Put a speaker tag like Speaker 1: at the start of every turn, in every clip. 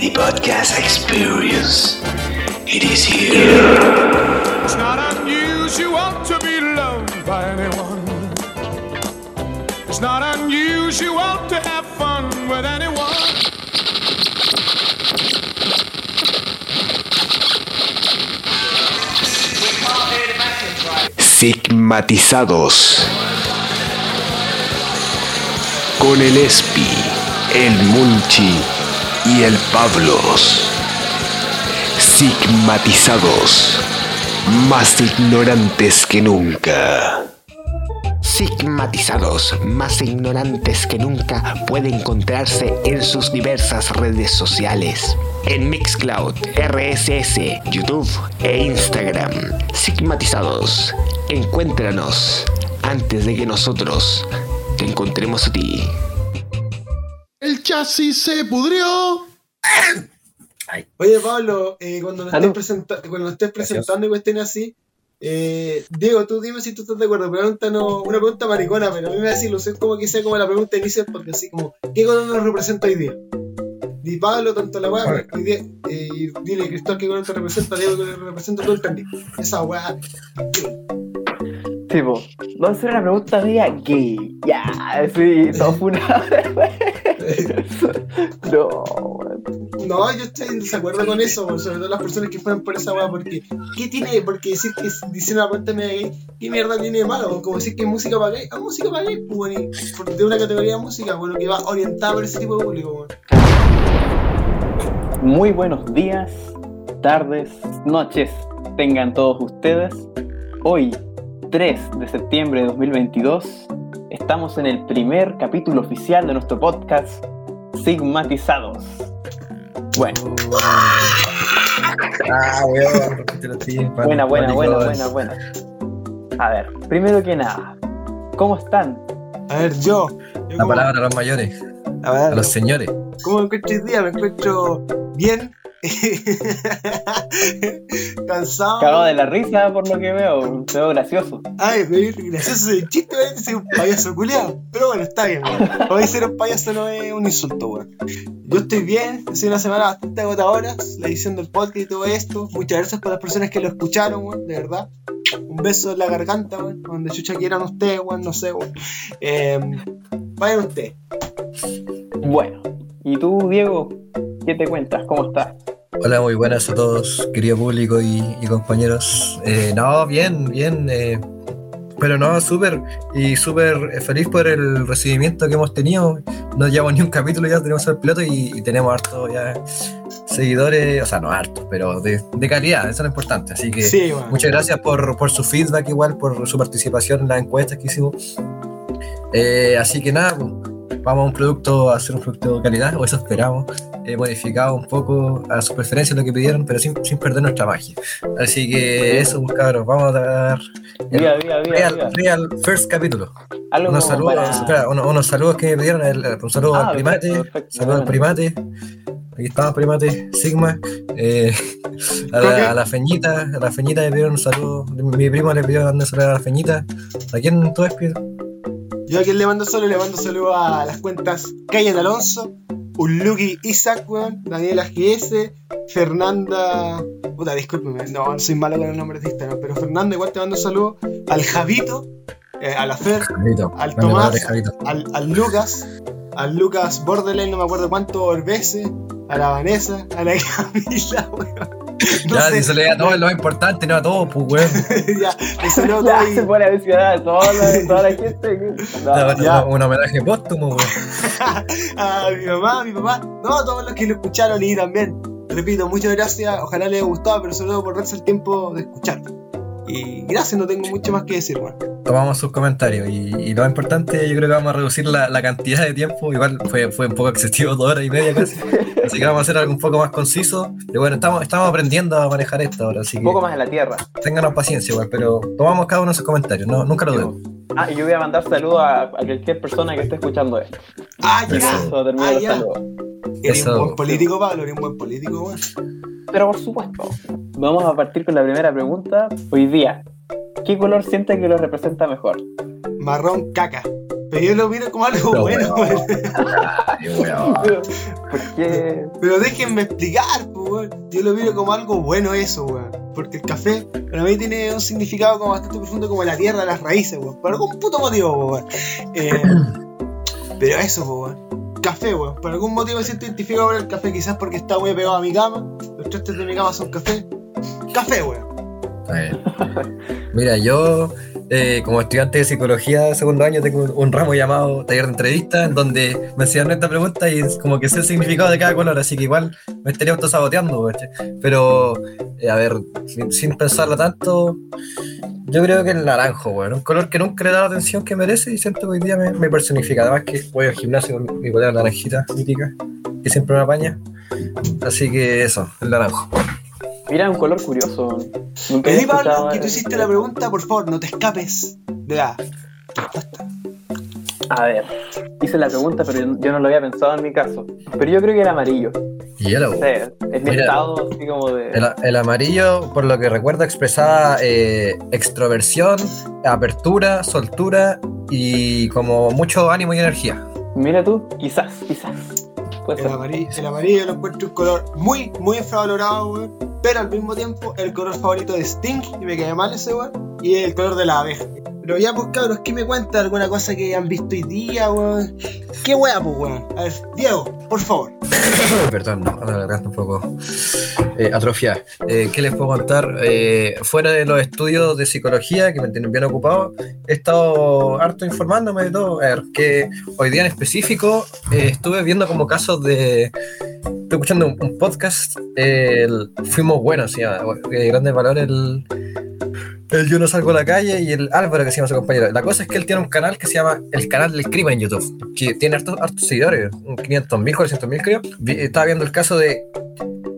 Speaker 1: The podcast experience. It is here.
Speaker 2: It's not unusual to be loved by anyone. It's not unusual to have fun with anyone.
Speaker 1: Sigmatizados. Con el Espi, el Munchi y el Pablos. Sigmatizados. Más ignorantes que nunca. Sigmatizados, más ignorantes que nunca, puede encontrarse en sus diversas redes sociales. En Mixcloud, RSS, YouTube e Instagram. Sigmatizados, encuéntranos antes de que nosotros te encontremos a ti.
Speaker 3: El chasis se pudrió.
Speaker 4: Oye, Pablo, eh, cuando, nos estés presenta- cuando estés presentando y cuestiones así, eh, Diego, tú dime si tú estás de acuerdo. Pregúntanos una pregunta maricona, pero a mí me da desilusión como que sea como la pregunta de inicio, porque así como, ¿qué color nos representa hoy día? Di Pablo, tanto la weá, hoy día, eh, y dile Cristóbal qué color te representa, Diego qué color te representa, tú entendí. Esa weá.
Speaker 5: Tipo, vamos a hacer una pregunta media gay. Ya, sí, todo fue una. no.
Speaker 4: No, yo estoy en desacuerdo con eso, sobre todo las personas que fueron por esa weá, porque ¿qué tiene? Porque decir que dicen una pregunta media gay, ¿qué mierda tiene de malo? Como decir que es música para gay, ah, música para gay, pues, weón, y por- de una categoría de música, bueno, que va orientada por ese tipo de público, weón.
Speaker 5: Muy buenos días, tardes, noches, tengan todos ustedes. Hoy, 3 de septiembre de 2022, estamos en el primer capítulo oficial de nuestro podcast, Sigmatizados. Bueno,
Speaker 6: Ah, weón,
Speaker 5: buena, buena, buena, buena, buena. A ver, primero que nada, ¿cómo están?
Speaker 4: A ver, yo, yo
Speaker 6: La palabra a los mayores,
Speaker 4: a
Speaker 6: a los señores.
Speaker 4: ¿cómo me encuentro hoy día? Me encuentro bien, cansado.
Speaker 5: Cagado de la risa por lo que veo, te veo gracioso.
Speaker 4: Ay, gracioso el chiste, soy un payaso culiado. Pero bueno, está bien, weón. Hoy ser un payaso no es un insulto, weón. Yo estoy bien, ha sido una semana bastante agotadora, la edición del podcast y todo esto. Muchas gracias por las personas que lo escucharon, weón, de verdad. Un beso en la garganta, weón, donde chucha quieran ustedes, weón, no sé, weón. Eh, vayan ustedes.
Speaker 5: Bueno, ¿y tú, Diego? ¿Qué te cuentas? ¿Cómo estás?
Speaker 6: Hola, muy buenas a todos, querido público y, y compañeros. Eh, no, bien, bien. eh, pero no, súper y súper eh, feliz por el recibimiento que hemos tenido. No llevamos ni un capítulo ya, tenemos el piloto y, y tenemos harto ya seguidores, o sea, no hartos, pero de, de calidad, eso es lo importante. Así que
Speaker 4: Sí.
Speaker 6: Muchas gracias por, por su feedback, igual por su participación en las encuestas que hicimos. Eh, así que nada, pues, vamos a un producto, a hacer un producto de calidad, o eso esperamos. He modificado un poco a su preferencia lo que pidieron, pero sin, sin perder nuestra magia. Así que eso, pues, cabros, vamos a dar el
Speaker 5: Viva, viva, viva,
Speaker 6: real, real first capítulo.
Speaker 5: Algo
Speaker 6: Unos saludos,
Speaker 5: para-
Speaker 6: espera, unos, unos saludos que me pidieron, el- un saludo
Speaker 5: Ah,
Speaker 6: al primate,
Speaker 5: perfecto, perfecto,
Speaker 6: saludo al primate. Aquí estamos, primate, Sigma. Eh, a, la, a la feñita, a la feñita le pidieron un saludo. Mi primo le pidió un saludo a la feñita. ¿A quién tú despides?
Speaker 4: Yo a quien le mando saludos, le mando saludos a las cuentas Calle Alonso, Uluki Isaac, weón, Daniela GS, Fernanda. Puta, discúlpeme, no, soy malo con los nombres de Instagram, pero Fernanda, igual te mando saludos, al Javito, eh, a la Fer,
Speaker 6: Javito.
Speaker 4: Al Tomás.
Speaker 6: padre,
Speaker 4: al, al Lucas, al Lucas Borderline, no me acuerdo cuántos veces, a la Vanessa, a la Camila, weón. No
Speaker 6: ya,
Speaker 4: sé,
Speaker 6: se le da todo lo importante, no a todo, pues, weón.
Speaker 4: ya, todo y-
Speaker 5: se pone a mencionar a toda la, toda la gente. No,
Speaker 6: Un-
Speaker 4: ya.
Speaker 6: Un homenaje póstumo, weón.
Speaker 4: a mi mamá, a mi papá, no, a todos los que lo escucharon y también, repito, muchas gracias, ojalá les haya gustado, pero sobre todo por darse el tiempo de escuchar. Y gracias, no tengo mucho más que decir, weón.
Speaker 6: Tomamos sus comentarios y, y lo importante, yo creo que vamos a reducir la, la cantidad de tiempo. Igual fue, fue un poco excesivo, dos horas y media casi. Así que vamos a hacer algo un poco más conciso. Y bueno, estamos, estamos aprendiendo a manejar esto ahora, así
Speaker 5: Un
Speaker 6: que
Speaker 5: poco más en la tierra.
Speaker 6: ténganos paciencia igual, pero tomamos cada uno de sus comentarios, no, nunca lo dudemos.
Speaker 5: Ah, y yo voy a mandar saludos a, a cualquier persona que esté escuchando esto.
Speaker 4: Ah, ya.
Speaker 6: Eso.
Speaker 4: Ah,
Speaker 5: los
Speaker 4: ya.
Speaker 5: saludos.
Speaker 4: Eres
Speaker 6: Eso.
Speaker 4: un buen político, Pablo, eres un buen político, weón.
Speaker 5: Pero por supuesto, vamos a partir con la primera pregunta. Hoy día, ¿qué color siente que lo representa mejor?
Speaker 4: Marrón caca. Pero yo lo miro como algo
Speaker 6: No,
Speaker 4: bueno,
Speaker 6: weón.
Speaker 4: weón.
Speaker 5: Pero, ¿Por qué?
Speaker 4: Pero déjenme explicar, weón. Yo lo miro como algo bueno eso, weón. Porque el café para mí tiene un significado como bastante profundo como la tierra, las raíces, weón. Por algún puto motivo, po, weón. Eh, pero eso, weón. Café, weón. Por algún motivo me siento identificado con el café. Quizás porque está muy pegado a mi cama. Los trastes de mi cama son café. Café, weón.
Speaker 6: Mira, yo eh, como estudiante de psicología de segundo año tengo un, ramo llamado taller de entrevistas en donde me hacían esta pregunta y es como que sé el significado de cada color, así que igual me estaría autosaboteando, ¿cachai? pero eh, a ver, sin, sin pensarlo tanto, yo creo que el naranjo, bueno, un color que nunca le dado la atención que merece y siento que hoy día me, personifica, además que voy al gimnasio con mi, polera naranjita mítica, que siempre me apaña, así que eso, el naranjo.
Speaker 5: Mira, un color curioso. Nunca
Speaker 4: Pedí,
Speaker 5: había
Speaker 4: Pablo, que tú hiciste la pregunta, por favor, no te escapes de la
Speaker 5: A ver, hice la pregunta, pero yo, no lo había pensado en mi caso. Pero yo creo que era amarillo.
Speaker 6: Yellow.
Speaker 5: Sea, es mi
Speaker 6: Mira.
Speaker 5: estado así como de.
Speaker 6: El, el amarillo, por lo que recuerdo, expresaba eh, extroversión, apertura, soltura y como mucho ánimo y energía.
Speaker 5: Mira tú, quizás, quizás. Puede
Speaker 4: El amarillo, el amarillo lo encuentro un color muy, muy infravalorado, weón. Pero al mismo tiempo, el color favorito de Sting, y me quedé mal ese, weón. Y el color de la abeja. Pero ya, pues cabros, ¿qué me cuenta alguna cosa que han visto hoy día, weón? ¿Qué wea, pues, weón? A ver, Diego, por favor.
Speaker 6: Perdón, no, la garganta un poco eh, atrofiada. Eh, ¿Qué les puedo contar? Eh, fuera de los estudios de psicología, que me tienen bien ocupado, he estado harto informándome de todo. A ver, que hoy día en específico eh, estuve viendo como casos de. Estoy escuchando un, podcast, el Fuimos Buenos, se llama, Grandes Valores, el, el Yo no salgo a la calle y el Álvaro que se llama su compañero. La cosa es que él tiene un canal que se llama El Canal del Crimen en YouTube, que tiene hartos, hartos seguidores, 500 mil, 400 mil creo. Vi- estaba viendo el caso de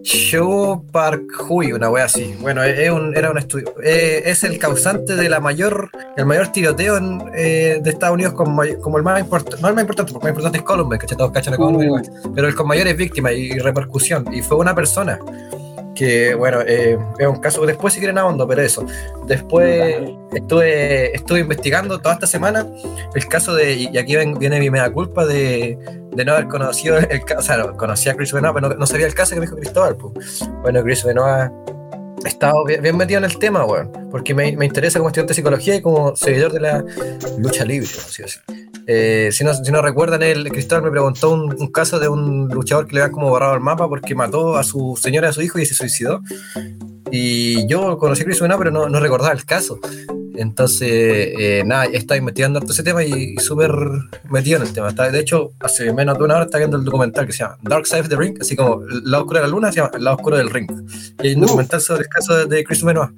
Speaker 6: Show Park Hui, una wea así. Bueno, es un, era un estudio. eh, es el causante de la mayor, el mayor tiroteo en, eh, de Estados Unidos con may- como el más importante, no el más importante, porque el más importante es Columbine, que todos cachan a Columbine, igual, pero el con mayores víctimas y repercusión. Y fue una persona que, bueno, eh, es un caso, después si quieren ahondo, pero eso. Después estuve, estuve investigando toda esta semana el caso de, y aquí ven- viene mi mea culpa de, de no haber conocido el caso, o sea, no, conocía a Chris Benoit, pero no, no sabía el caso que me dijo Cristóbal. pues. Bueno, Chris Benoit ha estado bien, bien metido en el tema, weón, porque me, me interesa como estudiante de psicología y como seguidor de la lucha libre, así decirlo. Eh, si, no, recuerdan, el Cristóbal me preguntó un, caso de un luchador que le habían como borrado el mapa porque mató a su señora y a su hijo y se suicidó. Y yo conocí a Chris pero no, no recordaba el caso. Entonces, eh, nada, he estado investigando harto ese tema y, y súper metido en el tema. Está- de hecho, hace menos de una hora está viendo el documental que se llama Dark Side of the Ring, así como el lado oscuro de la luna, se llama el lado oscuro del ring. Y hay un
Speaker 4: Uf.
Speaker 6: documental sobre el caso de, Chris Benoit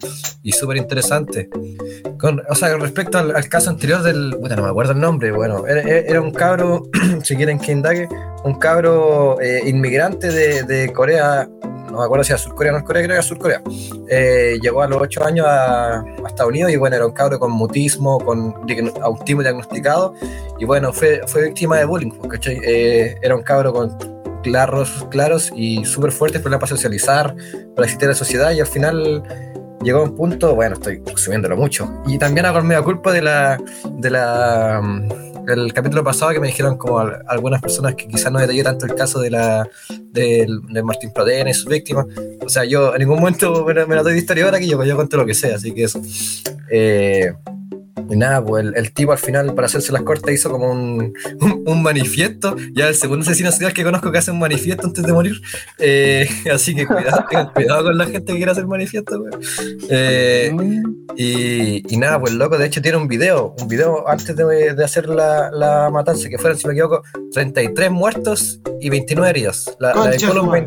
Speaker 6: y súper interesante. Con, o sea, respecto al, al caso anterior del. Puta, no me acuerdo el nombre. Bueno, era, era un cabro, si quieren que indague, un cabro eh, inmigrante de, de Corea. No me acuerdo si era Surcorea o Norcorea, creo que era Surcorea. Eh, llegó a los 8 años a, Estados Unidos y bueno, era un cabro con mutismo, con autismo diagnosticado. Y bueno, fue, fue víctima de bullying, pues, ¿cachai? Eh, era un cabro con claros, claros y súper fuertes problemas para socializar, para existir en la sociedad y al final llegó a un punto, bueno, estoy subiéndolo mucho. Y también hago media culpa de la, de la el capítulo pasado que me dijeron como al- algunas personas que quizás no detallé tanto el caso de la del- de, Martín Pradena y sus víctimas. O sea, yo en ningún momento me, me la doy de historiadora que yo, pues yo cuento lo que sea, así que eso. Eh, y nada, pues el, el tipo al final, para hacerse las cortas, hizo como un, un, un manifiesto. Ya el segundo asesino serial que conozco que hace un manifiesto antes de morir. Eh, así que cuidado, tengan cuidado con la gente que quiere hacer manifiesto. Eh, y, y nada, pues el loco de hecho tiene un video, un video antes de, de hacer la, la matanza, que fueron, si me equivoco, 33 muertos y 29 heridos. La, la de Columbine,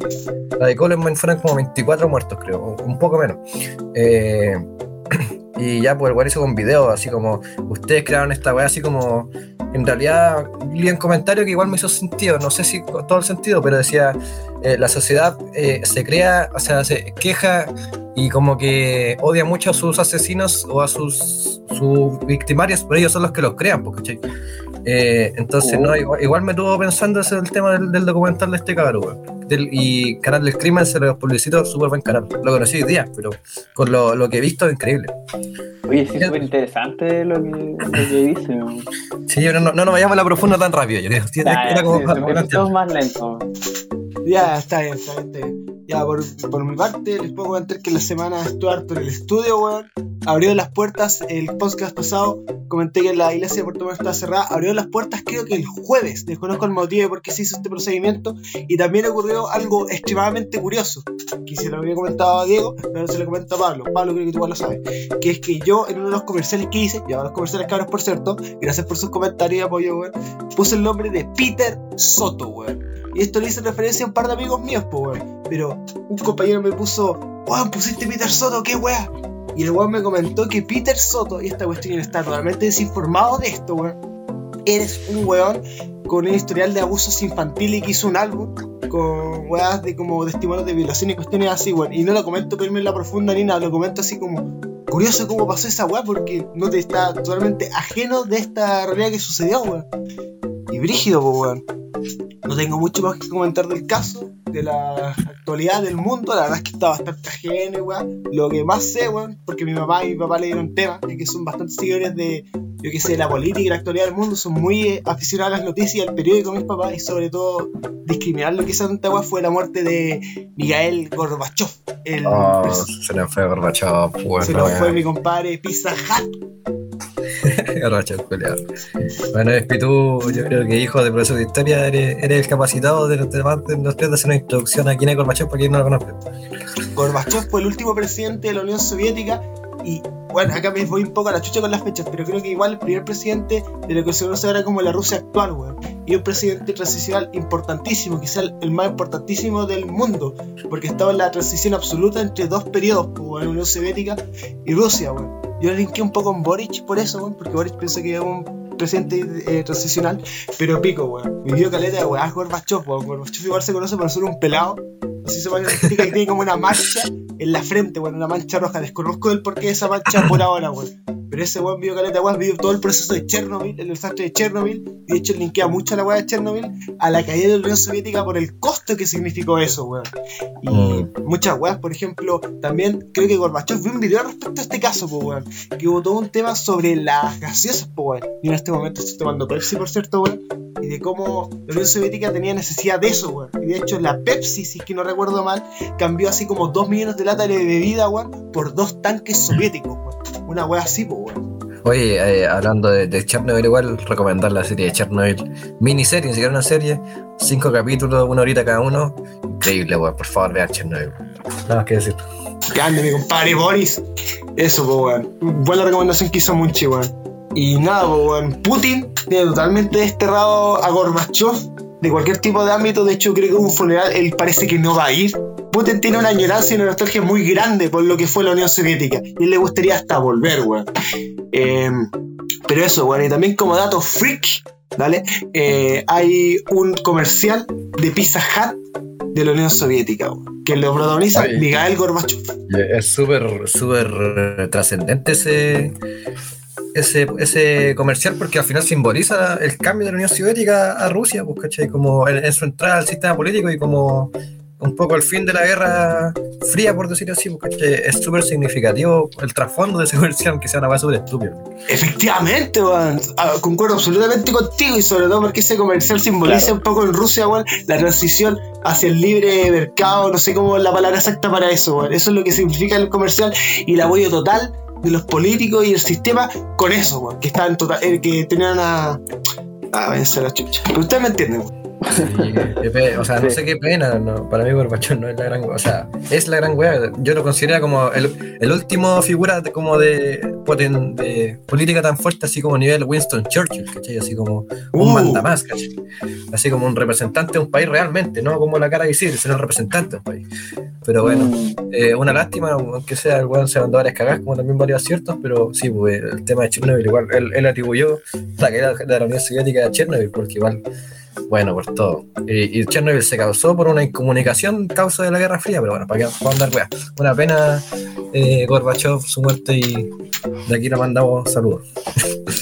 Speaker 6: la de Columbine fueron como 24 muertos, creo, un poco menos. Eh, y ya, pues el weón hizo un video, así como, ustedes crearon esta weá, así como, en realidad, leí un comentario que igual me hizo sentido, no sé si con todo el sentido, pero decía, eh, la sociedad eh, se crea, o sea, se queja y como que odia mucho a sus asesinos o a sus, sus victimarios, pero ellos son los que los crean, ¿cachai? Eh, entonces, no, igual, igual me tuvo pensando ese es el tema del, del documental de este cabrón, weón. Del, y Canal del Crimen se lo publicito, súper buen canal. Lo conocí hoy día, pero con lo, lo que he visto, increíble.
Speaker 5: Oye, sí, súper interesante lo que, lo que dice. ¿no?
Speaker 6: Sí, no, no, no nos vayamos a la profunda tan rápido, yo creo. Sí,
Speaker 5: Ah,
Speaker 6: era como
Speaker 5: sí,
Speaker 6: plantear.
Speaker 5: todo más lento.
Speaker 4: Ya, está bien, está bien, está bien. Ya, por, por mi parte, les puedo comentar que la semana estuve harto en el estudio, weón. Abrió las puertas el podcast pasado. Comenté que la iglesia de Puerto Montt estaba cerrada. Abrió las puertas, creo que el jueves. Desconozco el motivo de por qué se hizo este procedimiento. Y también ocurrió algo extremadamente curioso. Que se lo había comentado a Diego, pero se lo comento a Pablo. Pablo, creo que tú igual lo sabes. Que es que yo, en uno de los comerciales que hice, ya los comerciales cabros, por cierto, gracias por sus comentarios y apoyo, weón, puse el nombre de Peter Soto, weón. Y esto le hice referencia a un par de amigos míos, pues, weón. Pero un compañero me puso, weón, pusiste Peter Soto, qué weá. Y el weón me comentó que Peter Soto, y esta cuestión está totalmente desinformado de esto, weón. Eres un weón con un historial de abusos infantiles y que hizo un álbum con weas de como testimonios de violación y cuestiones así, weón. Y no lo comento irme en la profunda ni nada, lo comento así como curioso cómo pasó esa weá porque no te está totalmente ajeno de esta realidad que sucedió, weón. Y brígido, weón. No tengo mucho más que comentar del caso, de la actualidad del mundo. La verdad es que está bastante ajeno, weón. Lo que más sé, weón, porque mi mamá y mi papá le dieron tema, y que son bastante seguidores de, yo que sé, la política y la actualidad del mundo. Son muy eh, aficionados a las noticias, al periódico, mis papás, y sobre todo discriminar lo que tanta weá fue la muerte de Miguel Gorbachev. El
Speaker 6: Oh, se le fue Gorbachev, bueno,
Speaker 4: se nos fue mi compadre Pizza Hut.
Speaker 6: Bueno, es que tú, yo creo que hijo de profesor de historia, eres, eres el capacitado de los demás de los tres de hacer una introducción a quién es Gorbachev para quien no lo conoce.
Speaker 4: Gorbachev fue el último presidente de la Unión Soviética y bueno, acá me voy un poco a la chucha con las fechas, pero creo que igual el primer presidente de lo que se conoce ahora como la Rusia actual, weón. Y un presidente transicional importantísimo, quizá el- más importantísimo del mundo, porque estaba en la transición absoluta entre dos periodos, pues, weón, Unión Soviética y Rusia, weón. Yo linké un poco con Boric por eso, weón, porque Boric pensé que era un presidente eh, transicional, pero pico, weón. Vivió caleta de weón, Gorbachev, weón. Gorbachev igual se conoce por ser un pelado, así se llama que tiene como una mancha en la frente, weón, una mancha roja. Desconozco el porqué de esa mancha por ahora, weón. Pero ese weón vio caleta, weón, vio todo el proceso de Chernobyl, el desastre de Chernobyl, y de hecho linkea mucho a la weá de Chernobyl a la caída de la Unión Soviética por el costo que significó eso, weón. Y
Speaker 6: Mm.
Speaker 4: muchas weas, por ejemplo, también creo que Gorbachev vio un video respecto a este caso, pues, weón, que hubo todo un tema sobre las gaseosas, pues, weón. Y en este momento estoy tomando Pepsi, por cierto, weón, y de cómo la Unión Soviética tenía necesidad de eso, weón. Y de hecho, la Pepsi, si es que no recuerdo mal, cambió así como dos millones de latas de bebida, weón, por dos tanques soviéticos, weón. Una wea así, pues, weón.
Speaker 6: Oye, eh, hablando de, de Chernobyl, igual recomendar la serie de Chernobyl, miniserie, ni siquiera una serie, cinco capítulos, una horita cada uno. Increíble, weón, por favor, vean Chernobyl. Nada más que decir.
Speaker 4: Grande, mi compadre Boris. Eso, pues, weón. Buena recomendación que hizo Munchi, weón. Y nada, pues, weón. Putin tiene totalmente desterrado a Gorbachev de cualquier tipo de ámbito. De hecho, creo que un funeral él parece que no va a ir. Putin tiene una añoranza y una nostalgia muy grande por lo que fue la Unión Soviética. Y él le gustaría hasta volver, weón. Eh, pero eso, weón. Y también como dato freak, ¿vale? Eh, hay un comercial de Pizza Hut de la Unión Soviética, weón, que lo protagoniza. Miguel Gorbachev.
Speaker 6: Es súper, súper eh, trascendente ese, ese, ese comercial porque al final simboliza el cambio de la Unión Soviética a Rusia, pues, ¿cachai? Como en, en su entrada al sistema político y como un poco el fin de la guerra fría, por decirlo así, pues, ¿cachai? Es súper significativo el trasfondo de ese comercial, aunque sea una cosa súper estúpida.
Speaker 4: Efectivamente, weón. Ah, concuerdo absolutamente contigo y sobre todo porque ese comercial simboliza un poco en Rusia, weón, la transición hacia el libre mercado, no sé cómo es la palabra exacta para eso. Eso es lo que significa el comercial y el apoyo total de los políticos y el sistema con eso, que estaban total, eh, que tenían una... Ah, váyanse a la chucha. Pero ustedes me entienden,
Speaker 6: o sea, no sé qué pena, no, para mí Gorbachev no es la gran o sea, es la gran wea, yo lo considero como el, el último figura de, como de, poten- de política tan fuerte así como a nivel Winston Churchill, ¿cachai? Así como un
Speaker 4: Uh.
Speaker 6: mandamás, ¿cachai? Así como un representante de un país realmente, no como la cara visible, sino el representante de un país. Pero bueno,
Speaker 5: Mm,
Speaker 6: eh, una lástima, aunque sea el weón se mandó varias cagadas, como también varios aciertos, pero sí, pues el tema de Chernobyl, igual, él, él atribuyó la caída de la Unión Soviética a Chernobyl, porque igual, bueno, por todo. Y, y Chernobyl se causó por una incomunicación causa de la Guerra Fría, pero bueno, para qué vamos a andar weá. Una pena, eh, Gorbachev, su muerte, y de aquí le mandamos saludos.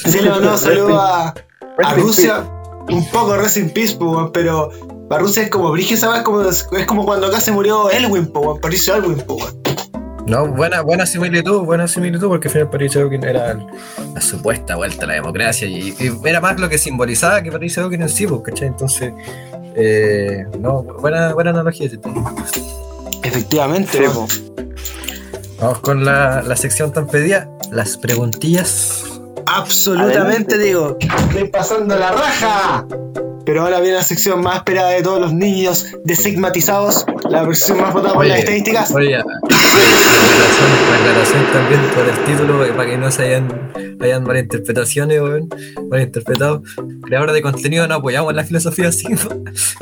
Speaker 4: Sí, le mandamos saludos a, Rusia. Un poco Rest in Peace, pues, weón, pero Para Rusia es como weá, es como, es como cuando acá se murió Elwin, po, Patricio Elwin, po, weón.
Speaker 6: No, buena, buena similitud, buena similitud, porque al final Patricio Elwin era la supuesta vuelta a la democracia y, y era más lo que simbolizaba que Patricio Elwin en sí, pues, ¿cachai? Entonces, eh, no, buena, buena analogía. ese tema.
Speaker 4: Efectivamente, weón.
Speaker 6: Vamos con la, la sección tan pedida, las preguntillas.
Speaker 4: Absolutamente digo, estoy pasando la raja. Pero ahora viene la sección más esperada de todos los niños desigmatizados, la versión más votada por las estadísticas.
Speaker 6: Oye, aclaración, aclaración también por el título, eh, para que no se hayan, hayan malinterpretaciones, weón, malinterpretado. Creadores de contenido no apoyamos la filosofía Sigma.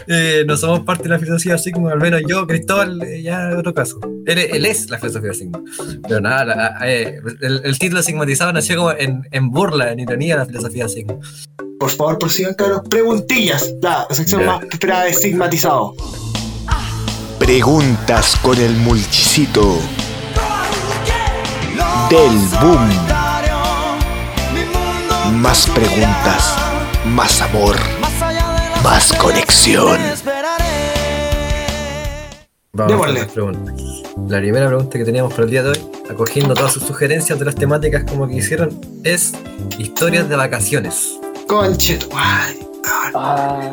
Speaker 6: Eh, no somos parte de la filosofía Sigma, al menos yo, Cristóbal, eh, ya en otro caso. Él, él es la filosofía Sigma. Pero nada, la- eh, el, el título sigmatizado nació como en, en burla, en ironía de la filosofía Sigma.
Speaker 4: Por favor, prosigan, caros. Preguntillas, la sección más esperada de estigmatizado.
Speaker 1: Preguntas con el mulchicito del boom. Más preguntas, más amor, más conexión.
Speaker 6: Vamos
Speaker 4: Démosle.
Speaker 6: con las preguntas. La primera pregunta que teníamos para el día de hoy, acogiendo todas sus sugerencias de las temáticas como que hicieron, es historias de vacaciones.
Speaker 4: Conche, tu madre.
Speaker 5: Ah,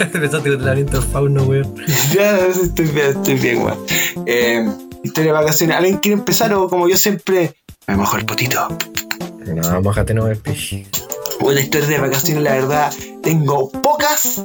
Speaker 6: Empezaste con el del fauno, weón.
Speaker 4: Ya estoy bien, estoy bien, weón. Eh, historia de vacaciones. ¿Alguien quiere empezar o como yo siempre? Me mojo el potito.
Speaker 6: No, mojate no pichi.
Speaker 4: Una historia de vacaciones, la verdad, tengo pocas,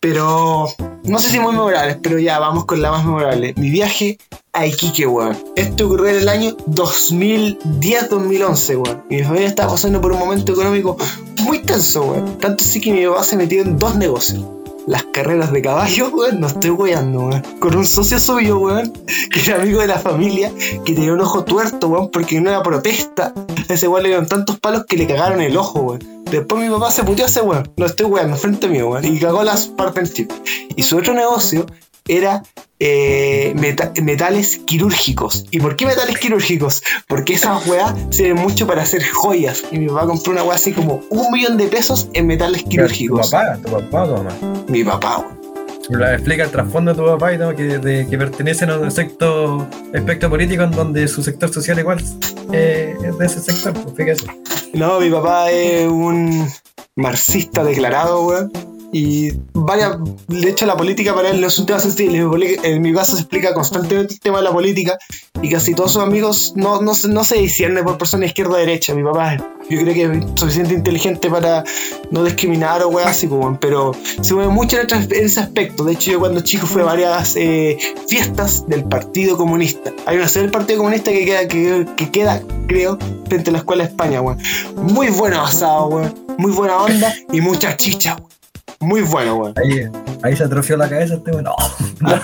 Speaker 4: pero no sé si muy memorables, pero ya vamos con la más memorable. Mi viaje a Iquique, weón. Esto ocurrió en el año 2010-2011, weón. Y mi familia estaba pasando por un momento económico muy tenso, weón. Tanto así que mi papá se metió en dos negocios. Las carreras de caballo, weón, no estoy weando, weón. Con un socio suyo, weón, que era amigo de la familia, que tenía un ojo tuerto, weón, porque en una protesta, ese weón le dieron tantos palos que le cagaron el ojo, weón. Después mi papá se puteó a ese weón, no estoy weando, frente mío, weón, y cagó las partnership. Y su otro negocio era eh, meta- metales quirúrgicos. ¿Y por qué metales quirúrgicos? Porque esas weas sirven mucho para hacer joyas. Y mi papá compró una wea así como un millón de pesos en metales
Speaker 6: Tu
Speaker 4: quirúrgicos.
Speaker 6: papá, tu papá o tu mamá.
Speaker 4: Mi papá.
Speaker 6: La- Explica el trasfondo de tu papá y todo, que, de- que pertenecen a un sector, espectro político en donde su sector social igual eh, es de ese sector. Pues.
Speaker 4: No, mi papá es un marxista declarado, weón. Y varias, de hecho la política para él no es un tema sensible. En mi caso se explica constantemente el tema de la política y casi todos sus amigos no, no, no se disciernen por persona izquierda o derecha. Mi papá yo creo que es suficiente inteligente para no discriminar o weón así, pues, pero se mueve mucho en ese aspecto. De hecho, yo cuando chico fui a varias eh, fiestas del Partido Comunista. Hay una sede del Partido Comunista que queda, que, que queda, creo, frente a la Escuela de España, weón. Muy bueno asado, weón. Muy buena onda y mucha chicha, weón. Muy bueno, weón.
Speaker 6: Ahí, ahí se atrofió la cabeza este weón. No.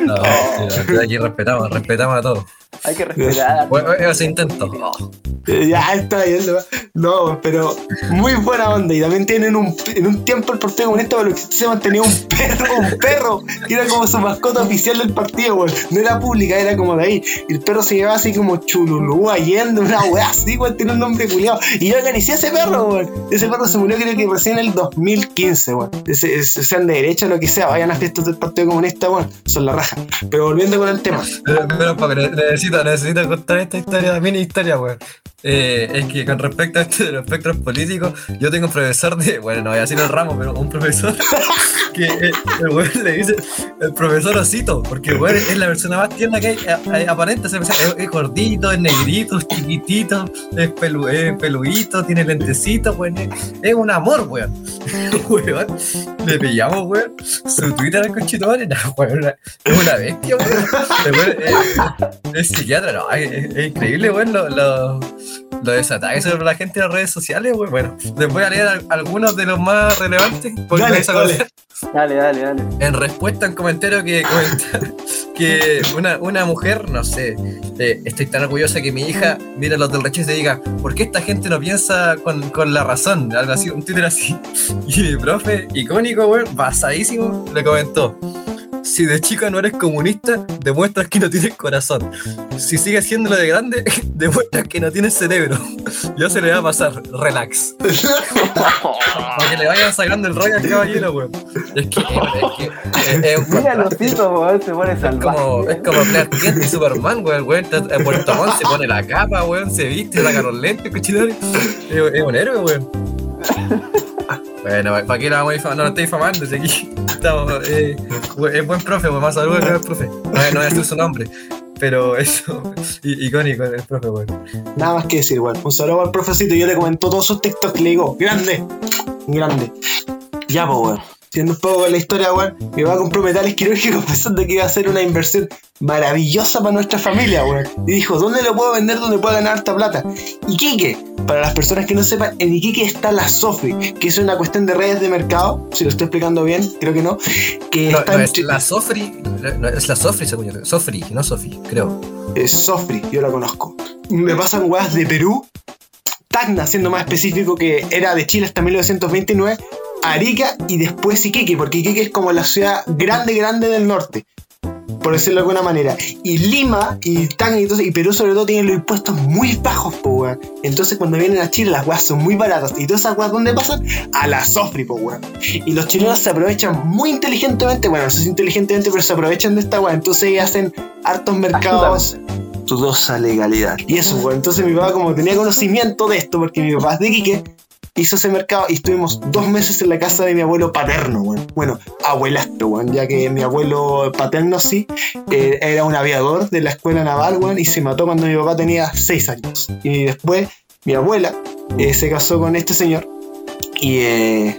Speaker 6: No, pero aquí respetamos, respetamos a todos.
Speaker 5: hay que respetar.
Speaker 6: Bueno, ese intento.
Speaker 4: Ya está bien, no, pero muy buena onda. Y también tienen un, en un tiempo el Partido Comunista que se mantenía un perro, un perro, que era como su mascota oficial del partido, weón. No era pública, era como de ahí. Y el perro se llevaba así como Chululú, Allende, una weá así, weón, tiene un nombre culiado. Y yo acaricié a ese perro, weón. Ese perro se murió creo que recién en el 2015, weón. Ese- ese- sean de derecha lo que sea, vayan a fiestas del Partido Comunista, weón. Son la raja. Pero volviendo con el tema.
Speaker 6: Pero, pero, necesito, necesito contar esta historia, mini historia, weón. Eh, es que con respecto a esto de los espectros políticos, yo tengo un profesor de, bueno, no voy a decir el ramo, pero un profesor que eh, el weón le dice el profesor Osito, porque weón es la persona más tierna que hay, eh, aparente, se es, es gordito, es negrito, es chiquitito, es, pelu, es peluito, tiene lentecitos, weón, es, un amor, weón. Le pillamos, weón, su Twitter al conchito, weón, es una bestia, weón. Eh, es psiquiatra, no, es, increíble, weón, lo, lo, lo desataques sobre la gente en las redes sociales, weón. Bueno, les voy a leer al- algunos de los más relevantes. porque
Speaker 4: Dale, dale.
Speaker 5: Dale, dale, dale.
Speaker 6: En respuesta a un comentario que comenta que una, una mujer, no sé, eh, estoy tan orgullosa que mi hija mira los del rechazo y diga, ¿por qué esta gente no piensa con, con la razón? Algo así, un Twitter así. Y el profe, icónico, weón, basadísimo, le comentó. Si de chica no eres comunista, demuestras que no tienes corazón. Si sigues siendo lo de grande, demuestras que no tienes cerebro. Ya se le va a pasar, relax. Para que le vayan sacando el rollo al caballero, weón. Es que, es que es, es un
Speaker 5: Mira los tipos, weón, se pone
Speaker 6: como,
Speaker 5: salvaje.
Speaker 6: es como Clark Kent y Superman, weón. weón en Puerto Montt se pone la capa, weón, se viste, saca los lentes, es un héroe, weón. Bueno, ¿para qué la vamos a? No lo estoy difamando, aquí estamos. Eh, es buen profe, weón, más saludos que el profe. No, no voy a su nombre, pero eso, icónico el profe, weón.
Speaker 4: Nada más que decir, weón. Un saludo al profecito. Yo le comentó todos sus TikToks. Le digo, grande, grande. Ya, pues, weón. Siendo un poco la historia, weón, mi papá compró metales quirúrgicos pensando que iba a ser una inversión maravillosa para nuestra familia, weón. Y dijo, ¿dónde lo puedo vender donde pueda ganar harta plata? Iquique. Para las personas que no sepan, en Iquique está la Sofri, que es una cuestión de redes de mercado, si lo estoy explicando bien, creo que no, que
Speaker 6: No,
Speaker 4: está
Speaker 6: no, es la Sofri, no, es la Sofri, según yo. Sofri, no Sofi, creo.
Speaker 4: es Sofri, yo la conozco. Me pasan weas de Perú, Tacna, siendo más específico, que era de Chile hasta 1929, Arica y después Iquique, porque Iquique es como la ciudad grande, grande del norte, por decirlo de alguna manera. Y Lima y Tacna y, y Perú sobre todo tienen los impuestos muy bajos, po, weón. Entonces cuando vienen a Chile las weas son muy baratas. ¿Y todas esas weas dónde pasan? A la Sofri, po, weón. Y los chilenos se aprovechan muy inteligentemente, bueno, no sé si inteligentemente, pero se aprovechan de esta wea. Entonces hacen hartos mercados dudosa legalidad. Y eso, pues, entonces mi papá, como tenía conocimiento de esto, porque mi papá es de Quique, hizo ese mercado y estuvimos dos meses en la casa de mi abuelo paterno, weón. Bueno, abuelastro, weón, ya que mi abuelo paterno sí eh, era un aviador de la escuela naval, weón, y se mató cuando mi papá tenía seis años. Y después mi abuela eh, se casó con este señor y eh,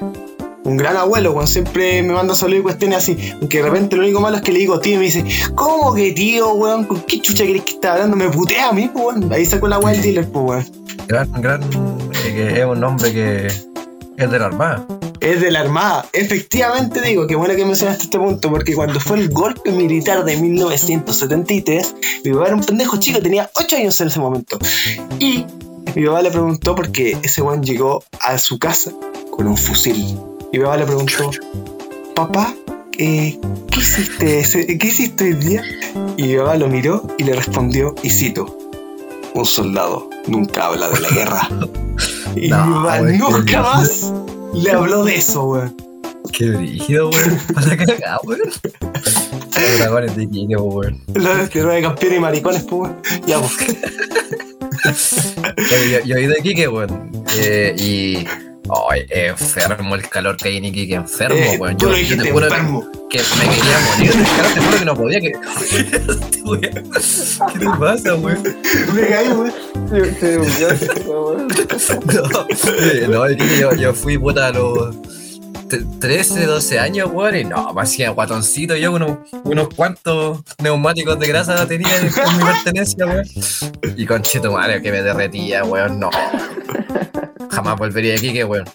Speaker 4: un gran abuelo, weón, siempre me manda saludos y cuestiones así. Aunque de repente lo único malo es que le digo tío y me dice, ¿cómo que tío, weón? ¿Con qué chucha querés que esté hablando? Me putea a mí, weón. Ahí sacó la weá del dealer, pues, weón.
Speaker 6: Gran, gran, que es un hombre que es de la Armada.
Speaker 4: Es de la Armada. Efectivamente digo, qué bueno que mencionaste este punto, porque cuando fue el golpe militar de 1973, mi papá era un pendejo chico, tenía 8 años en ese momento. Y mi papá le preguntó, porque ese weón llegó a su casa con un fusil. Y mi papá le preguntó, papá, eh, ¿qué hiciste ese- ¿qué hiciste hoy día? Y mi papá lo miró y le respondió, y cito, un soldado nunca habla de la guerra. Y
Speaker 6: No,
Speaker 4: mi
Speaker 6: weón, qué
Speaker 4: nunca más le habló de eso, weón.
Speaker 6: Qué brígido, weón. Para cagar, weón. Los dragones de Iquique, weón.
Speaker 4: Lo de de campeones y maricones, pues, weón. Ya, pues.
Speaker 6: Yo, yo he ido a Iquique, weón. Eh, y. Ay, enfermo el calor que hay en Iquique, enfermo,
Speaker 4: Eh,
Speaker 6: weón. Yo,
Speaker 4: lo
Speaker 6: yo te juro
Speaker 4: enfermo.
Speaker 6: que me quería morir del calor, te juro que no podía. Que... ¿Qué te pasa, weón?
Speaker 4: Me caí, weón.
Speaker 6: No, eh, no, yo, yo fui puta a los 13, 12 años, weón, y no, me hacía guatoncito yo, unos, unos cuantos neumáticos de grasa tenía en en mi pertenencia, weón. Y con cheto madre que me derretía, weón, no. Jamás volvería aquí, que weón.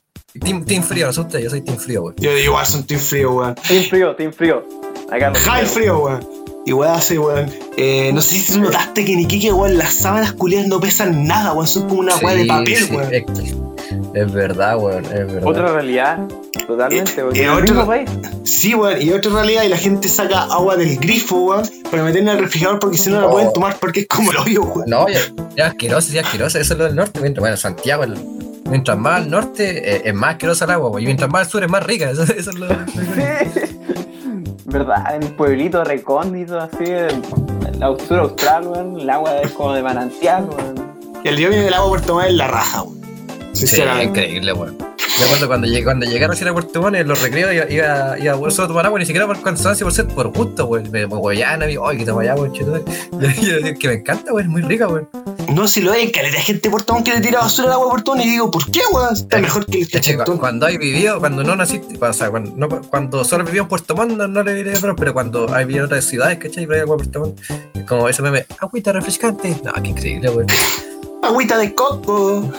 Speaker 6: Team, team frío, no sé usted, yo soy team frío, weón.
Speaker 4: Yo digo, igual son team frío, weón.
Speaker 5: Team frío, team frío. Acá
Speaker 4: High frío, weón. Y weón, así, weón. Eh, no sé si notaste que en Iquique, weón, las sábanas culiadas no pesan nada, weón. Son como una weá de papel,
Speaker 6: sí,
Speaker 4: weón.
Speaker 6: Es, verdad, weón, es verdad.
Speaker 5: Otra realidad, totalmente,
Speaker 4: eh,
Speaker 5: en el
Speaker 4: otro-
Speaker 5: mismo país.
Speaker 4: Sí, weón. Y otra realidad, y la gente saca agua del grifo, weón, para meterla al refrigerador porque si no la pueden tomar porque es como el hoyo, weón.
Speaker 6: No, ya, ya asqueroso, ya asqueroso, eso es lo del norte. Mientras, bueno, Santiago, el- mientras más al norte eh, es más asquerosa el agua, weón, y mientras más al sur es más rica. Eso, eso es lo.
Speaker 5: Sí. ¿Verdad? En el pueblito recóndito, así, en la sur austral, weón, el agua es como de manantial, weón.
Speaker 4: El día viene del agua por tomar en la raja, weón.
Speaker 6: Sí, increíble, weón. Yo cuando, cuando, llegué, cuando llegué recién a Puerto Montt, en los recreos iba, iba, iba a solo a tomar agua, ni siquiera por cansancio, por ser por gusto, weón. Me huevían a mí, ay, que toma agua, weón, chetumare". Y yo decía que me encanta, weón, es muy rica, weón.
Speaker 4: No, si lo hay, caleta de gente por Portón que le tira basura al agua por Portón y digo, ¿por qué, weón? Está mejor que el cachetón.
Speaker 6: cuando hay vivido, cuando no naciste, o sea, cuando, no, cuando solo vivió en Puerto Montt, no, no le diré pero, pero cuando hay vivido en otras ciudades, ¿cachai? Pero hay agua en Puerto Montt, es como ese meme, agüita refrescante. No, qué increíble, weón.
Speaker 4: Agüita de coco.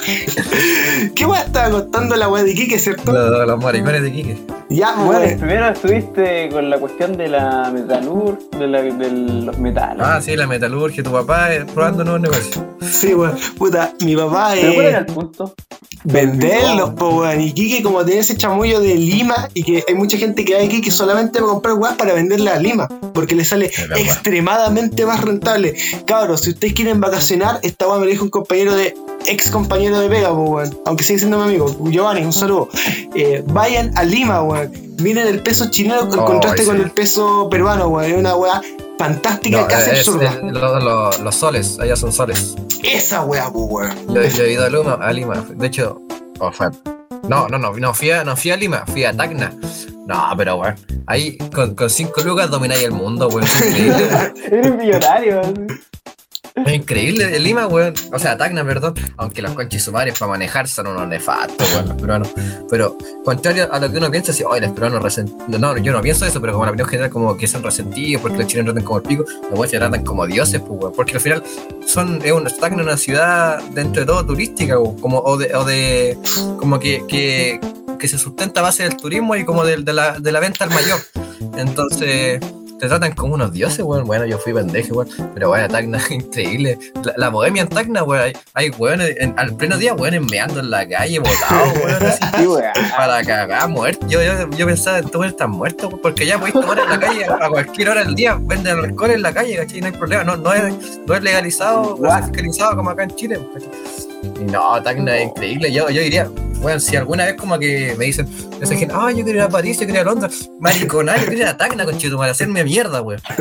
Speaker 4: ¿Qué weón estaba contando la weá de Iquique, cierto?
Speaker 6: Los, los maricones de Quique.
Speaker 4: Ya,
Speaker 5: Bueno,
Speaker 4: weón.
Speaker 5: primero estuviste con la cuestión de la metalur, de, la, de los metales.
Speaker 6: Ah, sí, la metalurgia, tu papá eh, probando nuevos negocios.
Speaker 4: Sí, weón. Puta, mi papá
Speaker 5: Pero ¿cuál era
Speaker 4: eh,
Speaker 5: el punto?
Speaker 4: venderlos, po, weón. Y Kike, como tiene ese chamullo de Lima, y que hay mucha gente que va a Kike solamente para comprar weas para venderla a Lima, porque le sale
Speaker 6: Es
Speaker 4: extremadamente más rentable. Cabros, si ustedes quieren vacacionar, esta wea me lo dijo un compañero de, ex compañero de Vega, po, weón. Aunque sigue siendo mi amigo, Giovanni, un saludo. Eh, vayan a Lima, weón. Miren el peso chileno en
Speaker 6: Oh,
Speaker 4: contraste con el peso peruano, weón. Es una wea fantástica,
Speaker 6: No,
Speaker 4: casi
Speaker 6: es-
Speaker 4: absurda.
Speaker 6: es- lo- lo- los soles, allá son soles.
Speaker 4: Esa wea, po, weón.
Speaker 6: Yo, yo he ido a Lima, a Lima. De hecho, oh, fue- no, no, no, no fui, a, no fui a Lima, fui a Tacna. No, pero bueno, ahí con, con cinco lucas domináis el mundo, weón.
Speaker 5: Eres millonario.
Speaker 6: Es increíble Lima, weón. O sea, Tacna, perdón. Aunque los conchis sumares para manejar son unos nefastos, weón, los peruanos. Pero, contrario a lo que uno piensa, así, oye, los peruanos resentidos. No, yo no pienso eso, pero como la opinión general, como que son resentidos porque los chilenos tratan como el pico, los weones se tratan como dioses, pues, weón. Porque al final son, es un, Tacna una ciudad dentro de todo turística, weón, como, o de, o de como que, que, que se sustenta a base del turismo y como de la, de la venta al mayor. Entonces, te tratan como unos dioses, weón. Bueno, yo fui pendejo, weón. Pero bueno, Tacna increíble. La, la bohemia en Tacna, weón. Hay, en- al pleno día, weones meando en la calle, botados, weón. así,
Speaker 5: Sí, weón.
Speaker 6: para cagar, muertos. Yo, yo, yo pensaba, estos weones están muertos, weón, porque ya podéis tomar en la calle a cualquier hora del día. Venden alcohol en la calle, ¿cachai? No hay problema. No, no, es, no es legalizado, no es fiscalizado como acá en Chile, ¿cachai? Y no, Tacna es increíble. Yo, yo diría, bueno, si alguna vez como que me dicen, esa gente, ah, yo quiero ir a París, yo quiero ir a Londres, maricona, yo quiero ir a Tacna, conchito, para hacerme mierda, weón.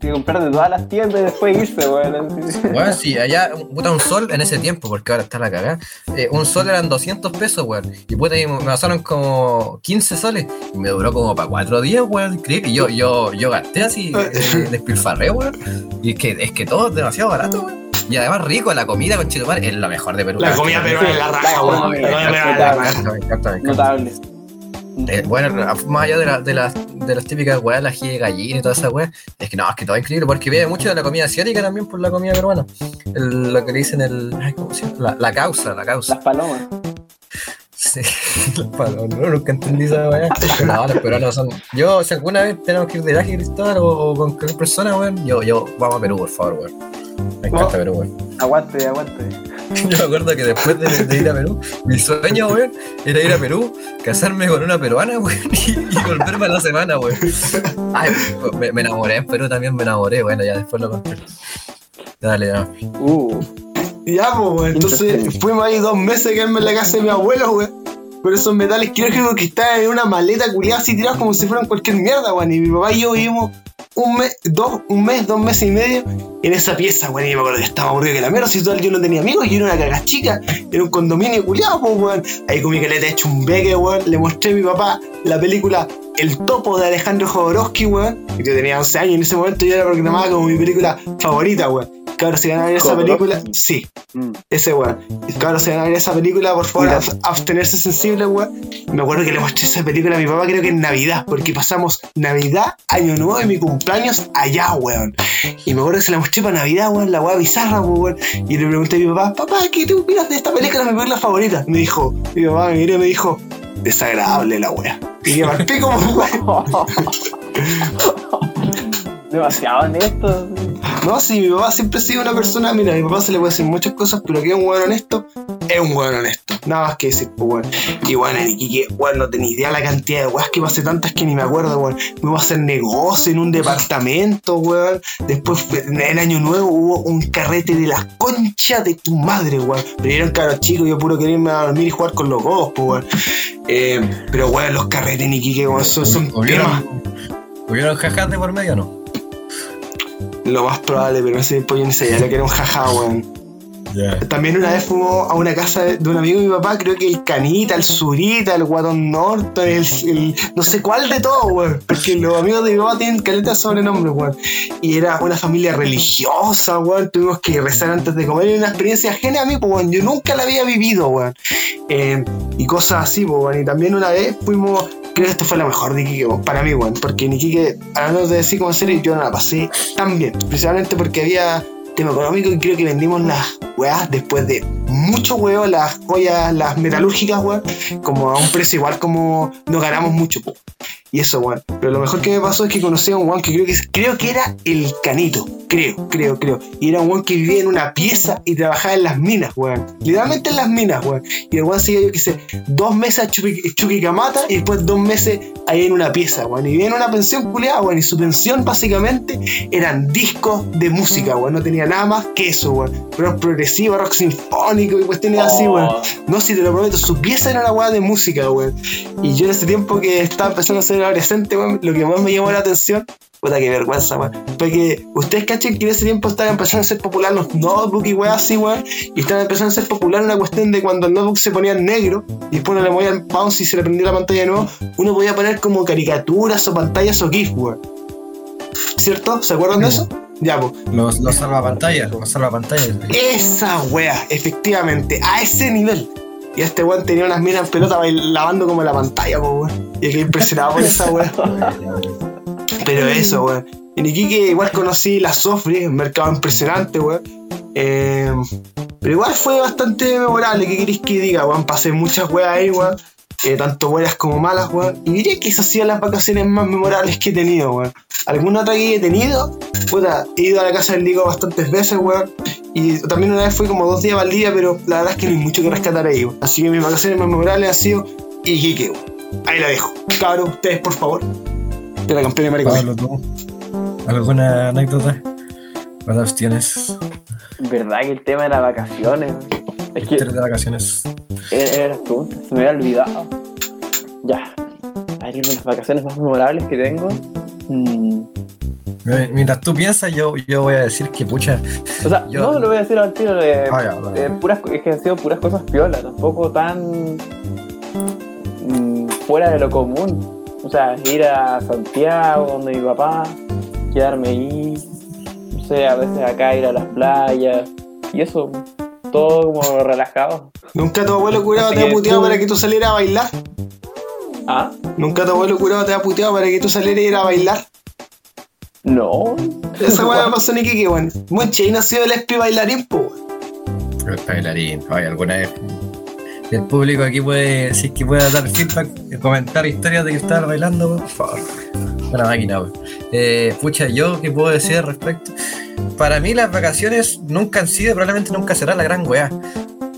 Speaker 5: Que- comprar de todas las tiendas y después irse, weón.
Speaker 6: Bueno, sí, allá, puta, un sol en ese tiempo, porque ahora está la cagada. eh, un sol eran 200 pesos, weón. Y puta, y me pasaron como 15 soles. Y me duró como para 4 días, weón. Increíble. Y yo, yo, yo gasté así, eh, despilfarré, weón. Y es que, es que todo es demasiado barato, weón. Y además rico, la comida con Chetumar es lo mejor de Perú.
Speaker 4: La comida peruana es la raja, weón.
Speaker 5: Notable.
Speaker 6: Eh, bueno, más allá de, la- de, las, de las típicas weas, la ají de gallina y toda esa wea, es que no, es que todo es increíble porque viene mucho de la comida asiática también por la comida peruana. El- lo que le dicen el. Ay, ¿cómo se llama? La, la causa, la causa.
Speaker 5: Las palomas.
Speaker 6: Sí, los palomas, no, nunca entendí esa wea. Pero no, los peruanos son. Yo, si alguna vez tenemos que ir de viaje, Cristóbal, o, o con cualquier persona, weón, yo, yo, vamos a Perú, por favor, weón. Me encanta. Perú, weón.
Speaker 5: Aguante, aguante.
Speaker 6: Yo me acuerdo que después de, de ir a Perú, mi sueño, weón, era ir a Perú, casarme con una peruana, weón, y, y volverme a la semana, weón. Ay, me, me enamoré en Perú también, me enamoré, bueno, ya después lo conté. Dale, ya.
Speaker 5: Uh,
Speaker 4: Ya, pues, weón. Entonces fuimos ahí dos meses a quedarme en la casa de mi abuelo, weón. Con esos metales quirúrgicos que estaban en una maleta culiada así tirados como si fueran cualquier mierda, weón. Y mi papá y yo vivimos un mes, dos, un mes, dos meses y medio en esa pieza, weón. Y me acuerdo estaba aburrido que la mierda, si total yo no tenía amigos, yo era una cagas chica, era un condominio culiado, pues, weón. Ahí con mi caleta hecho un beque, weón. Le mostré a mi papá la película El Topo de Alejandro Jodorowsky, weón. Yo tenía 11 años en ese momento yo era programada como mi película favorita, weón. Cabrón, si van a ver esa película, sí.
Speaker 5: mm.
Speaker 4: Ese weón. Cabrón, se van a ver esa película, por favor, abstenerse sensible, weón. Me acuerdo que le mostré esa película a mi papá, creo que en Navidad, porque pasamos Navidad, Año Nuevo y mi cumpleaños allá, weón. Y me acuerdo que se la mostré para Navidad, weón, la weá bizarra, weón. Y le pregunté a mi papá, papá, ¿qué te opinas de esta película? Es mi película favorita. Me dijo, mi papá me miró y me dijo, desagradable la weá. Y que marqué como.
Speaker 5: Demasiado honesto.
Speaker 4: No, sí, mi papá siempre ha sido una persona, mira, a mi papá se le puede decir muchas cosas, pero que es un weón honesto, es un weón honesto. Nada más que decir, pues weón. Y bueno, en Iquique, weón, no tenía idea la cantidad de weas que pasé tantas que ni me acuerdo, weón. Fuimos a hacer negocio en un departamento, weón. Después, en el año nuevo, hubo un carrete de las conchas de tu madre, weón. Vinieron caros chicos, yo puro quería irme a dormir y jugar con los gobos, pues weón. Eh, pero weón, los carretes en Iquique, weón, son, son.
Speaker 6: ¿Hubieron, ¿Hubieron jajas de por medio o no?
Speaker 4: Lo más probable, pero ese yo ni sabía lo que era un jaja, weón. También una vez fuimos a una casa de un amigo de mi papá, creo que el Canita, el Zurita, el Guatón Norton, el, el- no sé cuál de todo, weón. Porque los amigos de mi papá tienen caleta de sobrenombres, weón. Y era una familia religiosa, weón. Tuvimos que rezar antes de comer. Era una experiencia ajena a mí, pues, weón. Yo nunca la había vivido, weón. Eh, y cosas así, pues, weón. Y también una vez fuimos, creo que esto fue lo mejor de Iquique, para mí, weón. Porque en Iquique, hablando de decir como serio, yo no la pasé tan bien. Principalmente porque había tema económico y creo que vendimos las weas después de mucho huevo, las joyas, las metalúrgicas, weón, como a un precio igual como no ganamos mucho. Y eso, weón. Pero lo mejor que me pasó es que conocí a un weón que creo que, creo que era el Canito. Creo, creo, creo. Y era un weón que vivía en una pieza y trabajaba en las minas, weón. Literalmente en las minas, weón. Y el weón seguía, yo qué sé, dos meses a Chuqui- Chuquicamata y después dos meses ahí en una pieza, weón. Y vivía en una pensión culiada, weón. Y su pensión básicamente eran discos de música, weón. No tenía nada más que eso, weón. Rock progresivo, rock sinfónico y cuestiones así, weón.
Speaker 5: Oh,
Speaker 4: No, si te lo prometo, su pieza era una weá de música, weón. Y yo en ese tiempo que estaba empezando a ser adolescente, weón, lo que más me llamó la atención, puta que vergüenza, weón. Fue que ustedes cachen que en ese tiempo estaban empezando a ser popular los notebooks y weá así, weón. Y estaban empezando a ser popular una cuestión de cuando el notebook se ponía en negro y después uno le movía el bounce y se le prendía la pantalla de nuevo, uno podía poner como caricaturas o pantallas o GIF, weón. ¿Cierto? ¿Se acuerdan de eso? Ya, pues.
Speaker 6: Los, los salvapantallas, los salvapantallas.
Speaker 4: Esa wea, efectivamente, a ese nivel. Y este weón tenía unas minas en pelota lavando como la pantalla, po, weón. Y quedé impresionado por esa wea. Pero eso, weón. En Iquique igual conocí la Sofri, un mercado impresionante, weón. Eh, pero igual fue bastante memorable, ¿qué queréis que diga, weón? Pasé muchas weas ahí, weón. Eh, tanto buenas como malas, weón. Y diría que esas han sido las vacaciones más memorables que he tenido, weón. ¿Alguna otra que he tenido? Puta, he ido a la casa del Diego bastantes veces, weón. Y también una vez fui como dos días al día, pero la verdad es que no hay mucho que rescatar ahí, weón. Así que mis vacaciones más memorables han sido Iquique, weón. Ahí la dejo. Cabros, ustedes, por favor. De la campeona de Maricón.
Speaker 6: Pablo, tú. ¿Alguna anécdota? ¿Cuántas tienes?
Speaker 5: ¿Verdad que el tema de las vacaciones? Es que
Speaker 6: de vacaciones.
Speaker 5: Era, era la pregunta, se me había olvidado. Ya. A ver, las vacaciones más memorables que tengo. Mm,
Speaker 6: Eh, Mientras tú piensas, yo, yo voy a decir que pucha.
Speaker 5: O sea,
Speaker 6: Yo-
Speaker 5: no lo voy a decir al tiro de,
Speaker 6: Ah, ya,
Speaker 5: de puras, es que han sido puras cosas piolas, tampoco tan mm, fuera de lo común. O sea, ir a Santiago, donde mi papá, quedarme ahí, no sé, a veces acá ir a las playas, y eso, todo como relajado.
Speaker 4: ¿Nunca tu abuelo curado
Speaker 5: Así
Speaker 4: te ha puteado
Speaker 5: tú-
Speaker 4: para que tú salieras a bailar?
Speaker 5: ¿Ah?
Speaker 4: ¿Nunca tu abuelo curado te ha puteado para que tú salieras a ir a bailar?
Speaker 5: No,
Speaker 4: Esa weá pasó en Iquique, weón. Mucha, y nació el espi bailarín, po, weón.
Speaker 6: El bailarín. Oye, alguna vez. El público aquí puede, si es que puede dar feedback, comentar historias de que estaba bailando, por favor. Una máquina, weón. Eh, pucha, yo qué puedo decir al respecto. Para mí las vacaciones nunca han sido, probablemente nunca será la gran weá.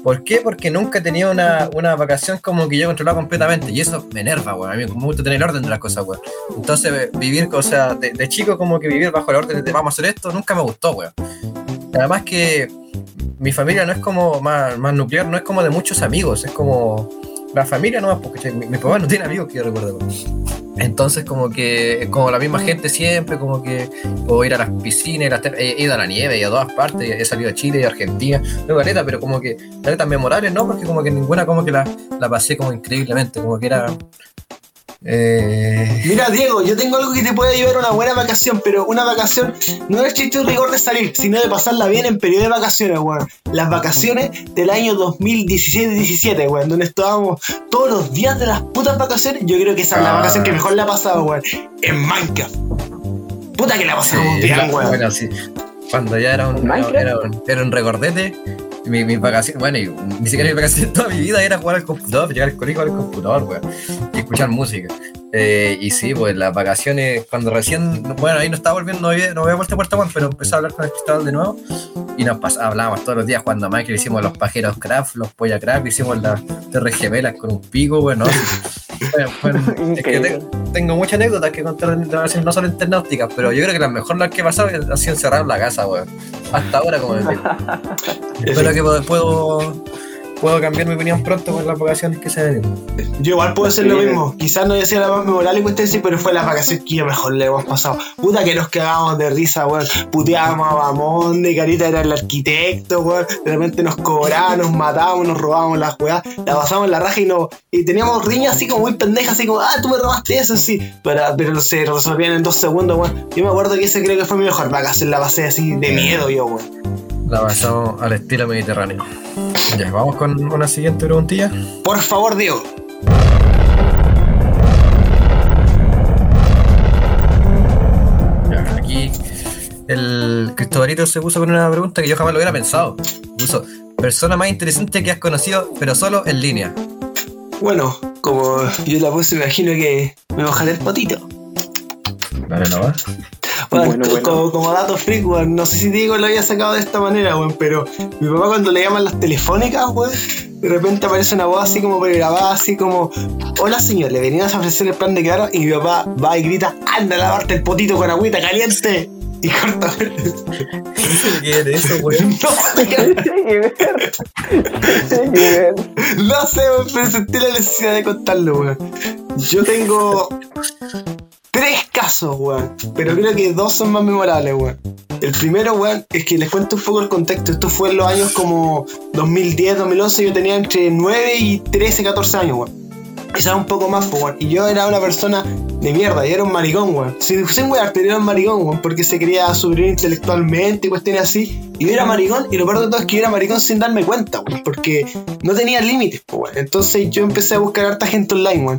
Speaker 6: ¿Por qué? Porque nunca he tenido una, una vacación como que yo controlaba completamente. Y eso me enerva, weón. A mí me gusta tener el orden de las cosas, weón. Entonces, eh, vivir, o sea, de, de chico como que vivir bajo el orden de vamos a hacer esto, nunca me gustó, weón. Además que mi familia no es como más, más nuclear, no es como de muchos amigos, es como la familia nomás, porque mi, papá no tiene amigos que yo recuerdo. Entonces como que como la misma gente siempre, como que puedo ir a las piscinas, ir a he ido a la nieve y a todas partes, he salido a Chile y a Argentina, luego neta, pero como que netas memorables no, porque como que ninguna como que la, la pasé como increíblemente, como que era... Eh,
Speaker 4: Mira, Diego, yo tengo algo que te puede ayudar a una buena vacación, pero una vacación no es chiste y rigor de salir, sino de pasarla bien en periodo de vacaciones, weón. Las vacaciones del año 2017-17, weón, donde estábamos todos los días de las putas vacaciones. Yo creo que esa es la
Speaker 6: Ah.
Speaker 4: vacación que mejor la ha pasado, weón. En Minecraft. Puta que la pasamos
Speaker 6: Sí,
Speaker 4: bien, weón.
Speaker 6: bueno, sí. Cuando ya era un,
Speaker 5: ¿Minecraft?
Speaker 6: era, un, era un recordete, mi- mis vacaciones, bueno, y ni siquiera mis vacaciones, toda mi vida era jugar al computador, llegar al colegio al computador, weón, y escuchar música. Eh, y sí, pues las vacaciones, cuando recién, bueno, ahí no estaba volviendo, no había, no había vuelto a Puerto Juan, pero empecé a hablar con el Cristóbal de nuevo, y nos pas- hablábamos todos los días jugando a Minecraft, hicimos los pajeros craft, los polla craft, hicimos las torres gemelas con un pico, bueno, bueno, bueno, es que
Speaker 5: Increíble.
Speaker 6: te- tengo muchas anécdotas que contar de vacaciones, no solo internauticas, pero yo creo que las mejores las que he pasado ha sido encerrado en la casa, weón. Hasta ahora, como les digo. que puedo, puedo, puedo cambiar mi opinión pronto con las vacaciones que se ven.
Speaker 4: Yo igual puedo hacer lo mismo. Quizás no decía la más memorable que ustedes sí, pero fue la vacación que yo mejor le hemos pasado. Puta que nos cagábamos de risa, weón. Puteábamos a Bamón, de Carita era el arquitecto, weón. De repente nos cobraban, nos matábamos, nos robábamos las weas. La pasamos en la raja y no. Y teníamos riñas así como muy pendejas, así como, ah, tú me robaste eso, sí. Pero, pero se resolvían en dos segundos, weón. Yo me acuerdo que ese creo que fue mi mejor vacación. La pasé así de miedo yo, weón.
Speaker 6: La pasamos al estilo mediterráneo. Ya, vamos con una siguiente preguntilla.
Speaker 4: Por favor, Diego.
Speaker 6: Ya, aquí el Cristobalito se puso con una pregunta que yo jamás lo hubiera pensado. Puso, persona más interesante que has conocido, pero solo en línea.
Speaker 4: Bueno, como yo la puse, imagino que me mojaré el potito.
Speaker 6: Dale nomás.
Speaker 4: Bueno,
Speaker 5: Bueno, bueno.
Speaker 4: Como, como dato freak, weón, no sé si Diego lo había sacado de esta manera, weón, pero mi papá cuando le llaman las telefónicas, weón, de repente aparece una voz así como pregrabada, así como, hola señor, le venías a ofrecer el plan de carro y mi papá va y grita, anda a lavarte el potito con agüita caliente. Y corta.
Speaker 6: ¿Qué es eso, weón?
Speaker 4: No sé,
Speaker 5: Tiene que ver. Tiene que ver.
Speaker 4: no sé, weón, pero sentí la necesidad de contarlo, weón. Yo tengo tres casos, weón, pero creo que dos son más memorables, weón. El primero, weón, es que les cuento un poco el contexto. Esto fue en los años como 2010, 2011. Yo tenía entre 9 y 13, 14 años, weón. Quizás un poco más, pues, weón. Y yo era una persona de mierda, y era un maricón, weón. Si sin weón, pero era un maricón, weón, porque se quería subir intelectualmente y cuestiones así. Y yo era maricón, y lo peor de todo es que yo era maricón sin darme cuenta, weón, porque no tenía límites, pues, weón. Entonces yo empecé a buscar harta gente online, weón.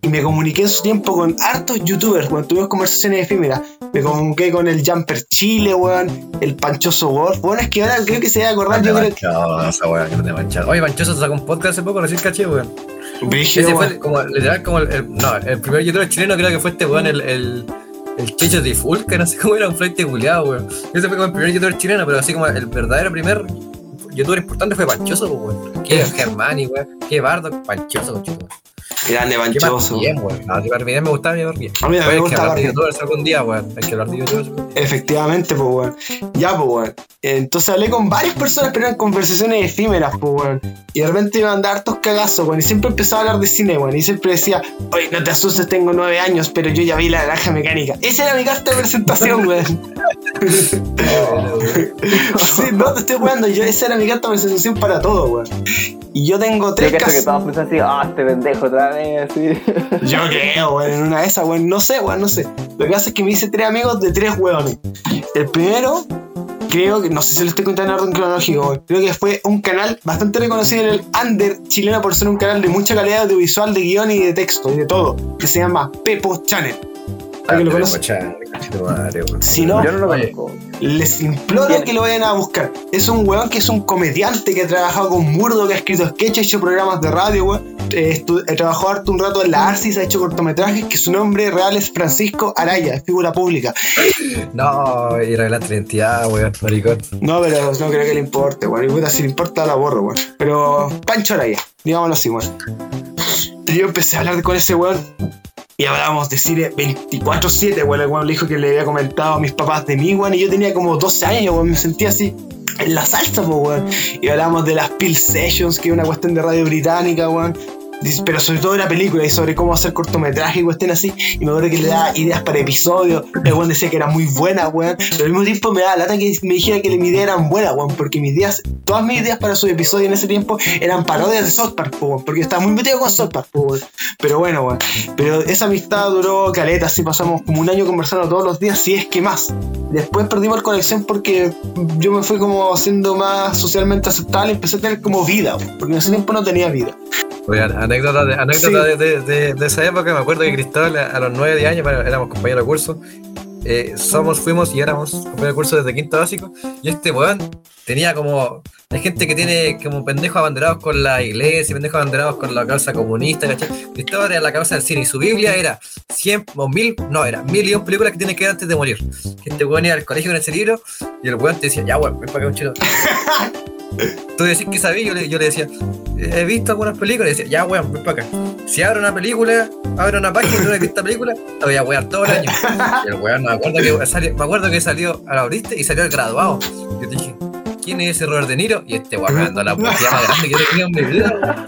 Speaker 4: Y me comuniqué en su tiempo con hartos youtubers, weón. Tuvimos conversaciones efímeras. Me comuniqué con el Jumper Chile, weón. El Panchoso Wolf. Bueno, es que ahora creo que se va a acordar. Yo
Speaker 6: esa weá que manchado. Oye, Panchoso sacó un podcast hace poco, recién caché, weón.
Speaker 4: Brígido,
Speaker 6: Ese
Speaker 4: weón.
Speaker 6: fue como, literal, como el, el- no, el primer youtuber chileno creo que fue este weón, el, el, el Checho de Full, que no sé cómo era, un flight de culiado, weón. Ese fue como el primer youtuber chileno, pero así como el verdadero primer youtuber importante fue Panchoso, pues, weón. Qué Germani, weón. Qué bardo, Panchoso, conchito.
Speaker 4: Grande
Speaker 6: Qué
Speaker 4: Panchoso.
Speaker 6: bien, weón. No, qué bien me gustaba mi Barbie.
Speaker 4: A mí me
Speaker 6: Hay que
Speaker 4: gusta
Speaker 6: hablar de
Speaker 4: Barbie.
Speaker 6: youtubers algún día, weón. Hay que hablar de youtubers.
Speaker 4: Efectivamente, pues, weón. Ya, pues, weón. Entonces hablé con varias personas, pero eran conversaciones efímeras, pues, weón. Y de repente iban a dar hartos cagazos, weón. Y siempre empezaba a hablar de cine, weón. Y siempre decía, oye, no te asustes, tengo nueve años, pero yo ya vi la naranja mecánica. Esa era mi carta de presentación, weón. sí, no te estoy jugando. Yo, esa era mi carta de presentación para todo, weón. Y yo tengo
Speaker 5: Yo
Speaker 4: tres
Speaker 5: creo que todos piensan así, ah, este pendejo otra vez,
Speaker 4: Yo creo, weón, en una de esas, weón, no sé, weón, no sé. Lo que pasa es que me hice tres amigos de tres weones. El primero, creo que, no sé si lo estoy contando en orden cronológico, weón. Creo que fue un canal bastante reconocido en el under chileno por ser un canal de mucha calidad audiovisual, de guion y de texto y de todo, que se llama Pepo Channel. ¿Alguien lo conoce? Si no,
Speaker 5: Yo no lo conozco.
Speaker 4: les imploro que lo vayan a buscar. Es un weón que es un comediante que ha trabajado con Murdo, que ha escrito sketches, ha hecho programas de radio, weón. Eh, eh, trabajó harto un rato en la Arcis, ha hecho cortometrajes, que su nombre real es Francisco Araya, es figura pública.
Speaker 6: No, y revelante la identidad, weón, maricón.
Speaker 4: No, pero no creo que le importe, weón. Y puta, si le importa, la borro, weón. Pero Pancho Araya, digámoslo así, weón. Y yo empecé a hablar con ese weón. Y hablábamos de cine 24-7, weón. El weón le dijo que le había comentado a mis papás de mí, weón. Y yo tenía como 12 años, weón. Me sentía así en la salsa, po, weón. Y hablábamos de las Pill Sessions, que es una cuestión de radio británica, weón. Pero sobre todo de la película y sobre cómo hacer cortometraje y cuestiones así. Y me acuerdo que le daba ideas para episodios. El weón decía que era muy buena, weón. Pero al mismo tiempo me daba lata que me dijera que mis ideas eran buenas, weón. Porque mis ideas, todas mis ideas para sus episodios en ese tiempo eran parodias de South Park, weón. Porque estaba muy metido con South Park, weón. Pero bueno, weón. Pero esa amistad duró caleta, así pasamos como un año conversando todos los días, si es que más. Después perdimos la conexión porque yo me fui como siendo más socialmente aceptable empecé a tener como vida, weón. Porque en ese tiempo no tenía vida.
Speaker 6: Oye, anécdota, de, anécdota
Speaker 4: Sí.
Speaker 6: de, de- de- de esa época, me acuerdo que Cristóbal a, los 9 10 años, bueno, éramos compañeros de curso, eh, somos, fuimos y éramos compañeros de curso desde quinto básico, y este weón tenía como, hay gente que tiene como pendejos abanderados con la iglesia, pendejos abanderados con la causa comunista, ¿cachai? Cristóbal era la causa del cine, y su Biblia era 100 o 1000, no, era 1000 y un películas que tienes que ver antes de morir. Este weón iba al colegio con ese libro, y el weón te decía, ya weón, ven para acá un chino. Tú decís que sabía, yo le, yo le decía, he visto algunas películas, y decía, ya weón, ven para acá. Si abro una película, abro una página y no he visto película, la voy a wear todo el año. Y el weón, me acuerdo que salió, me acuerdo que salió a la abriste y salió el graduado. Yo dije, ¿quién es ese Robert De Niro? Y este weón la puteada más grande que yo he en mi vida.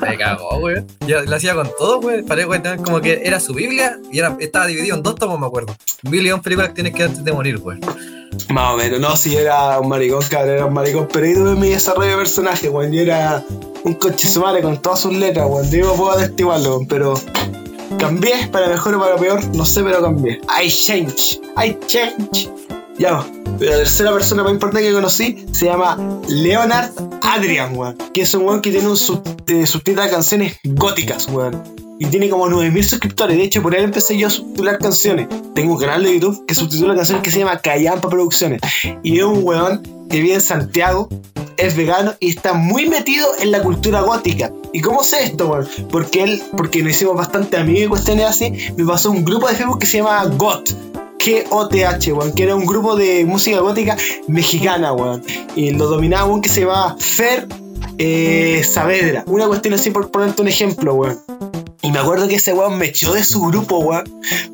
Speaker 6: Me cagó, weón. Yo lo hacía con todo. Parece weón, también como que era su Biblia y estaba dividido en dos tomos, me acuerdo. Y un películas que tienes que antes de morir, weón.
Speaker 4: Más o menos, no, si era un maricón, cabrón, era un maricón, pero ahí tuve mi desarrollo de personaje, weón. Yo era un coche su madre con todas sus letras. Yo no puedo atestiguarlo, pero cambié para mejor o para peor, no sé, pero cambié. I change, I change. Ya, la tercera persona más importante que conocí se llama Leonard Adrian, weón. Que es un weón que tiene un sub, eh, subtítulo de canciones góticas, weón. Y tiene como 9000 suscriptores. De hecho, por él empecé yo a subtitular canciones. Tengo un canal de YouTube que subtitula canciones que se llama Callampa Producciones. Y es un weón que vive en Santiago, es vegano y está muy metido en la cultura gótica. ¿Y cómo sé esto, weón? Porque él, porque nos hicimos bastante amigos y cuestiones así, me pasó un grupo de Facebook que se llama GOT. G-O-T-H, weón, que era un grupo de música gótica mexicana, weón. Y lo dominaba un que se llamaba Fer eh, Saavedra. Una cuestión así por ponerte un ejemplo, weón. Y me acuerdo que ese weón me echó de su grupo, weón.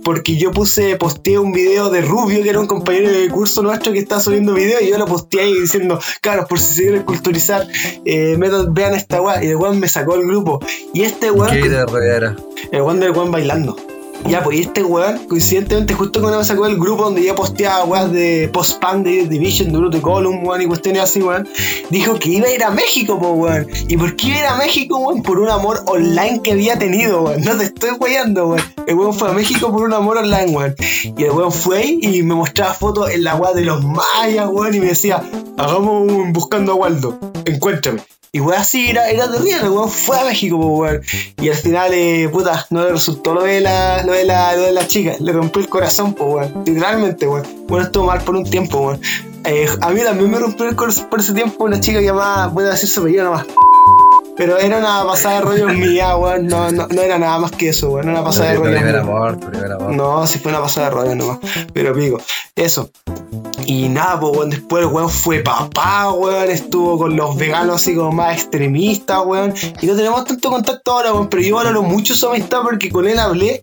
Speaker 4: Porque yo puse, posteé un video de Rubio, que era un compañero de curso nuestro que estaba subiendo video, y yo lo posteé ahí diciendo, claro, por si se quieren culturizar, eh, metan- vean esta weón. Y el weón me sacó el grupo. Y este weón,
Speaker 6: ¿Qué era?
Speaker 4: el weón del weón bailando. Ya, pues este weón, coincidentemente, justo cuando me sacó del grupo donde ya posteaba weas de post-punk, de Division, de Column, weón, y cuestiones así, weón, dijo que iba a ir a México, pues, weón. ¿Y por qué iba a ir a México, weón? Por un amor online que había tenido, weón. No te estoy weyando, weón. El weón fue a México por un amor online, weón. Y el weón fue y me mostraba fotos en la wea de los mayas, weón, y me decía, hagamos un buscando a Waldo, encuéntrame. Y weón así era, era terrible, weón fue a México, weón. Y al final, eh, puta, no le resultó lo de la, lo de la, lo de la chica, le rompió el corazón, po, weón. Literalmente, weón. Bueno, estuvo mal por un tiempo, weón. Eh, a mí también me rompió el corazón por ese tiempo una chica llamada, voy a decir su apellido nomás. Pero era una pasada de rollo mía, weón. No, no, no era nada más que eso, weón. Una pasada de
Speaker 6: Tu
Speaker 4: rollo.
Speaker 6: primer amor, tu primer amor.
Speaker 4: No, si fue una pasada de rollo nomás. Pero pico, eso. Y nada, pues, weón, después el weón fue papá, weón, estuvo con los veganos así como más extremistas, weón. Y no tenemos tanto contacto ahora, weón, pero yo valoro mucho su amistad porque con él hablé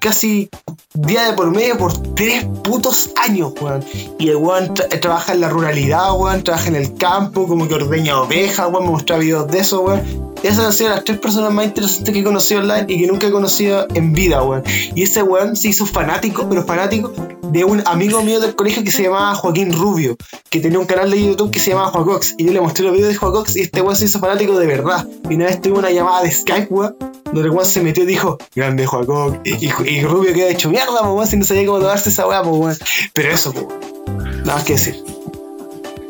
Speaker 4: casi día de por medio por tres putos años, weón. Y el weón tra- trabaja en la ruralidad, weón, trabaja en el campo, como que ordeña ovejas, weón, me mostraba videos de eso, weón. Esas han sido las tres personas más interesantes que he conocido online y que nunca he conocido en vida, weón. Y ese weón se hizo fanático, pero fanático de un amigo mío del colegio que se llamaba Joaquín Rubio, que tenía un canal de YouTube que se llamaba Joacox. Y yo le mostré los videos de Joacox y este weón se hizo fanático de verdad. Y una vez tuve una llamada de Skype, weón, el weón se metió y dijo, grande Joacox. Y, y- y Rubio quedó hecho mierda, po, si no sabía cómo tomarse esa weá, po. Pero eso, po. Nada más que decir.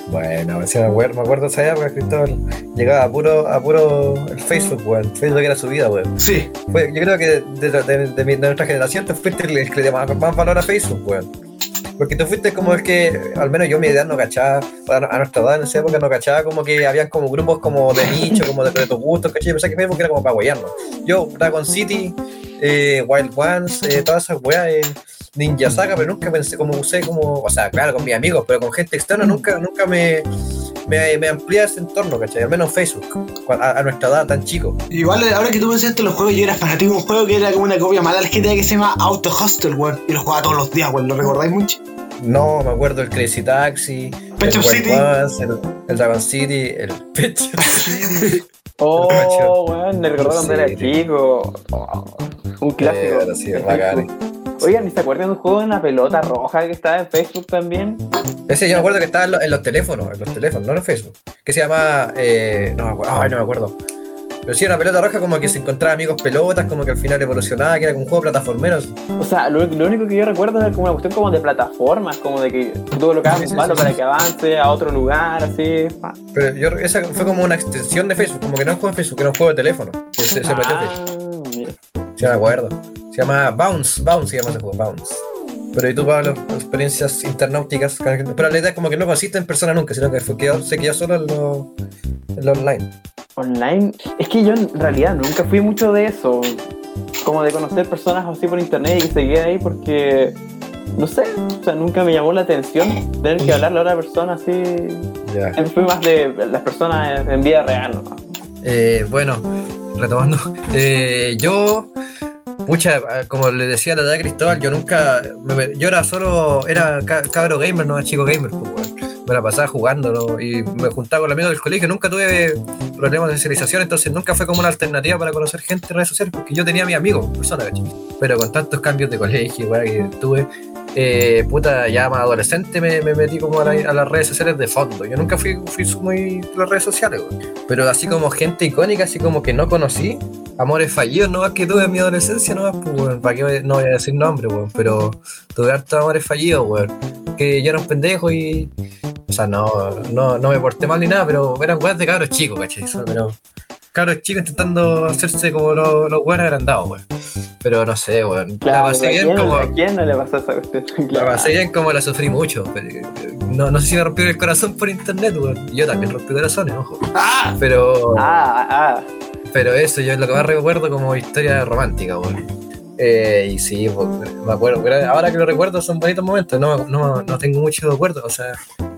Speaker 6: Bueno, me acuerdo, me acuerdo de esa época, Cristóbal. Llegaba a puro, a puro el Facebook, weón. Facebook era su vida, weón.
Speaker 4: Sí,
Speaker 6: Fue- yo creo que de, de- de- de mi- de nuestra generación tú fuiste el, que le más, más valor a Facebook, weón. Porque tú fuiste como el que, al menos yo mi edad no cachaba, a, nuestra edad en esa época no cachaba como que habían como grupos como de nicho, como de, de tus gustos, ¿cachai? Yo pensaba que Facebook era como para guayarnos. Yo, Dragon City, eh, Wild Ones, eh, todas esas weas, eh, Ninja Saga, pero nunca pensé como usé como, o sea, claro, con mis amigos, pero con gente externa nunca, nunca me, me, me amplía ese entorno, ¿cachai? Al menos en Facebook, a, a nuestra edad tan chico.
Speaker 4: Igual ahora que tú mencionaste los juegos, yo era fanático de un juego que era como una copia mala del GTA que se llama Auto Hostel, weón. Y lo jugaba todos los días, weón. ¿Lo recordáis mucho?
Speaker 6: No, me acuerdo el Crazy Taxi,
Speaker 4: Pet Shop
Speaker 6: el
Speaker 4: City.
Speaker 6: El, el Dragon City, el Pet Shop City.
Speaker 5: Oh, weón, me recordó cuando era chico. Oh, un clásico.
Speaker 6: Eh, ahora sí, bacán.
Speaker 5: Oigan, ¿y se acuerdan de un juego de una pelota roja que estaba en Facebook también?
Speaker 6: Ese yo me acuerdo que estaba en, lo- en los teléfonos, en los teléfonos, no en Facebook. Que se llama. Eh, no me acuerdo, ay, no me acuerdo. Pero sí, una pelota roja como que se encontraba amigos pelotas, como que al final evolucionaba, que era como un juego de plataformeros.
Speaker 5: O sea, lo, lo único que yo recuerdo era como una cuestión como de plataformas, como de que tú colocabas
Speaker 6: Sí, sí,
Speaker 5: un palo
Speaker 6: sí,
Speaker 5: para que avance a otro lugar, así.
Speaker 6: Pero yo, esa fue como una extensión de Facebook, como que no es juego de Facebook, era un juego de teléfono. Que se, se metió en Facebook.
Speaker 5: Ah, mira.
Speaker 6: Sí, me acuerdo. Se llama Bounce, Bounce se llama ese juego, Bounce. Pero y tú, Pablo, experiencias internauticas, pero la idea es como que no consiste en persona nunca, sino que fue quedó, se quedó solo en lo, en lo online.
Speaker 5: Online. Es que yo en realidad nunca fui mucho de eso. Como de conocer personas así por internet y que se ahí porque. No sé, o sea, nunca me llamó la atención tener que hablarle a otra persona así. Siempre fui más de las personas en vida real, ¿no?
Speaker 6: Eh, bueno, retomando. Eh, yo, pucha, como le decía la edad de Cristóbal, yo nunca. me- yo era solo. Era ca- cabro gamer, no era chico gamer. pues. Me la pasaba jugando y me juntaba con amigos del colegio. Nunca tuve problemas de socialización, entonces nunca fue como una alternativa para conocer gente en redes sociales porque yo tenía a mis amigos, personas. Pero con tantos cambios de colegio, weón, que tuve. Eh, puta, ya más adolescente me, me metí como a, la- a las redes sociales de fondo. Yo nunca fui, fui muy las redes sociales, weón. Pero así como gente icónica, así como que no conocí, amores fallidos, no más que tuve en mi adolescencia, no más, pues, weón. ¿Para voy- no voy a decir nombre, weón? Pero tuve hartos amores fallidos, weón. Que yo era un pendejo y. O sea, no, no, no me porté mal ni nada, pero eran weas de cabros chicos, ¿cachai? Pero cabros chicos intentando hacerse como los, los buenos agrandados, weón. Pero no sé, weón.
Speaker 5: Claro,
Speaker 6: la pasé
Speaker 5: ¿a
Speaker 6: bien
Speaker 5: quién,
Speaker 6: como.
Speaker 5: ¿a quién no le pasó esa cuestión?
Speaker 6: La
Speaker 5: Claro.
Speaker 6: pasé bien como la sufrí mucho. pero, eh, no, no sé si me rompió el corazón por internet, weón. Yo también rompí corazones, ojo. Pero.
Speaker 5: Ah, ah,
Speaker 6: Pero eso yo es lo que más recuerdo como historia romántica, weón. Eh, y sí, me acuerdo. Ahora que lo recuerdo son bonitos momentos. No, no, no tengo mucho recuerdo. O sea,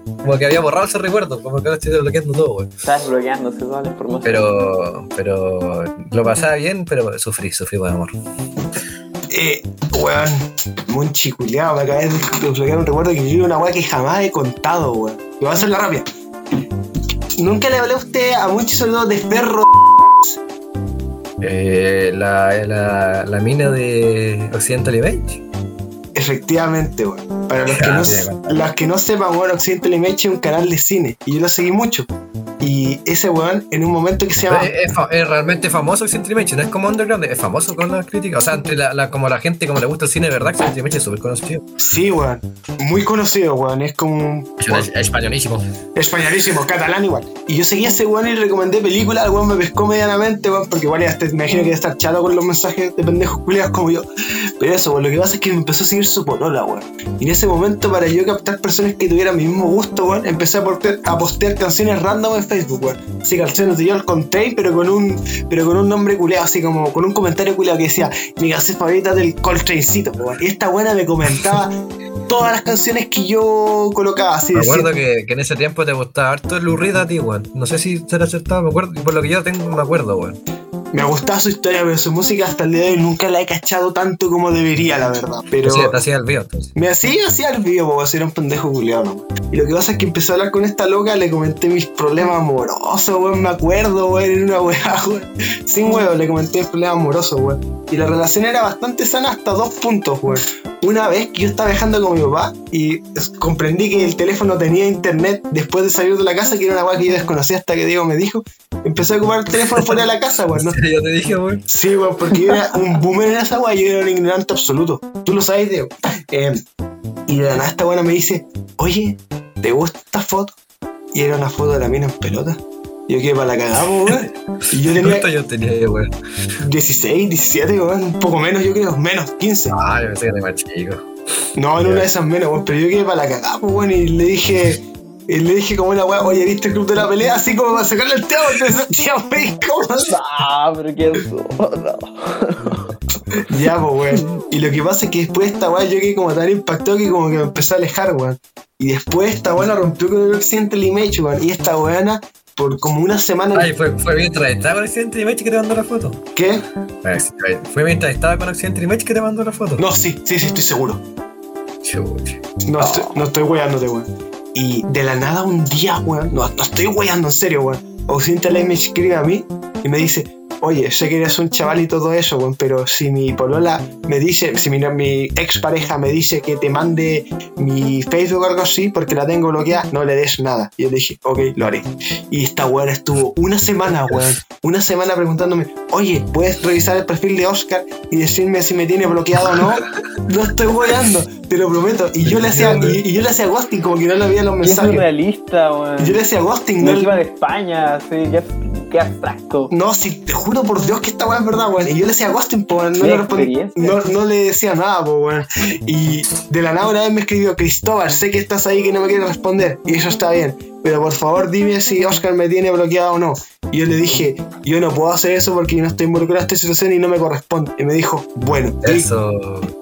Speaker 6: como que había borrado ese recuerdo. Como que ahora estoy desbloqueando todo, weón.
Speaker 5: estás bloqueándose toda la información.
Speaker 6: Pero, pero lo pasaba bien, pero sufrí, sufrí por amor.
Speaker 4: Eh, weón, muy chiculeado, me acabé de desbloquear un recuerdo que yo vi una weá que jamás he contado, weón. Y voy a hacer la rápida. Nunca le hablé a usted a muchos saludos de perro.
Speaker 6: Eh, la, la, la mina de Occidental Image.
Speaker 4: Efectivamente, weón. Para los que,
Speaker 6: Ah,
Speaker 4: no,
Speaker 6: me
Speaker 4: los que no sepan, weón, Occidental Image es un canal de cine. Y yo lo seguí mucho. Y ese weón, en un momento que se llama.
Speaker 6: Es, es es realmente famoso Occidental Image, no es como Underground, es famoso con las críticas. O sea, entre la, la- como la gente, como le gusta el cine, verdad, Occidental Image es súper conocido.
Speaker 4: Sí, weón. Muy conocido, weón. Es como
Speaker 6: españolísimo.
Speaker 4: Españolísimo, catalán igual. Y yo seguía a ese weón y recomendé películas, el weón me pescó medianamente, weón, porque igual ya me imagino que a estar chato con los mensajes de pendejos culiados como yo. Pero eso, weón, lo que pasa es que me empezó a seguir su polola, weón. Y en ese momento, para yo captar personas que tuvieran mi mismo gusto, weón, empecé a postear, a postear canciones random en Facebook, weón. Así canciones de yo al Contain, pero con un, pero con un nombre culeado, así como con un comentario culeado que decía, mi canción favorita del Coltrane'cito, weón. Y esta buena me comentaba todas las canciones que yo colocaba, así
Speaker 6: Me acuerdo que, que en ese tiempo te gustaba harto el Lurrida a ti, weón. No sé si será acertado, me acuerdo. Por lo que yo tengo, me acuerdo, weón.
Speaker 4: Me gustaba su historia, pero su música hasta el día de hoy nunca la he cachado tanto como debería, la verdad. Pero
Speaker 6: Sí, te hacía el entonces.
Speaker 4: me hacía, hacía el video, porque era un pendejo culiado. Y lo que pasa es que empecé a hablar con esta loca, le comenté mis problemas amorosos, weón, me acuerdo, weón, en una weá, weón. Sin weón, le comenté mis problemas amorosos, weón. Y la relación era bastante sana hasta dos puntos, weón. Una vez que yo estaba viajando con mi papá y comprendí que el teléfono tenía internet después de salir de la casa, que era una weá que yo desconocía hasta que Diego me dijo. Empecé a ocupar el teléfono fuera de la casa, weón. No,
Speaker 6: Yo te dije, weón.
Speaker 4: Sí, weón, porque yo era un boomer en esa weá, yo era un ignorante absoluto. Tú lo sabes, Diego. Eh, y de la nada esta buena me dice, oye, ¿te gusta esta foto? Y era una foto de la mina en pelota. Yo quedé para la cagada, po, weón. Y yo tenía
Speaker 6: ¿Cuánto yo tenía, weón?
Speaker 4: 16, 17, weón. Un poco menos, yo creo. Menos, 15.
Speaker 6: Ah, yo pensé que era más chico.
Speaker 4: No, en una de esas menos, weón. Pero yo quedé para la cagada, po, weón. Y le dije... Y le dije como una weá, oye, ¿viste el club de la pelea? Así como para sacarle el tema, porque me sentía muy.
Speaker 5: Ah, pero qué zorra.
Speaker 4: Ya, pues, weón. Y lo que pasa es que después esta weá yo quedé como tan impactado que como que me empecé a alejar, weón. Y después esta weá rompió con el accidente Image, weón. Y esta weana, por como una semana.
Speaker 6: Ay, fue, fue mientras estaba con Occidental Image que te mandó la foto.
Speaker 4: ¿Qué?
Speaker 6: Fue mientras estaba con Occidental Image que te mandó la foto.
Speaker 4: No, sí, sí, sí, estoy seguro. No, estoy, no estoy weón. Y de la nada un día, weón. No, no estoy weando, en serio, weón. Occidental Image escribe a mí y me dice. Oye, sé que eres un chaval y todo eso, weón, pero si mi polola me dice, si mi, mi ex pareja me dice que te mande mi Facebook o algo así porque la tengo bloqueada, no le des nada. Y yo dije, ok, lo haré. Y esta weón estuvo una semana, weón, una semana preguntándome, oye, ¿puedes revisar el perfil de Oscar y decirme si me tiene bloqueado o no? No estoy weando, te lo prometo. Y yo le hacía, y, y yo le hacía ghosting como que no le veía los mensajes.
Speaker 5: weón.
Speaker 4: Yo le hacía ghosting,
Speaker 5: No
Speaker 4: no,
Speaker 5: encima de España, sí, qué, qué abstracto.
Speaker 4: no, si te juro por Dios que esta weá es verdad, weón. Y yo le hacía ghosting, po, weón. No, le respondí-
Speaker 5: experiencia.
Speaker 4: no, no le decía nada, po, weón. Y de la nada una vez me escribió, Cristóbal, sé que estás ahí que no me quieres responder. Y eso está bien. Pero por favor dime si Oscar me tiene bloqueado o no. Y yo le dije, yo no puedo hacer eso porque yo no estoy involucrado en esta situación y no me corresponde. Y me dijo, bueno.
Speaker 6: Eso
Speaker 4: Y,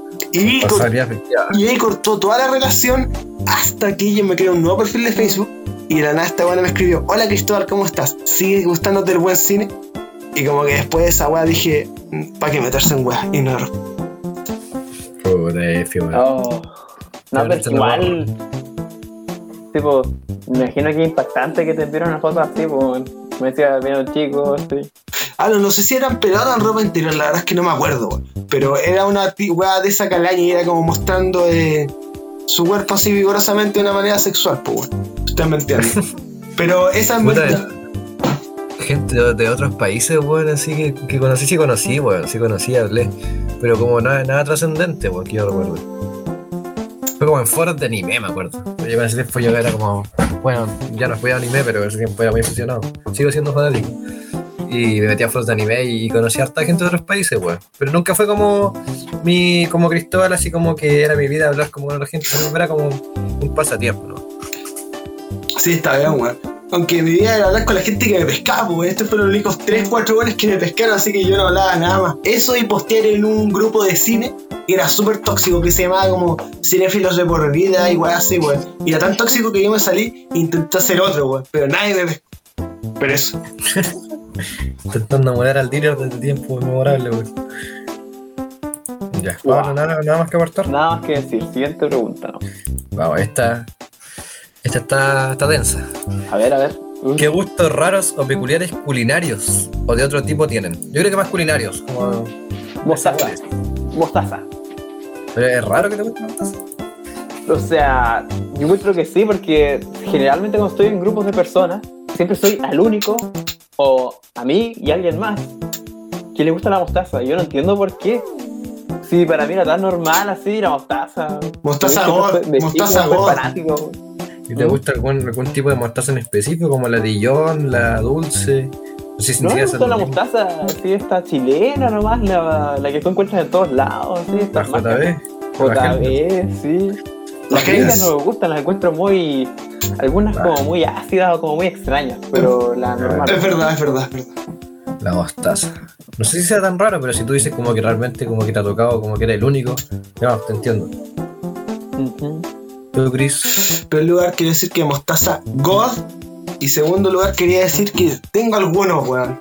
Speaker 6: pasaría efectivamente.
Speaker 4: y ahí cortó toda la relación hasta que yo me creé un nuevo perfil de Facebook. Y de la nada esta weá me escribió, hola Cristóbal, ¿cómo estás? ¿Sigue gustándote el buen cine? Y como que después de esa weá dije, ¿para qué meterse en weá? Y no
Speaker 6: weón.
Speaker 5: Oh. No, pero
Speaker 6: te lo
Speaker 5: igual. Tipo, me imagino que es impactante que te enviaron una foto así, pues. Me decía, vieron chicos, sí.
Speaker 4: Ah, no, no sé si eran peladas en ropa interior, la verdad es que no me acuerdo. Pero era una weá de esa calaña y era como mostrando eh, su cuerpo así vigorosamente de una manera sexual, pues. Ustedes me entienden. Pero esa.
Speaker 6: Gente de, otros países, weón, así que, que conocí, sí conocí, weón, sí conocí, hablé. Pero como nada, nada trascendente, weón, que yo recuerdo. Fue como en foros de anime, me acuerdo. Yo en ese tiempo yo era como, bueno, ya no fui a anime, pero ese tiempo era muy aficionado. Sigo siendo fanático. Y me metía a foros de anime y conocí a harta gente de otros países, weón. Pero nunca fue como mi, como Cristóbal, así como que era mi vida hablar como con otra gente, era como un pasatiempo, ¿no?
Speaker 4: Sí, está bien, weón. Aunque mi idea era hablar con la gente que me pescaba, pues estos fueron los únicos 3, 4 weones que me pescaron, así que yo no hablaba nada más. Eso y postear en un grupo de cine que era súper tóxico, que se llamaba como Cinefilos de por vida, igual así, weón. Y era tan tóxico que yo me salí e intenté hacer otro, weón. Pero nadie me pescó. Pero eso.
Speaker 6: Intentando enamorar al dealer desde tiempo memorable, weón. Ya,
Speaker 5: Wow.
Speaker 6: Pablo, nada, nada más que aportar.
Speaker 5: Nada más que decir. Siguiente pregunta, ¿no?
Speaker 6: Vamos, esta, esta está, está densa.
Speaker 5: A ver, a ver.
Speaker 6: ¿Qué gustos raros o peculiares culinarios o de otro tipo tienen? Yo creo que más culinarios. Como...
Speaker 5: Mostaza. Mostaza.
Speaker 6: Pero es raro que te guste mostaza.
Speaker 5: O sea, yo encuentro que sí, porque generalmente cuando estoy en grupos de personas, siempre soy al único, o a mí y a alguien más, que le gusta la mostaza. Yo no entiendo por qué. Sí, para mí era tan normal así, la mostaza.
Speaker 4: Mostaza
Speaker 5: de
Speaker 4: mostaza God.
Speaker 5: fanático.
Speaker 6: ¿Y te gusta algún, algún tipo de mostaza en específico, como la Dijon, la dulce? No sé si
Speaker 5: No, me gusta la mostaza, sí, esta chilena nomás, la, la que tú encuentras en todos lados, sí,
Speaker 6: La
Speaker 5: estas marcas.
Speaker 6: JB. la
Speaker 5: JB,
Speaker 6: gente.
Speaker 5: sí.
Speaker 4: La
Speaker 5: Las gringas no me gustan, las encuentro muy. Algunas como muy ácidas o como muy extrañas, pero la normal.
Speaker 4: Es verdad, es verdad, es verdad.
Speaker 6: La mostaza. No sé si sea tan raro, pero si tú dices como que realmente como que te ha tocado, como que eres el único, no, te entiendo.
Speaker 5: Ujú.
Speaker 6: ¿Tú, Chris?
Speaker 4: En primer lugar, quiero decir que mostaza God. Y segundo lugar, quería decir que tengo algunos, weón.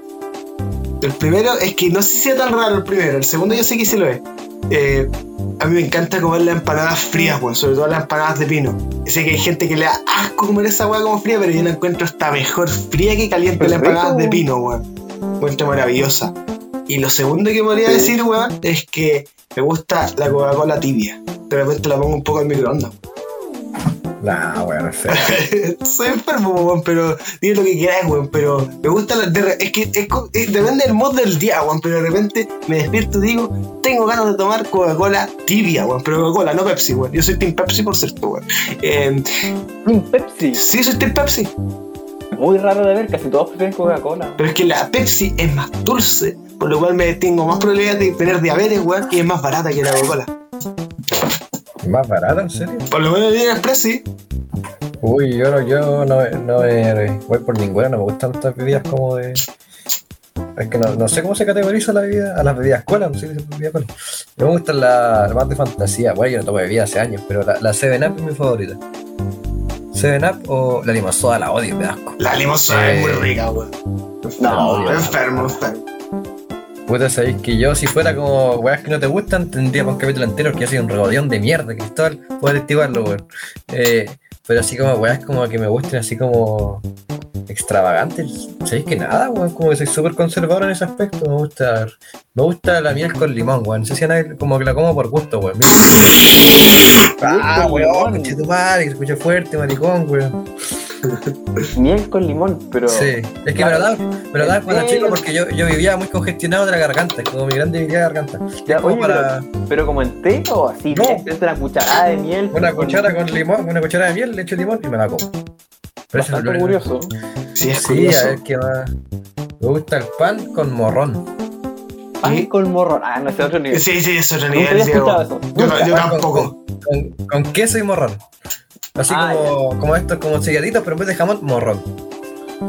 Speaker 4: El primero es que no sé si sea tan raro el primero. El segundo yo sé que sí lo es. Eh, a mí me encanta comer las empanadas frías, weón. Sobre todo las empanadas de pino. Sé que hay gente que le da asco comer esa weá como fría, pero yo la encuentro hasta mejor fría que caliente las empanadas de pino, weón. Encuentro maravillosa. Y lo segundo que podría
Speaker 5: Sí.
Speaker 4: decir, weón, es que me gusta la Coca-Cola tibia. De repente la pongo un poco al microondas.
Speaker 6: Nah, feo.
Speaker 4: Soy enfermo, weón, pero digo lo que quieras, weón, pero me gusta la, de es que es depende del mod del día, weón, pero de repente me despierto y digo, tengo ganas de tomar Coca-Cola tibia, weón, pero Coca-Cola, no Pepsi, weón. Yo soy Team Pepsi, por cierto, weón. Eh,
Speaker 5: Un Pepsi.
Speaker 4: sí, soy Team Pepsi,
Speaker 5: Muy raro de ver, casi todos prefieren Coca-Cola.
Speaker 4: pero es que la Pepsi es más dulce, por lo cual me tengo más probabilidades de tener diabetes, weón, y es más barata que la Coca-Cola.
Speaker 6: ¿Más barata, en serio?
Speaker 4: Por lo menos en Express, sí.
Speaker 6: Uy, yo, no- yo no, no me voy por ninguna, no me gustan estas bebidas como de. Es que no, no sé cómo se categoriza la bebida, a las bebidas cola, no sé es bebida cola. Me gustan las más de fantasía, bueno, yo no tomo bebida hace años, pero la, la 7-Up es mi favorita. 7-Up o la limonsoda la odio, me da asco.
Speaker 4: La limonada es muy
Speaker 6: Eh,
Speaker 4: rica, weón.
Speaker 5: No,
Speaker 4: enfermo, enfermo.
Speaker 6: Puta, sabéis que yo, si fuera como weas que no te gustan, tendríamos un capítulo entero que yo soy un regodeón de mierda, Cristóbal, poder activarlo, weón. Eh, pero así como weas como que me gusten así como extravagantes, sabéis que nada, weón, como que soy súper conservador en ese aspecto, me gusta, me gusta la miel con limón, weón, no sé si a nadie- como que la como por gusto, weón. Ah, weón, tu madre, se escucha fuerte, maricón, weón.
Speaker 5: Miel con limón, pero.
Speaker 6: Sí, es que me lo daban, me lo daban cuando chico porque yo, yo vivía muy congestionado de la garganta, como mi gran debilidad de garganta.
Speaker 5: Ya,
Speaker 6: como
Speaker 5: oye,
Speaker 6: para-
Speaker 5: pero, pero como entero o así,
Speaker 6: No.
Speaker 5: directamente una cucharada de miel.
Speaker 6: Una
Speaker 5: con-
Speaker 6: cuchara con limón, una cuchara de miel, le echo limón y me la como. Pero es
Speaker 5: curioso.
Speaker 4: Sí, es
Speaker 6: Sí,
Speaker 4: curioso.
Speaker 6: a ver qué más. Me gusta el pan con morrón.
Speaker 5: Pan con morrón. Ah, no sé, otro nivel.
Speaker 4: Sí, sí, es otro nivel. Yo, yo
Speaker 6: Pan con-
Speaker 4: tampoco.
Speaker 6: Con, con queso y morrón. Así
Speaker 5: Ah,
Speaker 6: como, como estos, como selladitos, pero en vez de jamón, morrón.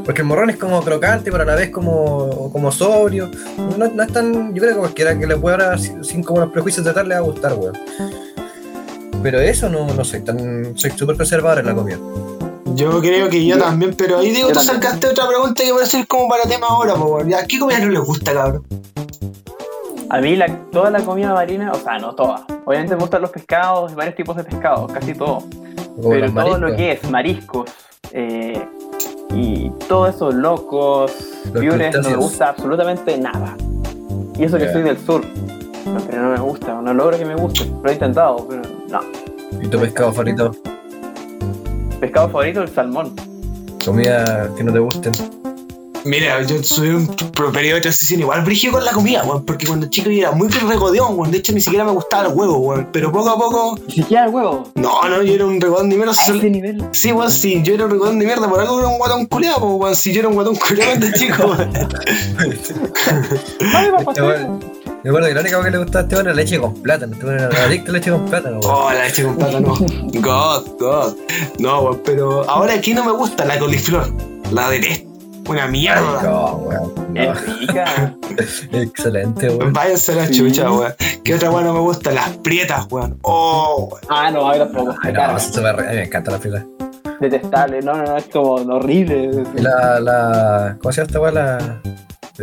Speaker 6: Porque el morrón es como crocante, pero a la vez como, como sobrio. No, no es tan. Yo creo que cualquiera que le pueda, sin, sin como los prejuicios de tal, le va a gustar, weón. Pero eso no, no soy tan. Soy súper conservador en la comida.
Speaker 4: Yo creo que yo también, pero ahí digo, tú
Speaker 5: también.
Speaker 4: sacaste otra pregunta que va a ser como para tema ahora, weón. Ya, ¿Qué comida no les gusta, cabrón?
Speaker 5: A mí la, toda la comida marina, o sea, no toda. Obviamente me gustan los pescados, varios tipos de pescados, casi todo.
Speaker 6: Como
Speaker 5: Pero todo lo que es mariscos eh, y todo eso, locos,
Speaker 6: Los
Speaker 5: piures, no me gusta absolutamente nada. Y eso que soy del sur. No, pero no me gusta, no logro que me guste. Lo he intentado, pero no.
Speaker 6: ¿Y tu pescado favorito?
Speaker 5: Pescado favorito, el salmón.
Speaker 6: Comida que no te gusten.
Speaker 4: Mira, yo tuve un periodo de transición igual brígido con la comida, weón. Porque cuando chico yo era muy regodeón, weón. De hecho, ni siquiera me gustaba el huevo, weón. Pero poco a poco.
Speaker 5: Ni siquiera el huevo.
Speaker 4: No, no, yo era un regodón de mierda.
Speaker 5: A ese nivel.
Speaker 4: Sí, weón, sí, yo era un regodón de mierda. Por algo era un guatón culeado, weón. Si yo era un guatón culeado de chico, weón.
Speaker 5: Papá,
Speaker 6: Este Me acuerdo que lo único que le gustaba a este weón era leche con plátano. Este weón era adicto a leche con plátano, weón.
Speaker 4: Oh, la leche con plátano. God, God. No, weón, pero ahora aquí no me gusta la coliflor. La detesto. Una mierda.
Speaker 6: No, weón. no. Excelente, weón.
Speaker 4: Váyanse a la
Speaker 5: Sí.
Speaker 4: chucha, weón. ¿Qué otra weón no me gusta? Las prietas, weón. Oh, weón.
Speaker 5: Ah, no, a mí tampoco.
Speaker 6: Ay,
Speaker 5: Me
Speaker 6: no, se me, re- a mí me encanta la fila.
Speaker 5: Detestable. No, no, no, es como horrible.
Speaker 6: La, la. ¿Cómo se llama esta weón? La.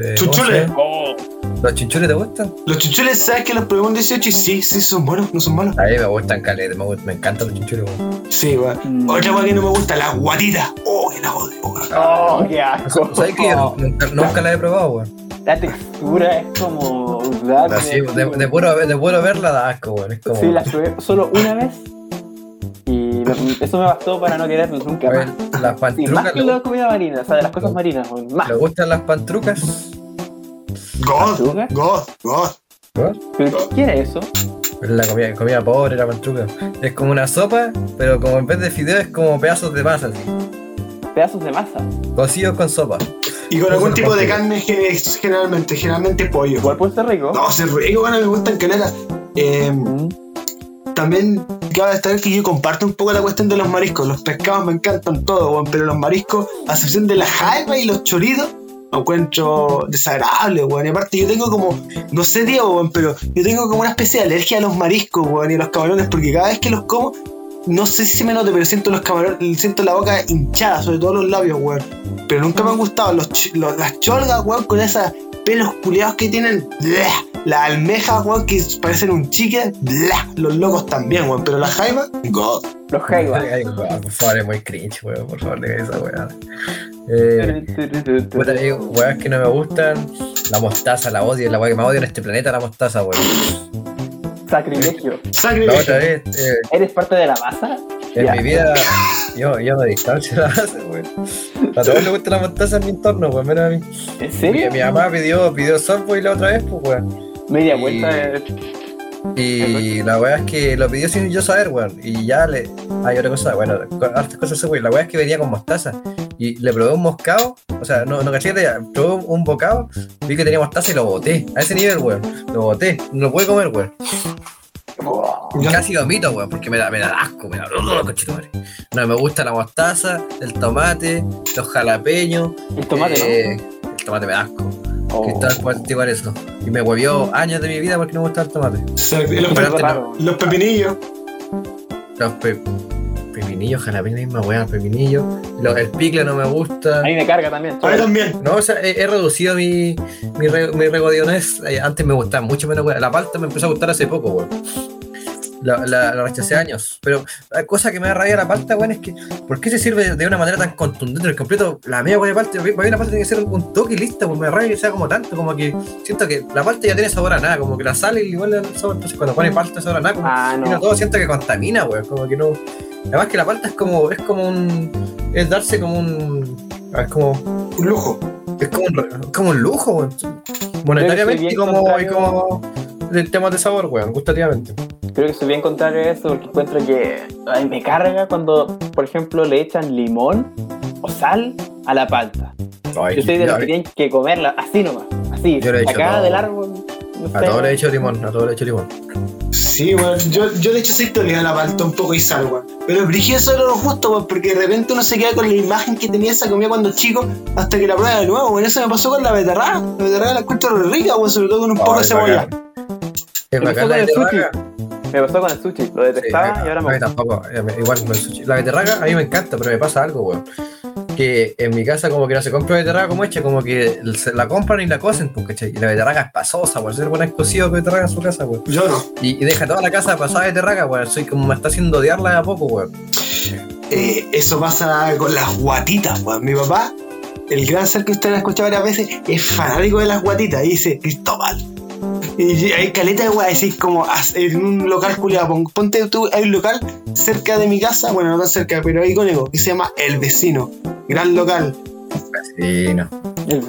Speaker 6: Eh, ¿cómo
Speaker 4: Chuchule.
Speaker 6: se llama?
Speaker 5: Oh,
Speaker 6: ¿Los chinchules te gustan?
Speaker 4: Los chuchules, ¿sabes que los probé en 18? Y sí, sí, son buenos, no son malos.
Speaker 6: A mí me gustan caleta, me, gustan- me encantan los chinchules, weón.
Speaker 4: Sí, weón.
Speaker 5: Mm.
Speaker 4: Otra weón que no me gusta, las guatitas. Oh, que la odio, weón.
Speaker 5: oh, qué asco.
Speaker 6: ¿Sabes qué? Nunca, nunca la he probado, weón.
Speaker 5: La textura es como.
Speaker 6: de, de, puro, de puro verla da asco, weón. Es como.
Speaker 5: Sí, la probé solo una vez. Eso me bastó para no quererme nunca
Speaker 6: Weón,
Speaker 5: más.
Speaker 6: las
Speaker 5: Sí, más
Speaker 6: pantrucas.
Speaker 5: que la comida marina, o sea, de las cosas marinas, más.
Speaker 6: ¿Le gustan las pantrucas?
Speaker 4: God. God, God.
Speaker 5: ¿Pero qué era eso?
Speaker 6: La comida, comida pobre, la pantruca. Es como una sopa, pero como en vez de fideo es como pedazos de masa, así.
Speaker 5: Pedazos de masa.
Speaker 6: Cocidos con sopa.
Speaker 4: Y con
Speaker 6: No
Speaker 4: algún tipo de carne gen- generalmente, generalmente pollo.
Speaker 5: Igual puede ser rico.
Speaker 4: No, se rico, bueno, me gustan caleta. Eh,
Speaker 5: Mm.
Speaker 4: también cabe destacar que yo comparto un poco la cuestión de los mariscos. Los pescados me encantan todos, weón, pero los mariscos, a excepción de la jaiba y los choritos, lo encuentro desagradable, weón. Y aparte yo tengo como, no sé, Diego, weón, pero yo tengo como una especie de alergia a los mariscos, weón, y a los camarones, porque cada vez que los como, no sé si se me nota, pero siento los camarones, siento la boca hinchada, sobre todo los labios, weón. Pero nunca me han gustado los, las cholgas, weón, con esos pelos culeados que tienen. ¡bleh! Las almejas, weón, que parecen un chique. ¡bleh! Los locos también, weón. Pero la jaiba, God.
Speaker 5: Los jaivas.
Speaker 6: Ay, weón, por favor, es muy cringe, weón. Por favor, diga esa weá. Eh, puta, weas que no me gustan. La mostaza, la odio. La weá que me odio en este planeta, la mostaza, weón.
Speaker 5: Sacrilegio.
Speaker 6: La
Speaker 4: Sacrilegio.
Speaker 6: otra vez, eh,
Speaker 5: ¿Eres parte de la masa?
Speaker 6: en
Speaker 5: Ya.
Speaker 6: mi vida, yo, yo me distancia de la base, weón. A todos les gusta la mostaza en mi entorno, weón. Mira a mí.
Speaker 5: ¿En
Speaker 6: Mi,
Speaker 5: serio?
Speaker 6: mi mamá pidió, pidió Subway la otra vez, pues, weón.
Speaker 5: Media
Speaker 6: Y-
Speaker 5: vuelta de.
Speaker 6: Y la weá es que lo pidió sin yo saber, weón. Y ya le. Hay otra cosa, bueno, hartas cosas weón. La weá es que venía con mostaza. Y le probé un moscado. O sea, no, no caché. Probé un, bocado. Vi que tenía mostaza y lo boté. A ese nivel, weón. Lo boté. No lo pude comer, weón. Casi vomito, weón, porque me da, me da asco, me da. No, me gusta la mostaza, el tomate, los jalapeños.
Speaker 5: El tomate,
Speaker 6: eh, El tomate me da asco.
Speaker 5: ¿no? Oh.
Speaker 6: Cristal puede igual eso. Y me huevió años de mi vida porque no me gusta el tomate.
Speaker 4: Los, pe- los pepinillos.
Speaker 6: Los pe pepinillos, jalapeños, misma weá, pepinillos. Los- el picle no me gusta.
Speaker 5: A mí me carga también.
Speaker 4: A mí también.
Speaker 6: No, o sea, he, he reducido mi, mi, re, mi regodionés. Eh, Antes me gustaba mucho menos, weá. La palta me empezó a gustar hace poco, weón. La, la, la rechacé años. Pero la cosa que me da rabia la palta, weón, es que ¿por qué se sirve de una manera tan contundente el completo? La media weá de palta, para mí la palta tiene que ser un toque y lista, pues me da rabia que sea como tanto, como que siento que la palta ya tiene sabor a nada, como que la sal y igual el sabor, entonces cuando pone palta sabor a nada, como
Speaker 5: Ah, no.
Speaker 6: todo siento que contamina, weón. Como que no. Además que la palta es como. Es como un. Es darse como un. ah, Es como.
Speaker 4: Un lujo.
Speaker 6: Es como un, es como un lujo, weón. Monetariamente y como. Y como. El tema de sabor, weón, gustativamente.
Speaker 5: Creo que soy bien contrario a eso porque encuentro que ay, me carga cuando, por ejemplo, le echan limón o sal a la palta.
Speaker 6: Ay,
Speaker 5: Yo soy de los que tienen que comerla así nomás, así,
Speaker 6: Yo le he hecho
Speaker 5: sacada
Speaker 6: todo.
Speaker 5: del árbol. No
Speaker 6: a
Speaker 5: sé.
Speaker 6: todo le he hecho limón, a todo le he hecho limón.
Speaker 4: Sí, weón. Yo, yo le echo aceite de oliva a la palta un poco y sal, weón. Pero eso era lo justo, weón, porque de repente uno se queda con la imagen que tenía esa comida cuando chico hasta que la prueba de nuevo, weón. Eso me pasó con la beterraga. La beterraga la encuentro rica, weón, sobre todo con un poco de cebolla.
Speaker 6: Es
Speaker 5: Me
Speaker 6: bacán
Speaker 5: pasó
Speaker 6: la
Speaker 5: con el sushi.
Speaker 6: beterraga.
Speaker 5: Me pasó con el sushi, lo detestaba
Speaker 6: a-
Speaker 5: y ahora
Speaker 6: a
Speaker 5: me
Speaker 6: mí
Speaker 5: gusta.
Speaker 6: tampoco, eh, igual con el sushi. La beterraga a mí me encanta, pero me pasa algo, weón. Que en mi casa como que no se compra beterraga como hecha, como que se la compran y la cocen, pues, ¿cachai? Y la beterraga es pasosa, weón. Ser buena cocido beterraga en su casa, weón.
Speaker 4: Yo no.
Speaker 6: Y, y deja toda la casa pasada de beterraga, weón. Soy como me está haciendo odiarla de a poco.
Speaker 4: Eh, eso pasa con las guatitas, weón. Mi papá, el gran ser que ustedes han escuchado varias veces, es fanático de las guatitas. Y dice, Cristóbal. Y hay caleta de weá, decís como en un local culiado. pon- Ponte tú, hay un local cerca de mi casa, bueno, no tan cerca, pero ahí con ego, que se llama El Vecino. Gran local.
Speaker 6: Sí, no.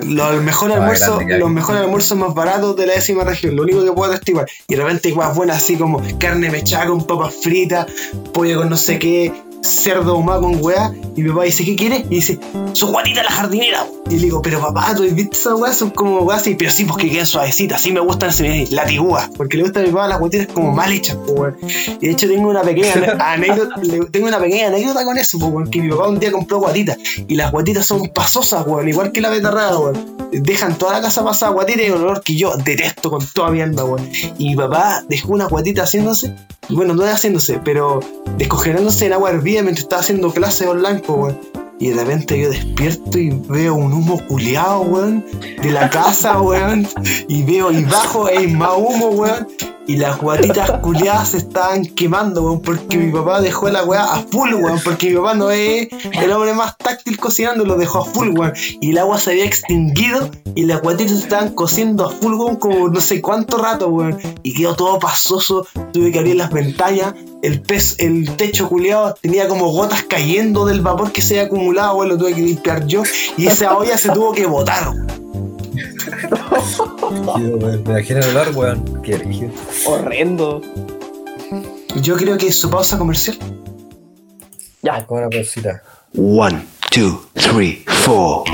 Speaker 4: los mejores almuerzos, los mejores almuerzos más baratos de la décima región, lo único que puedo atestiguar. Y de repente igual buenas así como carne mechada con papas fritas, pollo con no sé qué, cerdo ahumado con weá. Y mi papá dice, ¿qué quieres? Y dice, su guatita la jardinera. Y le digo, pero papá, ¿tú has visto esas weas? Son como weas así, pero sí, pues que quedan suavecitas. Así me gustan, se me latigúas. Porque le gustan a mi papá las guatitas como mal hechas, pues. Y de hecho tengo una pequeña anécdota, tengo una pequeña anécdota con eso, pues, que mi papá un día compró guatitas. Y las guatitas son pasosas, weón, igual que la betarrada, weón. Dejan toda la casa pasada guatita y un olor que yo detesto con toda mi alma, weón. Y mi papá dejó una guatita haciéndose, bueno, no haciéndose, pero descongelándose en agua hervida mientras estaba haciendo clases online, pues, weón. Y de repente yo despierto y veo un humo culiado, weón, de la casa, weón. Y veo y bajo, hay más humo, weón. Y las guatitas culiadas se estaban quemando, weón, porque mi papá dejó la weá a full, weón, porque mi papá no es el hombre más táctil cocinando, lo dejó a full, weón. Y el agua se había extinguido y las guatitas estaban cociendo a full, weón, como no sé cuánto rato, weón. Y quedó todo pasoso, tuve que abrir las ventanas, el pez, el techo culiado tenía como gotas cayendo del vapor que se había acumulado, weón, lo tuve que limpiar yo. Y esa olla se tuvo que botar, weón.
Speaker 6: Me imagino el olor, weón. Qué rígido.
Speaker 5: Horrendo.
Speaker 4: Yo creo que su pausa comercial.
Speaker 5: Ya,
Speaker 6: Con una bolsita.
Speaker 1: One, two, three, four.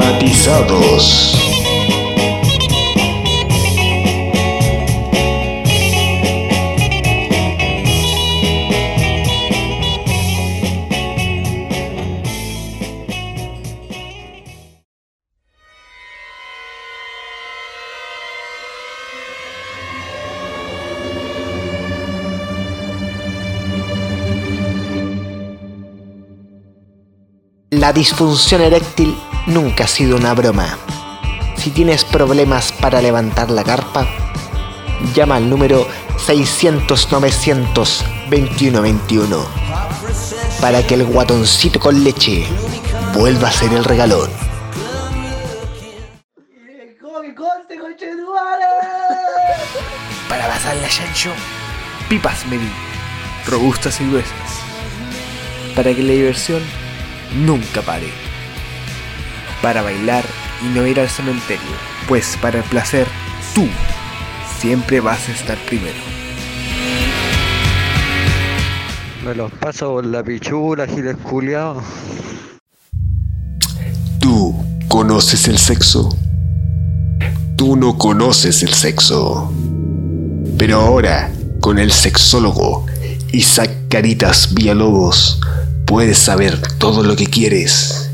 Speaker 1: Sigmatizados. La disfunción eréctil nunca ha sido una broma. Si tienes problemas para levantar la carpa, llama al número 600-900-2121 para que el guatoncito con leche vuelva a ser el regalón. Para pasar la chancho, pipas me di, robustas y gruesas, para que la diversión nunca pare. Para bailar y no ir al cementerio, pues para el placer tú siempre vas a estar primero.
Speaker 7: Me los paso por la pichula, giles culiados.
Speaker 1: Tú conoces el sexo. Tú no conoces el sexo. Pero ahora, con el sexólogo Isaac Caritas Villalobos, puedes saber todo lo que quieres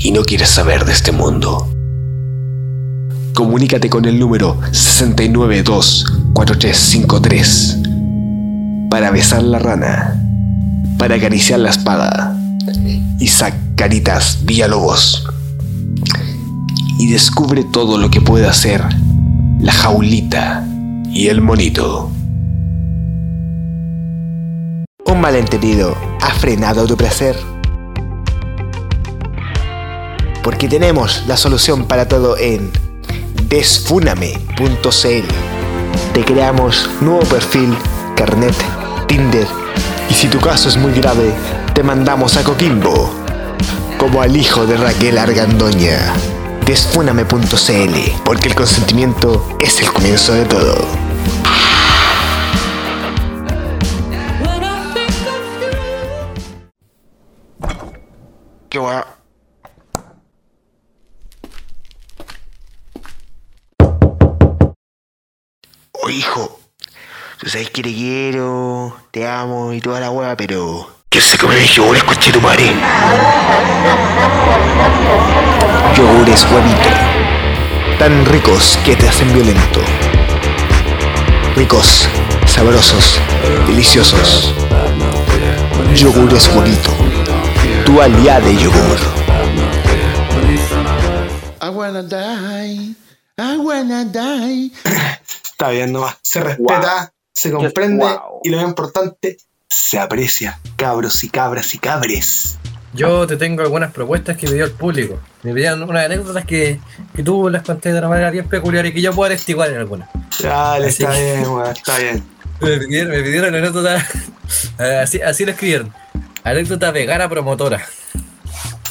Speaker 1: y no quieres saber de este mundo. Comunícate con el número 692-4353 para besar la rana, para acariciar la espada. Isaac Caritas Villalobos y descubre todo lo que puede hacer la jaulita y el monito. Un malentendido ha frenado tu placer. Porque tenemos la solución para todo en desfuname.cl. Te creamos nuevo perfil, carnet, Tinder y si tu caso es muy grave, te mandamos a Coquimbo como al hijo de Raquel Argandoña. Desfuname.cl, porque el consentimiento es el comienzo de todo. Qué guay. Oh, hijo, tú sabes que te quiero, te amo y toda la hueá, pero. ¿Qué se come el yogur, escuché tu madre? Yogures huevito. Tan ricos que te hacen violento. Ricos, sabrosos, deliciosos. Yogures huevito. Tu aliado de yogur.
Speaker 3: I wanna die. I wanna die.
Speaker 4: Está bien nomás. Se respeta, se comprende
Speaker 5: Wow.
Speaker 4: y lo más importante, se aprecia. Cabros y cabras y cabres.
Speaker 6: yo te tengo algunas propuestas que me dio el público. Me pidieron unas anécdotas que, que tú las conté de una manera bien peculiar y que yo puedo atestiguar en algunas.
Speaker 4: Dale,
Speaker 6: Así
Speaker 4: está
Speaker 6: que-
Speaker 4: bien, weón, está bien.
Speaker 6: Me pidieron, me pidieron anécdotas, eh, así, así lo escribieron. Anécdota vegana promotora.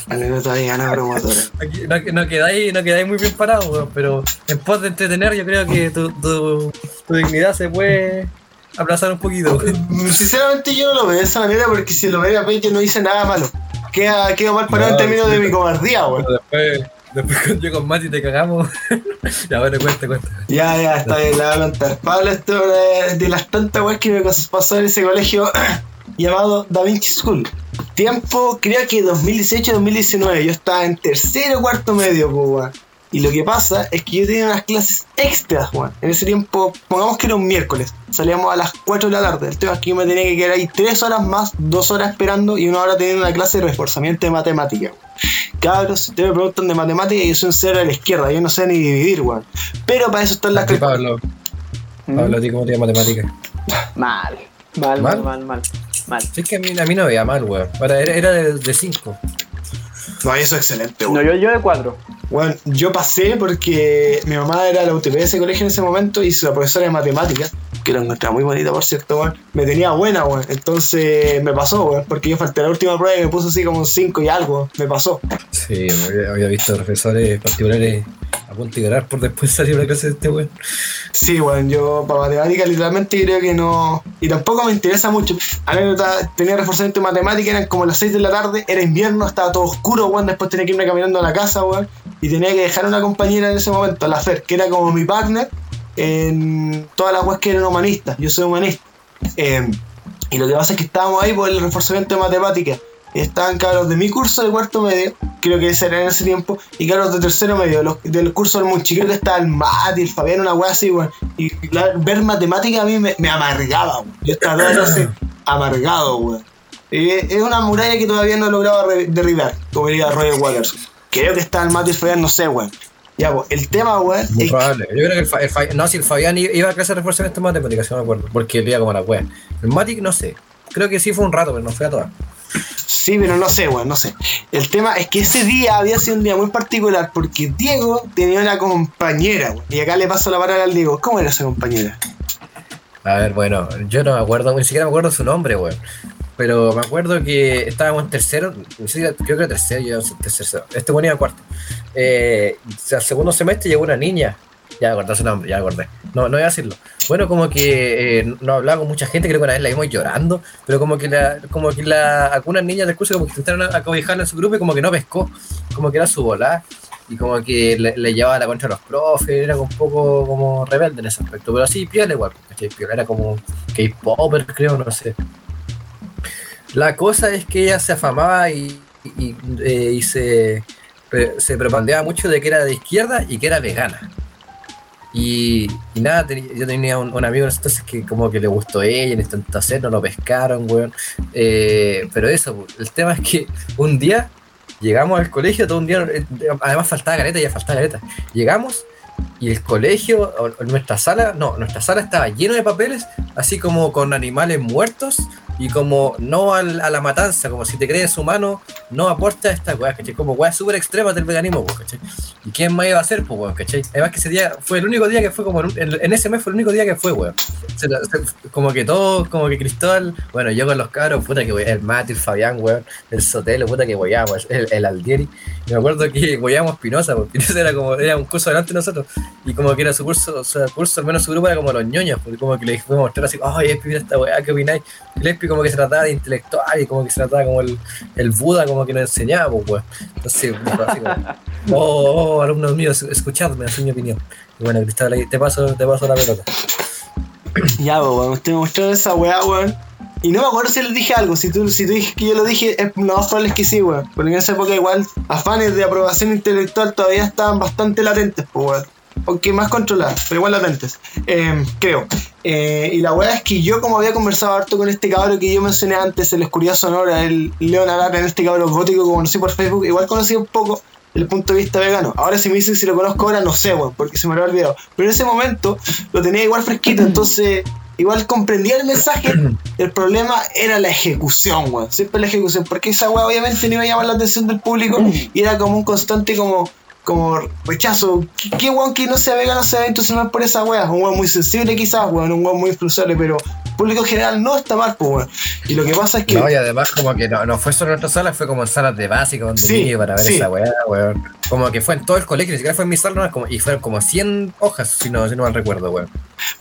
Speaker 4: Anécdota de gana promotora.
Speaker 6: Aquí no, no quedáis, no quedáis muy bien parados, pero en pos de entretener yo creo que tu, tu, tu dignidad se puede aplazar un poquito.
Speaker 4: Sinceramente yo no lo veo de esa manera porque si lo veo a yo no hice nada malo. Queda, quedo mal parado en
Speaker 6: No,
Speaker 4: términos de mi cobardía, weón.
Speaker 6: Pero después, después yo con Mati te cagamos. ya bueno, cuenta, cuenta.
Speaker 4: Ya, ya, está bien, la voy a contar. Pablo, esto es de, de las tantas weas que me pasó en ese colegio llamado Da Vinci School. Tiempo, creo que 2018-2019. Yo estaba en tercero o cuarto medio, pues, weón. Y lo que pasa es que yo tenía unas clases extras, weón. En ese tiempo, pongamos que era un miércoles. Salíamos a las 4 de la tarde. El tema es que yo me tenía que quedar ahí 3 horas más, 2 horas esperando y una hora teniendo una clase de reforzamiento de matemática. Cabros, si ustedes me preguntan de matemática, yo soy un cero a la izquierda. Yo no sé ni dividir, weón. Pero para eso están las
Speaker 6: ti, Pablo,
Speaker 5: Mm.
Speaker 6: Pablo, ¿a ti cómo te matemática?
Speaker 5: Mal. Mal, mal,
Speaker 6: ¿Mal?
Speaker 5: mal, mal. Mal.
Speaker 6: Si es que a mí, a mí no veía mal, weón. Era, era de 5.
Speaker 4: No, eso es excelente,
Speaker 5: No,
Speaker 4: weón.
Speaker 5: yo, yo de cuatro.
Speaker 4: Bueno, yo pasé porque mi mamá era la UTP de ese colegio en ese momento y la profesora de matemáticas, que la encontraba muy bonita por cierto, weón, me tenía buena, weón. Entonces me pasó, weón, porque yo falté la última prueba y me puso así como un 5 y algo, me pasó.
Speaker 6: Sí, me había, había visto profesores particulares a punto de llorar por después salir de la clase de este weón.
Speaker 4: Sí, weón, yo para matemáticas literalmente creo que no. Y tampoco me interesa mucho. Anécdota, tenía reforzamiento de matemáticas, eran como las 6 de la tarde, era invierno, estaba todo oscuro, weón. Después tenía que irme caminando a la casa, weón. Y tenía que dejar una compañera en ese momento, la Fer, que era como mi partner en todas las weas que eran humanistas. Yo soy humanista. Eh, y lo que pasa es que estábamos ahí por el reforzamiento de matemáticas. Estaban cabros de mi curso de cuarto medio, creo que ese era en ese tiempo, y cabros de tercero medio, los, del curso del Munchi, creo que estaba el Mati, el Fabián, una wea así, weón. Y ver matemáticas a mí me, me amargaba, weón. Yo estaba la clase amargado, weón. Eh, es una muralla que todavía no he logrado derribar, como diría Roger Waters. Creo que está el Mati y el Fabián, no sé, weón. Ya, pues, el tema, weón,
Speaker 6: Muy
Speaker 4: es
Speaker 6: probable. Yo creo que el, Fa- el Fa- no, si el Fabián iba a clase de reforzamiento en matemáticas, si no me acuerdo, porque él iba como la wea. El Matic, no sé. Creo que sí fue un rato, pero no fue a todas.
Speaker 4: Sí, pero no sé, weón, no sé. El tema es que ese día había sido un día muy particular porque Diego tenía una compañera, weón. Y acá le paso la palabra al Diego. ¿Cómo era esa compañera?
Speaker 6: A ver, bueno, yo no me acuerdo, ni siquiera me acuerdo su nombre, weón. Pero me acuerdo que estábamos en tercero, creo que tercero, yo tercero. Este weón iba cuarto. Eh, al segundo semestre llegó una niña. Ya me acordé su nombre, ya acordé. No, no voy a decirlo. Bueno, como que eh, no hablaba con mucha gente, creo que una vez la vimos llorando, pero como que la, como que la, algunas niñas del curso como que intentaron acobijarla en su grupo y como que no pescó, como que era su volá y como que le, le llevaba la contra a los profes, era un poco como rebelde en ese aspecto, pero así piola igual, ¿cachai? Piola era como K-Popper, creo, no sé. La cosa es que ella se afamaba eh, y se, se propagandeaba mucho de que era de izquierda y que era vegana. Y, nada, yo tenía un, un amigo entonces que como que le gustó ella, en intentó hacer, no lo pescaron, weón. Eh, pero eso, el tema es que un día llegamos al colegio, todo un día, eh, además faltaba careta, ya faltaba careta. Llegamos y el colegio, nuestra sala, no, nuestra sala estaba lleno de papeles, así como con animales muertos y como no al- a la matanza, como si te crees humano, no aporta esta weá, ¿cachai? Como weá súper extrema del veganismo, pues, ¿cachai? ¿Y quién más iba a hacer, pues, weón, ¿cachai? Además que ese día fue el único día que fue como, en, en- ese mes fue el único día que fue, se- como que todos, como que Cristóbal, bueno, yo con los cabros, puta que weón, el Mati, el Fabián, weón, el Sotelo, puta que weábamos, el, el Aldieri. Y me acuerdo que weábamos Espinosa, porque Espinosa era como, era un curso delante de nosotros, y como que era su curso, o sea, curso, al menos su grupo era como los ñoños, porque como que le fuimos a mostrar así, ay, mira esta weá, ¿qué opináis? Como que se trataba de intelectual, y como que se trataba como el, el Buda, como que nos enseñaba, pues, weón. Entonces, así como, oh, oh, alumnos míos, escuchadme, así mi opinión. Y bueno, Cristóbal, ahí te paso, te paso la pelota.
Speaker 4: Ya, pues, weón, usted me mostró esa weá, weón. Y no me acuerdo si les dije algo. Si tú, si tú dijiste que yo lo dije, es lo más probable es que sí, weón. Porque en esa época, igual, afanes de aprobación intelectual todavía estaban bastante latentes, pues, weón. Aunque más controladas, pero igual latentes. Eh, creo. Eh, y la weá es que yo, como había conversado harto con este cabro que yo mencioné antes, el Oscuridad Sonora, el Leon en este cabro gótico que conocí por Facebook, igual conocí un poco el punto de vista vegano. Ahora si me dicen si lo conozco ahora, no sé, weón, porque se me lo ha olvidado. Pero en ese momento lo tenía igual fresquito, entonces igual comprendía el mensaje, el problema era la ejecución, weón. Siempre la ejecución, porque esa weá obviamente no iba a llamar la atención del público y era como un constante como, como rechazo. ¿Qué, qué weón que no sea vegano se va a entusiasmar por esa weá? Un weón muy sensible quizás, weón, un weón muy frustrable, pero público en general no está mal, pues weón. Y lo que pasa es que...
Speaker 6: No, y además como que no, no fue solo en nuestra sala, fue como en salas de básica donde
Speaker 4: Sí,
Speaker 6: para ver
Speaker 4: sí.
Speaker 6: esa weá, weón. Como que fue en todo el colegio, ni siquiera fue en mi sala, como, y fueron como 100 hojas, si no, si no mal recuerdo, weón.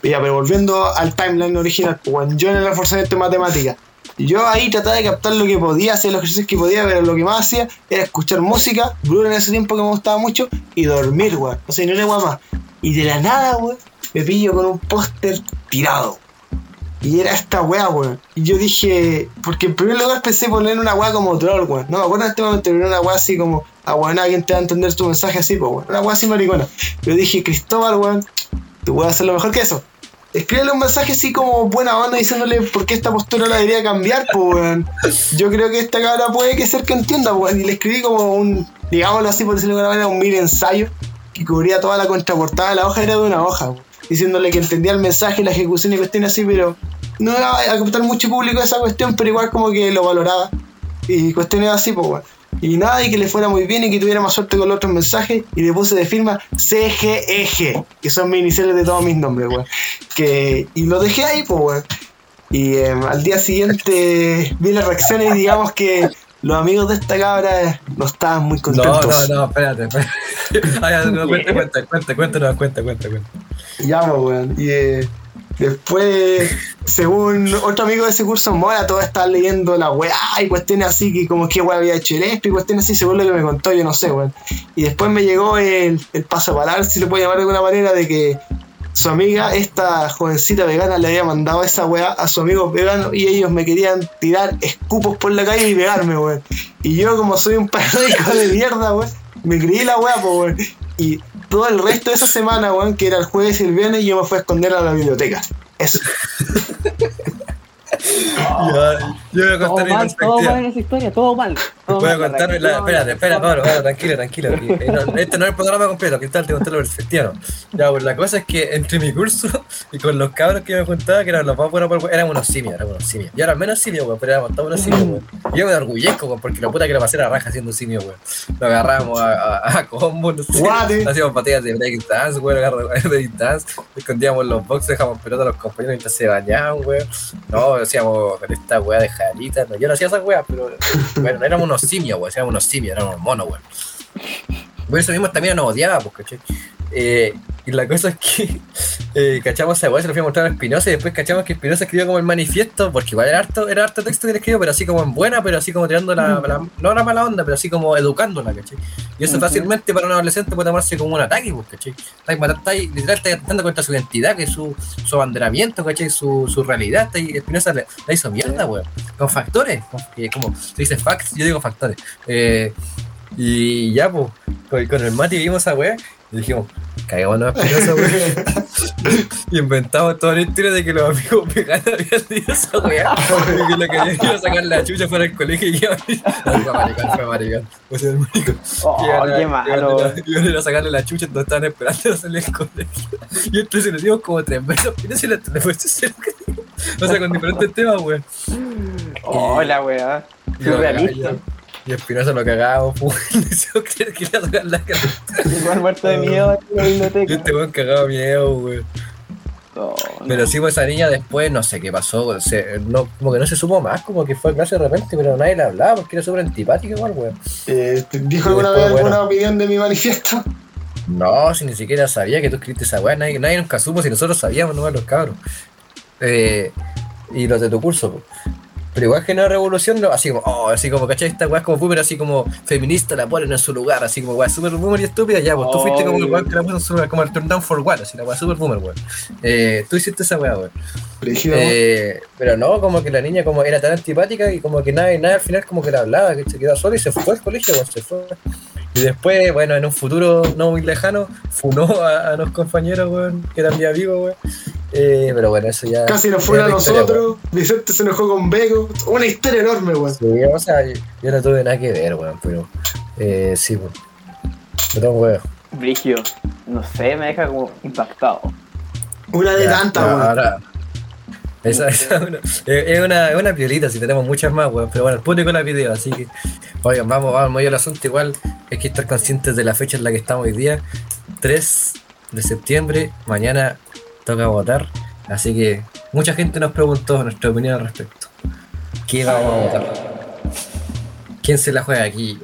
Speaker 4: Ya, pero volviendo al timeline original, pues, bueno, yo en el reforzamiento de matemáticas, yo ahí trataba de captar lo que podía, hacer los ejercicios que podía, pero lo que más hacía era escuchar música, Blur en ese tiempo que me gustaba mucho, y dormir, weón. O sea, no era más. Y de la nada, weón, me pillo con un póster tirado. Y era esta weá, weón. Y yo dije, porque en primer lugar pensé poner una weá como troll, weón. No me acuerdo en este momento, pero una weá así como, ah, weón, alguien te va a entender tu mensaje así, pues, weón. Una weá así maricona. Pero dije, Cristóbal, weón, tú puedes hacer lo mejor que eso. Escríbele un mensaje así como buena onda diciéndole por qué esta postura la debería cambiar, pues. Yo creo que esta cabra puede que ser que entienda, pues. Y le escribí como un, digámoslo así, por decirlo de alguna manera, un mini ensayo que cubría toda la contraportada de la hoja, era de una hoja. Diciéndole que entendía el mensaje, la ejecución y cuestiones así, pero no iba a captar mucho público esa cuestión, pero igual como que lo valoraba. Y cuestiones así, pues, weón. Y nada, y que le fuera muy bien y que tuviera más suerte con los otros mensajes. Y le puse de firma CGEG, que son mis iniciales de todos mis nombres, weón. Que, y lo dejé ahí, pues, weón. Y em, al día siguiente vi las reacciones y digamos que los amigos de esta cabra no estaban muy
Speaker 6: No,
Speaker 4: contentos.
Speaker 6: no, no, espérate, espérate. Ay, no, cuenta, cuenta, cuenta, cuenta, no, cuenta, cuenta, cuenta.
Speaker 4: Ya, pues, weón. Y eh, después, según otro amigo de ese curso, Mora, todo estaba leyendo la weá y cuestiones así, que como que weá había hecho el ESP y cuestiones así, según lo que me contó, yo no sé, weón. Y después me llegó el, el paso palabra, si lo puedo llamar de alguna manera, de que su amiga, esta jovencita vegana, le había mandado esa weá a su amigo vegano y ellos me querían tirar escupos por la calle y pegarme, weón. Y yo, como soy un paranoico de mierda, weón, me creí la weá, pues. Y todo el resto de esa semana, weón, que era el jueves y el viernes, yo me fui a esconder a la biblioteca. Eso.
Speaker 6: Yo, yo voy a
Speaker 5: Todo
Speaker 6: contar mi
Speaker 5: mal, todo
Speaker 6: perspectiva.
Speaker 5: mal en esa historia, todo mal.
Speaker 6: Voy a contar la. Espérate, espera, Pablo, Pablo, tranquilo, tranquilo. aquí, eh, no, este no es el programa completo, que tal te conté la perspectiva. no. Ya, pues la cosa es que entre mi curso y con los cabros que me juntaba, que eran los más buenos, éramos unos simios, éramos unos simios. Yo era menos simio, weón, pero éramos todos unos simios, weón. Y Yo me enorgullezco, weón, porque la puta que la pasé era raja siendo un simio, weón. Lo agarrábamos a, a, a combo, no sé. Hacíamos batallas de break dance, weón, agarra- break dance. Escondíamos los boxes, dejamos pelota a los compañeros mientras se bañaban, weón. No, hacíamos con esta weá de jarita. No, yo no hacía esas weas, pero bueno, no éramos unos simios, weón. Éramos unos simios, éramos unos monos, weón. Por eso mismo también nos odiaba, ¿cachai? Eh, y la cosa es que eh, cachamos esa weá, se lo fui a mostrar a Espinosa y después cachamos que Espinosa escribió como el manifiesto, porque igual era harto, era harto texto que le escribió, pero así como en buena, pero así como tirando la, la- no la mala onda, pero así como educándola, ¿cachai? Y eso fácilmente para un adolescente puede tomarse como un ataque, pues, ¿cachai? Estáis literal, estáis atentando contra su identidad, que es su, su abanderamiento, ¿cachai? Su, su realidad, y Espinosa le, la hizo mierda, weón. Con factores, con- que como se dice facts, yo digo factores. Eh, y ya, pues, con, con el Mati vimos esa weá y dijimos, cagámonos a Espinosa, weón. y inventamos toda la historia de que los amigos veganos habían dicho esa weá. y que lo que habían ido a sacar la chucha fuera del colegio y No, fue maricón, fue maricón. Fue ser maricón.
Speaker 5: Oh,
Speaker 6: Iban a-
Speaker 5: qué
Speaker 6: a-
Speaker 5: malo.
Speaker 6: Iban a ir a sacarle la chucha donde estaban esperando a salir del colegio. Y entonces nos dimos como tres veces. Y no se la se O sea, con diferentes temas, weón.
Speaker 5: Hola, weá.
Speaker 6: Y
Speaker 5: Surrealista.
Speaker 6: Y Espinosa lo cagamos, pues. Le hizo creer que le iba a tocar la cara.
Speaker 5: Igual muerto de miedo en la biblioteca.
Speaker 6: este weón cagado miedo, weón.
Speaker 5: Oh, no.
Speaker 6: Pero sí, pues esa niña después, no sé qué pasó, se- no, como que no se supo más, como que fue a clase de repente, pero nadie le hablaba porque era súper antipática igual, weón.
Speaker 4: Eh, ¿Dijo alguna
Speaker 6: después,
Speaker 4: vez alguna
Speaker 6: bueno.
Speaker 4: opinión de mi manifiesto?
Speaker 6: No, si ni siquiera sabía que tú escribiste esa weá, nadie, nadie nunca supo si nosotros sabíamos, no los cabros. Eh, y los de tu curso, po. Pero igual generó revolución, no, así como, oh, así como, ¿cachai? Esta weá es como boomer, así como feminista la ponen en su lugar, así como weá super boomer y estúpida, ya, pues tú fuiste como el que la puso en su lugar, como el turn down for what, así la weá super boomer, weón. Eh, tú hiciste esa weá, weón. Eh, pero no, como que la niña como era tan antipática y como que nadie, nadie al final como que le hablaba, que se quedó sola y se fue al colegio, weón, se fue. Y después, bueno, en un futuro no muy lejano, funó a, a los compañeros, weón, que eran día vivos, weón. Eh, pero bueno, eso ya.
Speaker 4: Casi nos fueron a
Speaker 6: otra historia,
Speaker 4: nosotros. Vicente se enojó con Bego. Una historia enorme, weón.
Speaker 6: Sí, o sea, yo, yo no tuve nada que ver, weón, pero eh, sí, weón. Pero weón.
Speaker 5: Brigio. No sé, me deja como impactado.
Speaker 4: Una de tantas, weón.
Speaker 6: Ahora, Esa, esa es, una, es, una, es una piolita, si tenemos muchas más, weón. Pero bueno, el público la pidió, así que. Oigan, vamos, vamos, al asunto. Igual hay que estar conscientes de la fecha en la que estamos hoy día. 3 de septiembre, mañana toca votar. Así que mucha gente nos preguntó nuestra opinión al respecto. ¿Qué vamos a votar? ¿Quién se la juega aquí?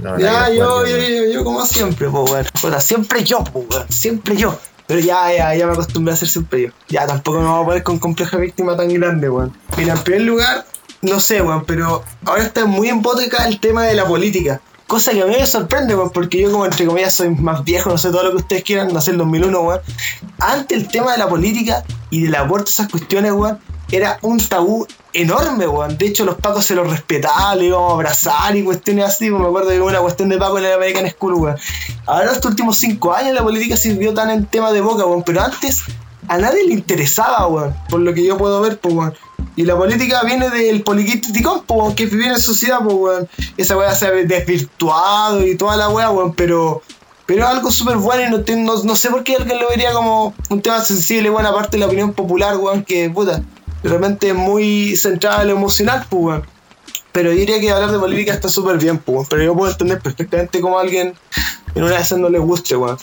Speaker 6: No,
Speaker 4: Ya, yo, yo, yo, yo como siempre, weón. Siempre yo, weón. Siempre yo. Pero ya, ya, ya me acostumbré a ser siempre yo. Ya, tampoco me voy a poner con compleja víctima tan grande, weón. Mira, en primer lugar, no sé, weón, pero ahora está muy en el tema de la política. Cosa que a mí me sorprende, weón, porque yo como entre comillas soy más viejo, no sé todo lo que ustedes quieran, nací en el 2001, weón. Antes el tema de la política y del aborto, esas cuestiones, weón, era un tabú enorme, weón. De hecho, los pacos se los respetaban, le íbamos a abrazar y cuestiones así. Me acuerdo que una cuestión de paco en el American School, weón. Ahora, estos últimos cinco años, la política se vio tan en tema de boca, weón. Pero antes, a nadie le interesaba, weón. Por lo que yo puedo ver, pues, weón. Y la política viene del poliquiticón, pues, weón, que vive en sociedad, pues, weón. Esa weá se ha desvirtuado y toda la weá, weón. Pero pero es algo súper bueno y no, te- no sé por qué alguien lo vería como un tema sensible, bueno, aparte de la opinión popular, weón, que puta, de repente muy centrada en lo emocional, pues, weón. Pero diría que hablar de política está súper bien, pues. Pero yo puedo entender perfectamente cómo a alguien en una de esas no le guste, weón.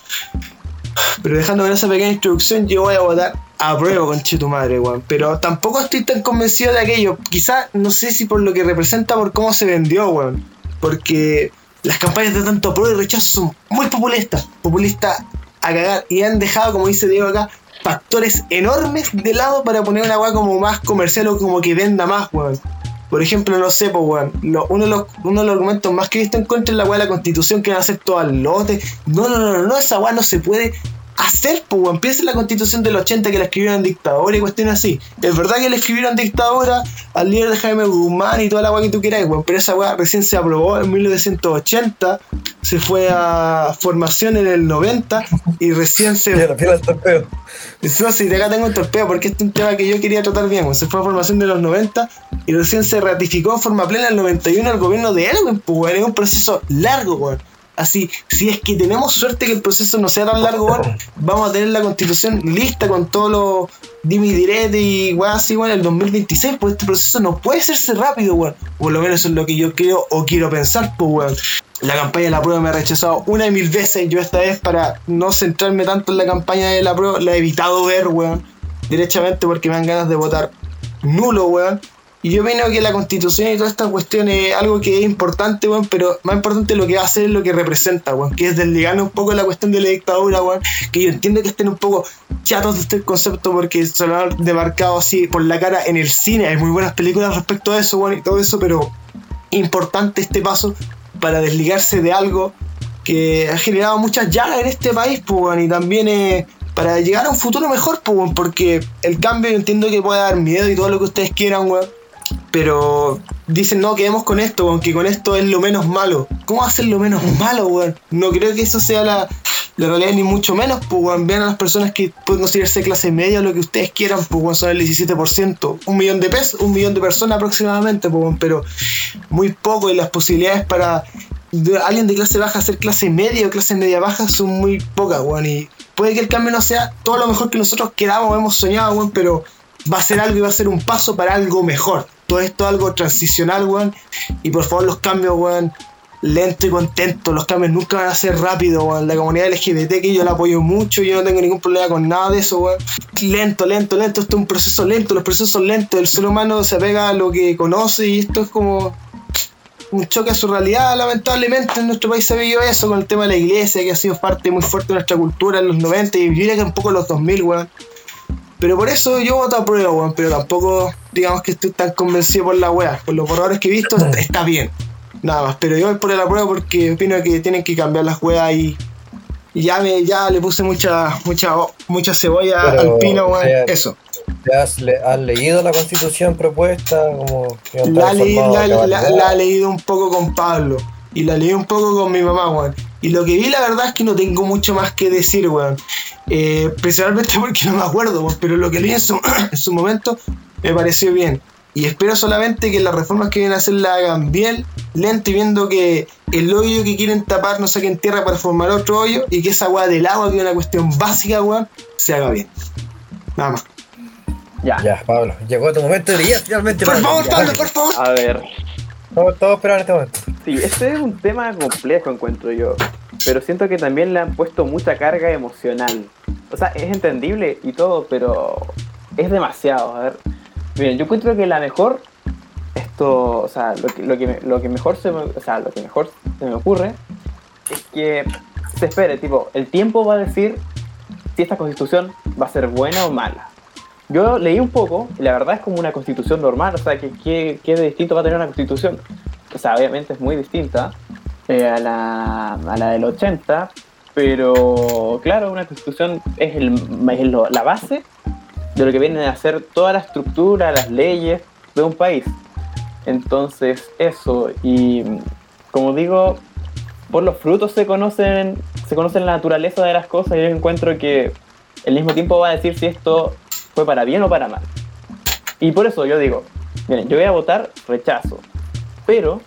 Speaker 4: Pero dejando con esa pequeña introducción, yo voy a votar a prueba con tu madre, weón. Pero tampoco estoy tan convencido de aquello. Quizás, no sé si por lo que representa, por cómo se vendió, weón. Porque las campañas de tanto apruebo y rechazo son muy populistas. Populistas a cagar. Y han dejado, como dice Diego acá, factores enormes de lado para poner una weá como más comercial o como que venda más, weón. Por ejemplo, no sé, pues, weón. lo- uno, de los, uno de los argumentos más que he visto en contra es la weá de la constitución que van a hacer todo al lote. No, no, no, no, no, esa weá no se puede hacer, pues, weón. Piensa en la constitución del 80 que la escribieron dictadora y cuestiones así. Es verdad que le escribieron dictadora al líder de Jaime Guzmán y toda la weá que tú quieras, weón. Pero esa weá recién se aprobó en 1980, se fue a formación en el 90 y recién se
Speaker 6: Mira, mira el torpeo.
Speaker 4: no, si de acá tengo un torpeo porque este es un tema que yo quería tratar bien. Se fue a formación de los 90 y recién se ratificó en forma plena en el 91 el gobierno de Elwin. Pues, weón, es un proceso largo, weón. Así, si es que tenemos suerte que el proceso no sea tan largo, weón, vamos a tener la constitución lista con todos los dimi direte y weón así, en el 2026. Pues este proceso no puede hacerse rápido, weón. Por lo menos eso es lo que yo creo o quiero pensar, pues, weón. La campaña de la prueba me ha rechazado una y mil veces. Yo esta vez, para no centrarme tanto en la campaña de la prueba, la he evitado ver, weón. Derechamente porque me dan ganas de votar nulo, weón. Y yo opino que la constitución y toda esta cuestión es algo que es importante, weón, pero más importante lo que va a hacer es lo que representa, weón, que es desligarnos un poco la cuestión de la dictadura, weón, que yo entiendo que estén un poco chatos de este concepto porque se lo han demarcado así por la cara en el cine, hay muy buenas películas respecto a eso, weón, y todo eso, pero importante este paso para desligarse de algo que ha generado muchas llagas en este país, pues, weón, y también eh, para llegar a un futuro mejor, pues, porque el cambio yo entiendo que puede dar miedo y todo lo que ustedes quieran, weón, pero dicen, no, quedemos con esto, weón, que con esto es lo menos malo. ¿Cómo hacer lo menos malo, weón? No creo que eso sea la, realidad, ni mucho menos, pues, weón. Vean a las personas que pueden considerarse clase media, lo que ustedes quieran, pues, weón, son el 17%. Un millón de pesos, un millón de personas aproximadamente, pues, weón, pero muy poco y las posibilidades para alguien de clase baja ser clase media o clase media baja son muy pocas, weón. Y puede que el cambio no sea todo lo mejor que nosotros queramos o hemos soñado, weón, pero va a ser algo y va a ser un paso para algo mejor. Todo esto es algo transicional, weón. Y por favor, los cambios, weón, lento y contento. Los cambios nunca van a ser rápidos, weón. La comunidad LGBT que yo la apoyo mucho, yo no tengo ningún problema con nada de eso, weón. Lento, lento, lento. Esto es un proceso lento, los procesos son lentos. El ser humano se apega a lo que conoce y esto es como un choque a su realidad, lamentablemente en nuestro país se vivió eso con el tema de la iglesia, que ha sido parte muy fuerte de nuestra cultura en los 90 y yo diría que un poco en los 2000, weón. Pero por eso yo voto a prueba, weón, pero tampoco digamos que estoy tan convencido por la weá. Por los borradores que he visto, está bien. Nada más, pero yo voy por la prueba porque opino que tienen que cambiar las weas y, y ya me ya le puse mucha mucha mucha cebolla
Speaker 6: Pero,
Speaker 4: al pino, weón.
Speaker 6: eh,
Speaker 4: Eso.
Speaker 6: ¿Te has, le- has leído la constitución propuesta? Como
Speaker 4: La, leí- la- la he leído un poco con Pablo y la leí un poco con mi mamá, weón. Y lo que vi, la verdad es que no tengo mucho más que decir, weón. Eh, principalmente porque no me acuerdo, weón, pero lo que leí en su, en su momento me pareció bien. Y espero solamente que las reformas que vienen a hacer la hagan bien, lento y viendo que el hoyo que quieren tapar no saquen tierra para formar otro hoyo y que esa weá del agua, que es una cuestión básica, weón, se haga bien. Nada más.
Speaker 5: Ya.
Speaker 6: Ya, Pablo, llegó tu momento de brillar finalmente.
Speaker 4: Por favor,
Speaker 6: Ya,
Speaker 4: Pablo, por favor.
Speaker 5: A ver.
Speaker 6: Todos, todos esperaban este momento.
Speaker 5: Sí, este es un tema complejo, encuentro yo. Pero siento que también le han puesto mucha carga emocional. O sea, es entendible y todo, pero es demasiado. A ver, miren, yo encuentro que la mejor, esto, o sea, lo que, lo que, lo que mejor se me, o sea, lo que mejor se me ocurre es que se espere, tipo, el tiempo va a decir si esta constitución va a ser buena o mala. Yo leí un poco y la verdad es como una constitución normal, o sea, que qué qué de distinto va a tener una constitución. O sea, obviamente es muy distinta eh, a, la, a la del 80, pero claro, una constitución es, el, es lo- la base de lo que viene a ser toda la estructura, las leyes de un país. Entonces, eso, y como digo, por los frutos se conocen, se conocen la naturaleza de las cosas y yo encuentro que el mismo tiempo va a decir si esto fue para bien o para mal. Y por eso yo digo, miren, yo voy a votar rechazo, pero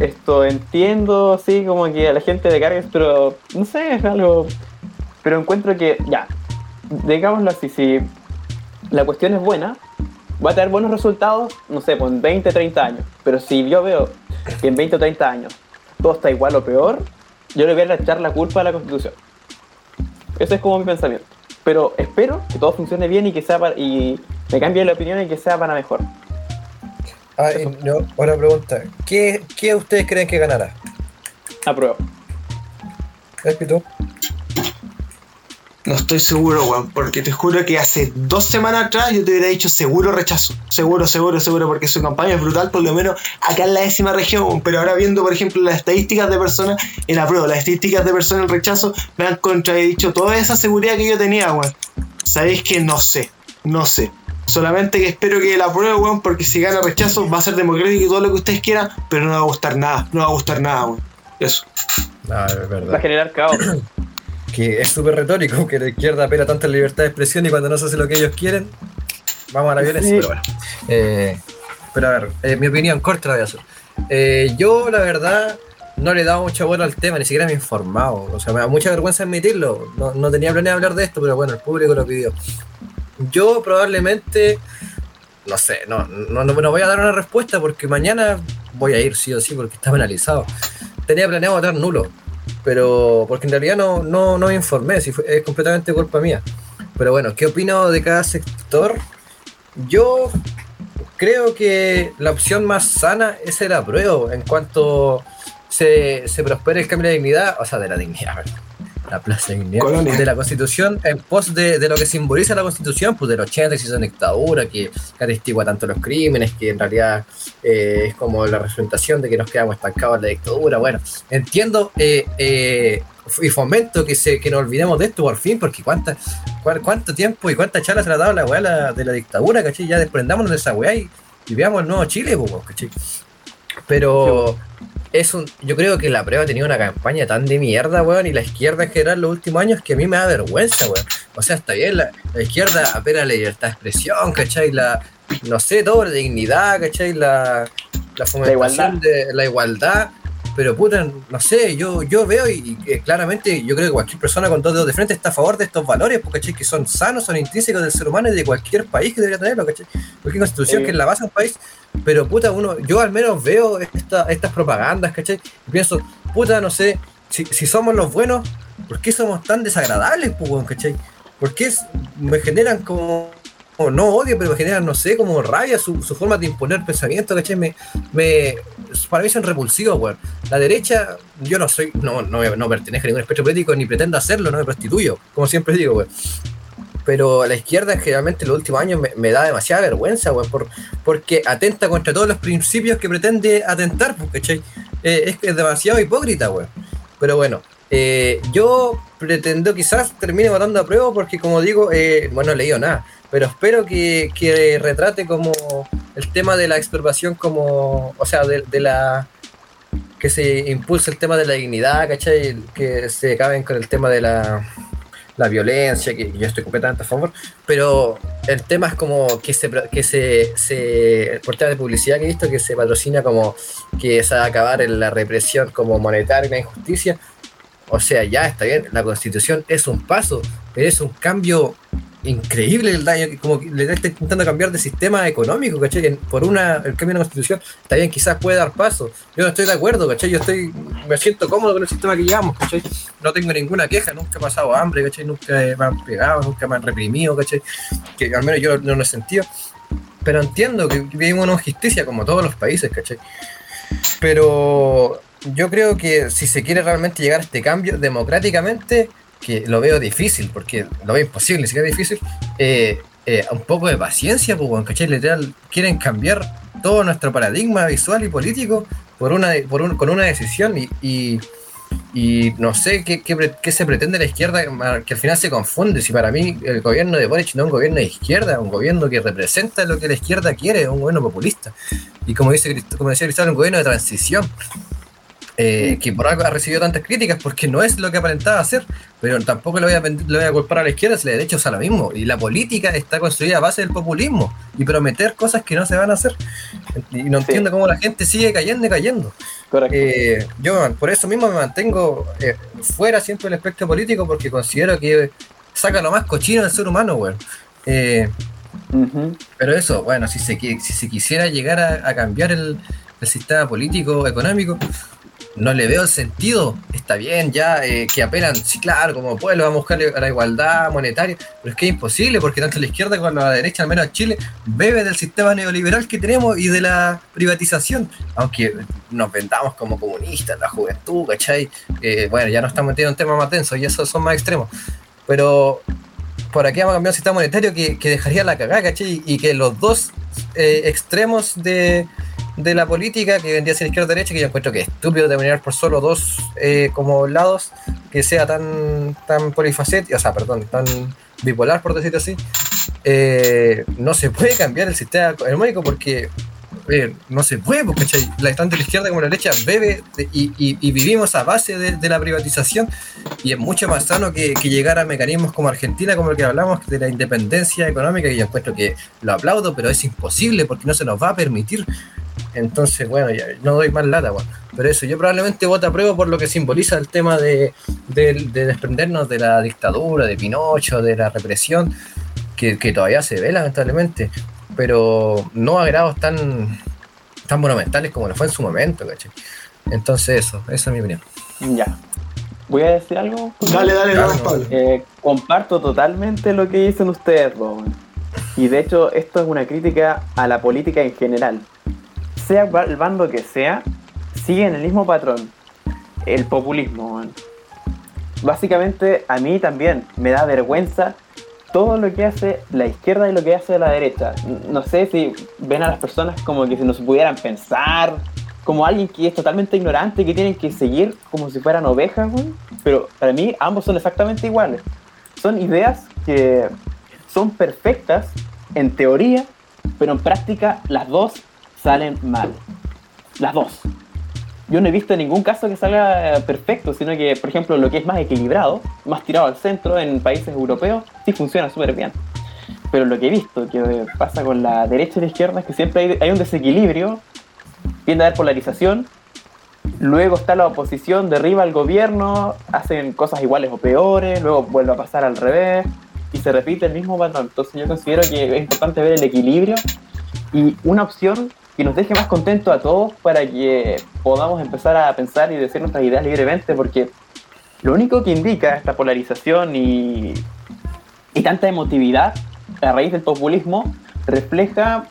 Speaker 5: esto entiendo así como que a la gente de cargas, pero no sé, es algo, pero encuentro que ya, digámoslo así, si la cuestión es buena, va a tener buenos resultados, no sé, en 20, 30 años, pero si yo veo que en 20 o 30 años todo está igual o peor, yo le voy a echar la culpa a la constitución. Ese es como mi pensamiento. Pero espero que todo funcione bien y que sea para, y me cambie la opinión y que sea para mejor.
Speaker 6: Ah, no, una pregunta. ¿Qué, ¿Qué ustedes creen que ganará?
Speaker 5: Apruebo.
Speaker 6: ¿Tú?
Speaker 4: No estoy seguro, weón, porque te juro que hace dos semanas atrás yo te hubiera dicho seguro rechazo. Seguro, seguro, seguro, porque su campaña es brutal, por lo menos acá en la décima región. weón. Pero ahora viendo, por ejemplo, las estadísticas de personas en apruebo, las estadísticas de personas en rechazo, me han contradicho toda esa seguridad que yo tenía, weón. Sabéis que no sé, no sé. Solamente que espero que la apruebe, weón, porque si gana rechazo va a ser democrático y todo lo que ustedes quieran, pero no va a gustar nada, no va a gustar nada, weón. Eso.
Speaker 6: No, es
Speaker 5: Va a
Speaker 6: verdad.
Speaker 5: generar caos.
Speaker 6: Que es súper retórico que la izquierda apela tanto a la libertad de expresión y cuando no se hace lo que ellos quieren, vamos a la violencia.
Speaker 5: Sí.
Speaker 6: Pero bueno. Eh, pero a ver, eh, mi opinión corta la voy a hacer. Eh, yo, la verdad, no le he dado mucha bola al tema, ni siquiera me he informado. O sea, me da mucha vergüenza admitirlo. No, no tenía planeado hablar de esto, pero bueno, el público lo pidió. Yo probablemente, no sé, no, no, no, no voy a dar una respuesta porque mañana voy a ir sí o sí porque está penalizado. Tenía planeado votar nulo, pero porque en realidad no, no, no me informé, si fue- es completamente culpa mía. Pero bueno, ¿qué opino de cada sector? Yo creo que la opción más sana es el apruebo en cuanto se, se prospere el cambio de dignidad, o sea, de la dignidad, la plaza de dignidad,
Speaker 4: Colonia.
Speaker 6: de la constitución, en pos de, de lo que simboliza la constitución, pues del 80, si son dictadura, que, que atestigua tanto los crímenes, que en realidad eh, es como la representación de que nos quedamos estancados en la dictadura. Bueno, entiendo eh, eh, y fomento que, se, que nos olvidemos de esto por fin, porque cuánta, cuál- cuánto tiempo y cuántas charlas se le ha dado la weá la- de la dictadura, ¿cachai? Ya desprendámonos de esa weá y, y veamos el nuevo Chile, pues, ¿cachai? Pero es un, yo creo que la prueba ha tenido una campaña tan de mierda, weón, y la izquierda en general los últimos años que a mí me da vergüenza, weón. O sea, está bien, la, la izquierda apela a la libertad de expresión, ¿cachai? La, no sé, todo, la dignidad, ¿cachai? La, la fomentación
Speaker 5: igualdad.
Speaker 6: de la igualdad. Pero puta, no sé, yo, yo veo y, y, eh, claramente yo creo que cualquier persona con dos dedos de frente está a favor de estos valores, porque ¿cachai? que son sanos, son intrínsecos del ser humano y de cualquier país que debería tenerlo, ¿cachai? Cualquier constitución
Speaker 5: Sí.
Speaker 6: que es la base de un país. Pero puta, uno, yo al menos veo esta, estas propagandas, ¿cachai? Y pienso, puta, no sé, si, si somos los buenos, ¿por qué somos tan desagradables, pues, ¿cachai? ¿Por qué me generan como, como no odio, pero me generan, no sé, como rabia su, su forma de imponer pensamiento, ¿cachai? Me, me, para mí son repulsivos, weón. La derecha, yo no soy, no, no, no pertenezco a ningún espectro político, ni pretendo hacerlo, no me prostituyo, como siempre digo, weón. Pero la izquierda generalmente en los últimos años me, me da demasiada vergüenza, weón, por, porque atenta contra todos los principios que pretende atentar, pues, ¿cachai? Eh, es es demasiado hipócrita, weón. Pero bueno, eh, yo pretendo quizás termine votando a prueba porque como digo, eh, bueno, no he leído nada, pero espero que, que retrate como el tema de la expropiación como, o sea, de, de la que se impulse el tema de la dignidad, ¿cachai? Que se acaben con el tema de la, la violencia, que yo estoy completamente a favor, pero el tema es como que se, que se, se el portal de publicidad que he visto que se patrocina como que se va a acabar en la represión como monetaria la injusticia. O sea, ya está bien, la constitución es un paso, pero es un cambio increíble el daño que como le está intentando cambiar de sistema económico, ¿cachai? Por una, el cambio de la constitución, está bien, quizás puede dar paso. Yo no estoy de acuerdo, ¿cachai? Yo estoy, me siento cómodo con el sistema que llevamos, ¿cachai? No tengo ninguna queja, nunca he pasado hambre, ¿cachai? Nunca me han pegado, nunca me han reprimido, ¿cachai? Que al menos yo no lo he sentido. Pero entiendo que vivimos una injusticia como todos los países, ¿cachai? Pero yo creo que si se quiere realmente llegar a este cambio democráticamente, que lo veo difícil, porque lo veo imposible, si es difícil, eh, eh, un poco de paciencia, pues, ¿cachai? Literal, quieren cambiar todo nuestro paradigma visual y político por una, por un- con una decisión y, y, no sé qué, qué, qué se pretende la izquierda, que al final se confunde. Si para mí el gobierno de Boric no es un gobierno de izquierda, es un gobierno que representa lo que la izquierda quiere, es un gobierno populista. Y como, dice, como decía Cristóbal, un gobierno de transición. Eh, que por algo ha recibido tantas críticas porque no es lo que aparentaba hacer, pero tampoco le voy a, le voy a culpar a la izquierda si la derecha usa lo mismo. Y la política está construida a base del populismo y prometer cosas que no se van a hacer. Y no
Speaker 5: Sí.
Speaker 6: entiendo cómo la gente sigue cayendo y cayendo. Eh, yo por eso mismo me mantengo eh, fuera siempre del espectro político porque considero que saca lo más cochino del ser humano, weón. Eh, pero eso, bueno, si se, si se quisiera llegar a, a cambiar el, el sistema político, económico, no le veo el sentido. Está bien, ya eh, que apelan, sí, claro, como pueblo, vamos a buscar la igualdad monetaria, pero es que es imposible porque tanto la izquierda como la derecha, al menos Chile, bebe del sistema neoliberal que tenemos y de la privatización. Aunque nos vendamos como comunistas, la juventud, ¿cachai? Eh, bueno, ya no estamos metiendo en temas más densos y esos son más extremos. Pero por aquí vamos a cambiar un sistema monetario que, que dejaría la cagada, ¿cachai? Y que los dos eh, extremos de, de la política, que vendría a ser izquierda-derecha, que yo encuentro que es estúpido terminar por solo dos eh, como lados, que sea tan, tan polifacético, o sea, perdón, tan bipolar, por decirlo así, eh, no se puede cambiar el sistema económico porque eh, no se puede, porque la tanto la izquierda como la derecha bebe de- y, y- y vivimos a base de, de la privatización y es mucho más sano que, que llegar a mecanismos como Argentina, como el que hablamos, de la independencia económica, que yo encuentro que lo aplaudo, pero es imposible porque no se nos va a permitir. Entonces, bueno, ya no doy más lata, bueno. pero eso, yo probablemente voto a prueba por lo que simboliza el tema de, de- de desprendernos de la dictadura, de Pinocho, de la represión, que, que todavía se ve lamentablemente, pero no a grados tan, tan monumentales como lo fue en su momento, ¿cachai? Entonces eso, esa es mi opinión.
Speaker 5: Ya. Voy a decir algo.
Speaker 4: Dale, dale, dale. Pablo.
Speaker 5: Eh, comparto totalmente lo que dicen ustedes, weón. Y de hecho, esto es una crítica a la política en general. Sea el bando que sea, siguen el mismo patrón. El populismo. Básicamente, a mí también me da vergüenza todo lo que hace la izquierda y lo que hace la derecha. No sé si ven a las personas como que si no se pudieran pensar, como alguien que es totalmente ignorante y que tienen que seguir como si fueran ovejas. Pero para mí ambos son exactamente iguales. Son ideas que son perfectas en teoría, pero en práctica las dos salen mal. Las dos. Yo no he visto ningún caso que salga eh, perfecto, sino que, por ejemplo, lo que es más equilibrado, más tirado al centro en países europeos, sí funciona súper bien. Pero lo que he visto que pasa con la derecha y la izquierda es que siempre hay, hay un desequilibrio, tiende a haber polarización, luego está la oposición, derriba al gobierno, hacen cosas iguales o peores, luego vuelve a pasar al revés y se repite el mismo patrón. Entonces yo considero que es importante ver el equilibrio y una opción que nos deje más contentos a todos para que podamos empezar a pensar y decir nuestras ideas libremente, porque lo único que indica esta polarización y, y tanta emotividad a raíz del populismo refleja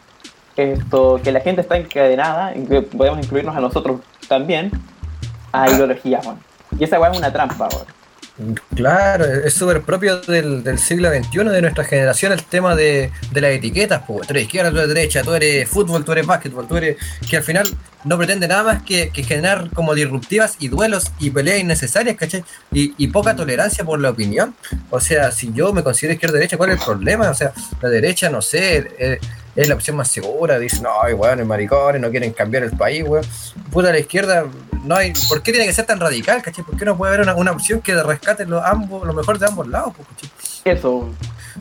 Speaker 5: esto que la gente está encadenada, en que podemos incluirnos a nosotros también, a ideologías, weón. Y esa weá es una trampa, weón.
Speaker 6: Claro, es súper propio del, siglo XXI, de nuestra generación, el tema de, de las etiquetas. Pues, tú eres izquierda, tú eres derecha, tú eres fútbol, tú eres básquetbol, tú eres. que al final no pretende nada más que, que generar como disruptivas y duelos y peleas innecesarias, ¿cachai? Y, y poca tolerancia por la opinión. O sea, si yo me considero izquierda derecha, ¿cuál es el problema? O sea, la derecha, no sé, eh, es la opción más segura. Dicen, no, weón, los maricones no quieren cambiar el país, weón. Puta, la izquierda, no hay. ¿Por qué tiene que ser tan radical, cachai? ¿Por qué no puede haber una, una opción que rescate lo, ambos, lo mejor de ambos lados, cachai?
Speaker 5: Eso, weón.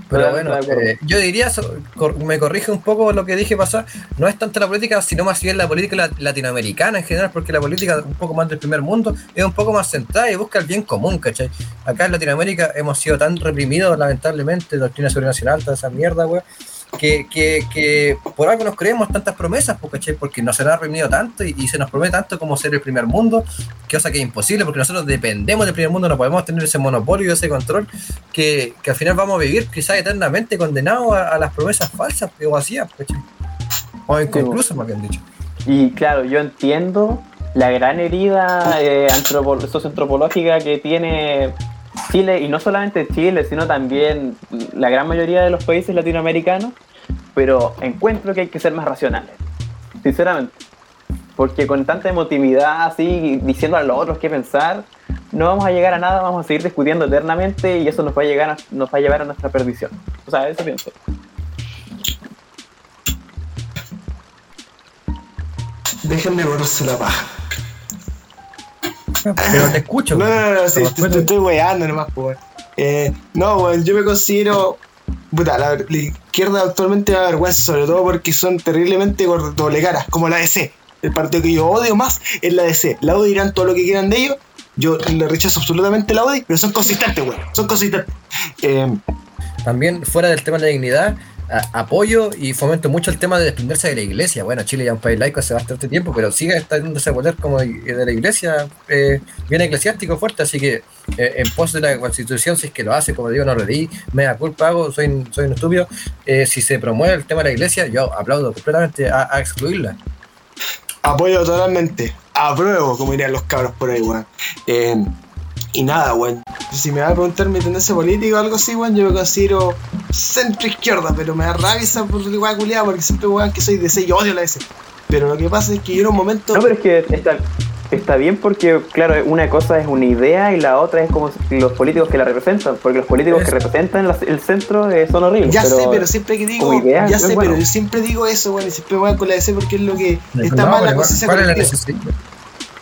Speaker 6: Pero bueno, eh, yo diría, so- cor- me corrige un poco lo que dije pasar, no es tanto la política, sino más bien la política la- latinoamericana en general, porque la política un poco más del primer mundo es un poco más centrada y busca el bien común, ¿cachai? Acá en Latinoamérica hemos sido tan reprimidos, lamentablemente, doctrina sobrenacional, toda esa mierda, güey, que, que, que por algo nos creemos tantas promesas, pues. Porque nos se nos ha reprimido tanto y, se nos promete tanto como ser el primer mundo, cosa que es imposible, porque nosotros dependemos del primer mundo, no podemos tener ese monopolio y ese control que, que al final vamos a vivir quizás eternamente condenados a, las promesas falsas o vacías, ¿cachai? O inconclusas, más bien dicho.
Speaker 5: Y claro, yo entiendo la gran herida eh, antropo- socioantropológica que tiene Chile, y no solamente Chile, sino también la gran mayoría de los países latinoamericanos, pero encuentro que hay que ser más racionales, sinceramente. Porque con tanta emotividad así, diciendo a los otros qué pensar, no vamos a llegar a nada, vamos a seguir discutiendo eternamente y eso nos va a, nos va a llevar a nuestra perdición. O sea, eso pienso.
Speaker 4: Déjenme borrarse la paja.
Speaker 6: Pero te escucho.
Speaker 4: No, no, no, no, sí, te, estoy weando nomás. Eh, no, weón, yo me considero. Puta, la, la izquierda actualmente me da vergüenza, sobre todo porque son terriblemente doble caras, como la DC. El partido que yo odio más es la DC. La UDI dirán todo lo que quieran de ellos. Yo le rechazo absolutamente la UDI, pero son consistentes, weón. Son consistentes. Eh,
Speaker 6: También fuera del tema de la dignidad, a- apoyo y fomento mucho el tema de desprenderse de la iglesia. Bueno, Chile ya es un país laico hace bastante tiempo, pero sigue estando ese poder como de la iglesia eh, bien eclesiástico fuerte, así que eh, en pos de la constitución, si es que lo hace, como digo, no lo leí, me da culpa, hago, soy, soy un estúpido, eh, si se promueve el tema de la iglesia, yo aplaudo completamente a, a excluirla.
Speaker 4: apoyo totalmente. Apruebo, como dirían los cabros por ahí, weón. Eh, y nada, weón. Si me va a preguntar mi tendencia política o algo así, weón, yo me considero centro izquierda, pero me da rabia esa por weón culiada porque siempre weón que soy de C y odio la S. Pero lo que pasa es que yo en un momento.
Speaker 5: No, pero es que está, está bien porque, claro, una cosa es una idea y la otra es como los políticos que la representan, porque los políticos
Speaker 6: Es-
Speaker 5: que representan la- el centro eh, son horribles.
Speaker 4: ya
Speaker 5: pero,
Speaker 4: sé, pero siempre que digo,
Speaker 5: idea,
Speaker 4: ya sé,
Speaker 5: bueno.
Speaker 4: pero yo siempre digo eso, weón, y siempre voy con la S porque es lo que está
Speaker 6: No,
Speaker 4: mal la conciencia
Speaker 6: ¿cuál, es la necesidad,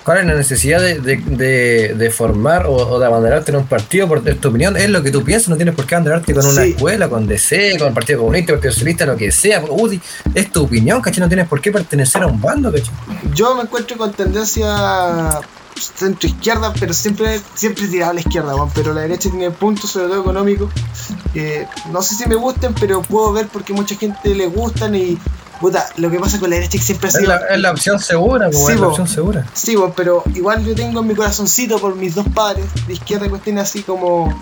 Speaker 6: cuál es la necesidad de, de- de- de formar o, o de abandonarte en un partido por tu opinión? Es lo que tú piensas, no tienes por qué abandonarte con una
Speaker 4: Sí.
Speaker 6: escuela, con DC, con el Partido Comunista, Partido Socialista, lo que sea. UDI, es tu opinión, ¿cachai? No tienes por qué pertenecer a un bando, ¿cachai?
Speaker 4: Yo me encuentro con tendencia centro izquierda, pero siempre siempre tirado a la izquierda, weón. Pero la derecha tiene puntos, sobre todo económicos, que no sé si me gusten, pero puedo ver porque mucha gente le gustan y puta, lo que pasa con la derecha es que siempre ha
Speaker 6: Es
Speaker 4: sido.
Speaker 6: la, es la opción segura, pues,
Speaker 4: Sí,
Speaker 6: es la
Speaker 4: po.
Speaker 6: opción segura.
Speaker 4: Sí, pero igual yo tengo en mi corazoncito por mis dos padres de izquierda cuestión así como.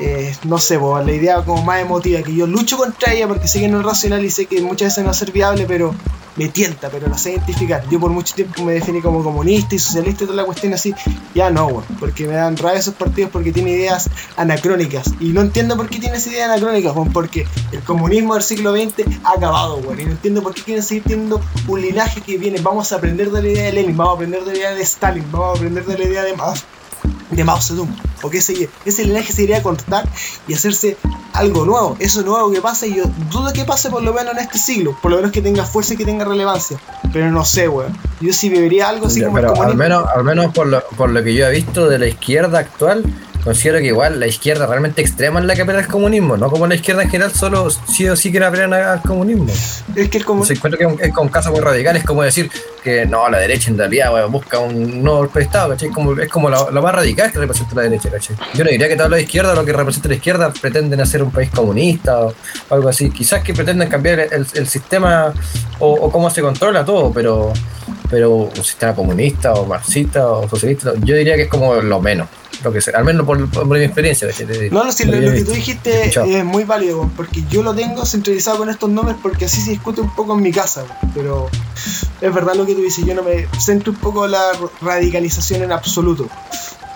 Speaker 4: eh, no sé, weón, la idea como más emotiva, que yo lucho contra ella porque sé que no es racional y sé que muchas veces no va a ser viable, pero me tienta, pero la sé identificar. Yo por mucho tiempo me definí como comunista y socialista y toda la cuestión así. Ya no, weón, porque me dan rabia esos partidos porque tienen ideas anacrónicas. Y no entiendo por qué tienen esas ideas anacrónicas, weón, porque el comunismo del siglo XX ha acabado, weón. Y no entiendo por qué quieren seguir teniendo un linaje que viene. Vamos a aprender de la idea de Lenin, vamos a aprender de la idea de Stalin, vamos a aprender de la idea de Mao, de Mao Zedong. Sé yo. Ese linaje se iría a cortar y hacerse algo nuevo. Eso nuevo que pasa y yo dudo que pase por lo menos en este siglo. Por lo menos que tenga fuerza y que tenga relevancia. Pero no sé, weón. Yo sí viviría algo así
Speaker 6: Ya,
Speaker 4: como el
Speaker 6: pero al menos, al menos por, lo, por lo que yo he visto de la izquierda actual, considero que igual la izquierda realmente extrema es la que pelea al comunismo, no como la izquierda en general solo sí o sí quiere pelear al comunismo.
Speaker 4: Es que el comunismo.
Speaker 6: Se encuentro que es un- con casos muy radicales, como decir que no, la derecha en realidad busca un nuevo golpe de Estado, ¿cachai? Como, es como lo, lo más radical que representa la derecha, ¿cachai? Yo no diría que toda la izquierda, lo que representa la izquierda, pretenden hacer un país comunista o, algo así. Quizás que pretenden cambiar el, el sistema o, o cómo se controla todo, pero, pero un sistema comunista o marxista o socialista, yo diría que es como lo menos. Lo que sea, al menos por, por mi experiencia, ¿cachai?
Speaker 4: No, no, sí,
Speaker 6: lo
Speaker 4: lo,
Speaker 6: que
Speaker 4: lo que tú dijiste es muy válido, porque yo lo tengo centralizado con estos nombres porque así se discute un poco en mi casa, pero es verdad lo que tú dices, yo no me centro un poco la radicalización en absoluto.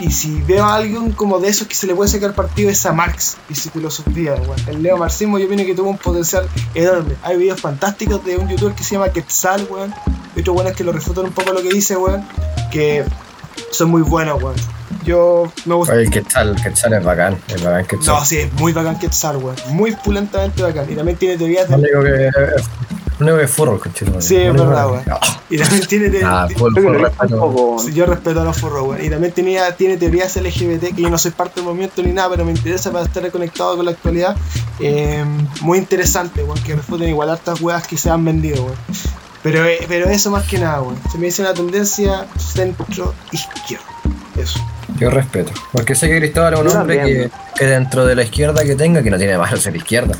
Speaker 4: Y si veo a alguien como de esos que se le puede sacar partido es a Marx y su filosofía, weón. El neomarxismo yo opino que tuvo un potencial enorme. Hay videos fantásticos de un youtuber que se llama Quetzal, weón. Y otros buenos que lo refutan un poco lo que dice, weón. Que son muy buenos, weón. Yo me gusta.
Speaker 6: Oye, el Quetzal, Quetzal es bacán, es bacán Quetzal.
Speaker 4: No, sí, es muy bacán Quetzal, weón. Muy pulentamente bacán. Y también tiene teorías de.
Speaker 6: único que, que es furro, conchito.
Speaker 4: Sí, es verdad, weón. Y también tiene. te-
Speaker 6: Ah,
Speaker 4: yo respeto a los furros, weón. Y también tenía, tiene teorías LGBT, que yo no soy parte del movimiento ni nada, pero me interesa para estar conectado con la actualidad. Eh, muy interesante, weón, que refuten igual hartas weas que se han vendido, weón. Pero, eh, pero eso más que nada, weón. Se me dice una tendencia centro-izquierda. Eso.
Speaker 6: Yo respeto. Porque sé que Cristóbal es un
Speaker 5: Yo
Speaker 6: hombre que, dentro de la izquierda que tenga, que no tiene malo ser izquierda,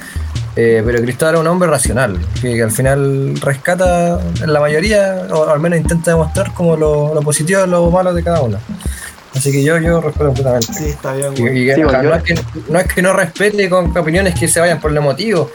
Speaker 6: eh, pero Cristóbal es un hombre racional, que, que al final rescata en la mayoría, o al menos intenta demostrar como lo, lo positivo y lo malo de cada uno. Así que yo, yo respeto completamente.
Speaker 4: Sí, está bien,
Speaker 6: Y,
Speaker 4: weón.
Speaker 6: y,
Speaker 5: Sí,
Speaker 6: o sea,
Speaker 5: bueno, yo-
Speaker 6: no, es que, no es que no respete con opiniones que se vayan por lo motivo.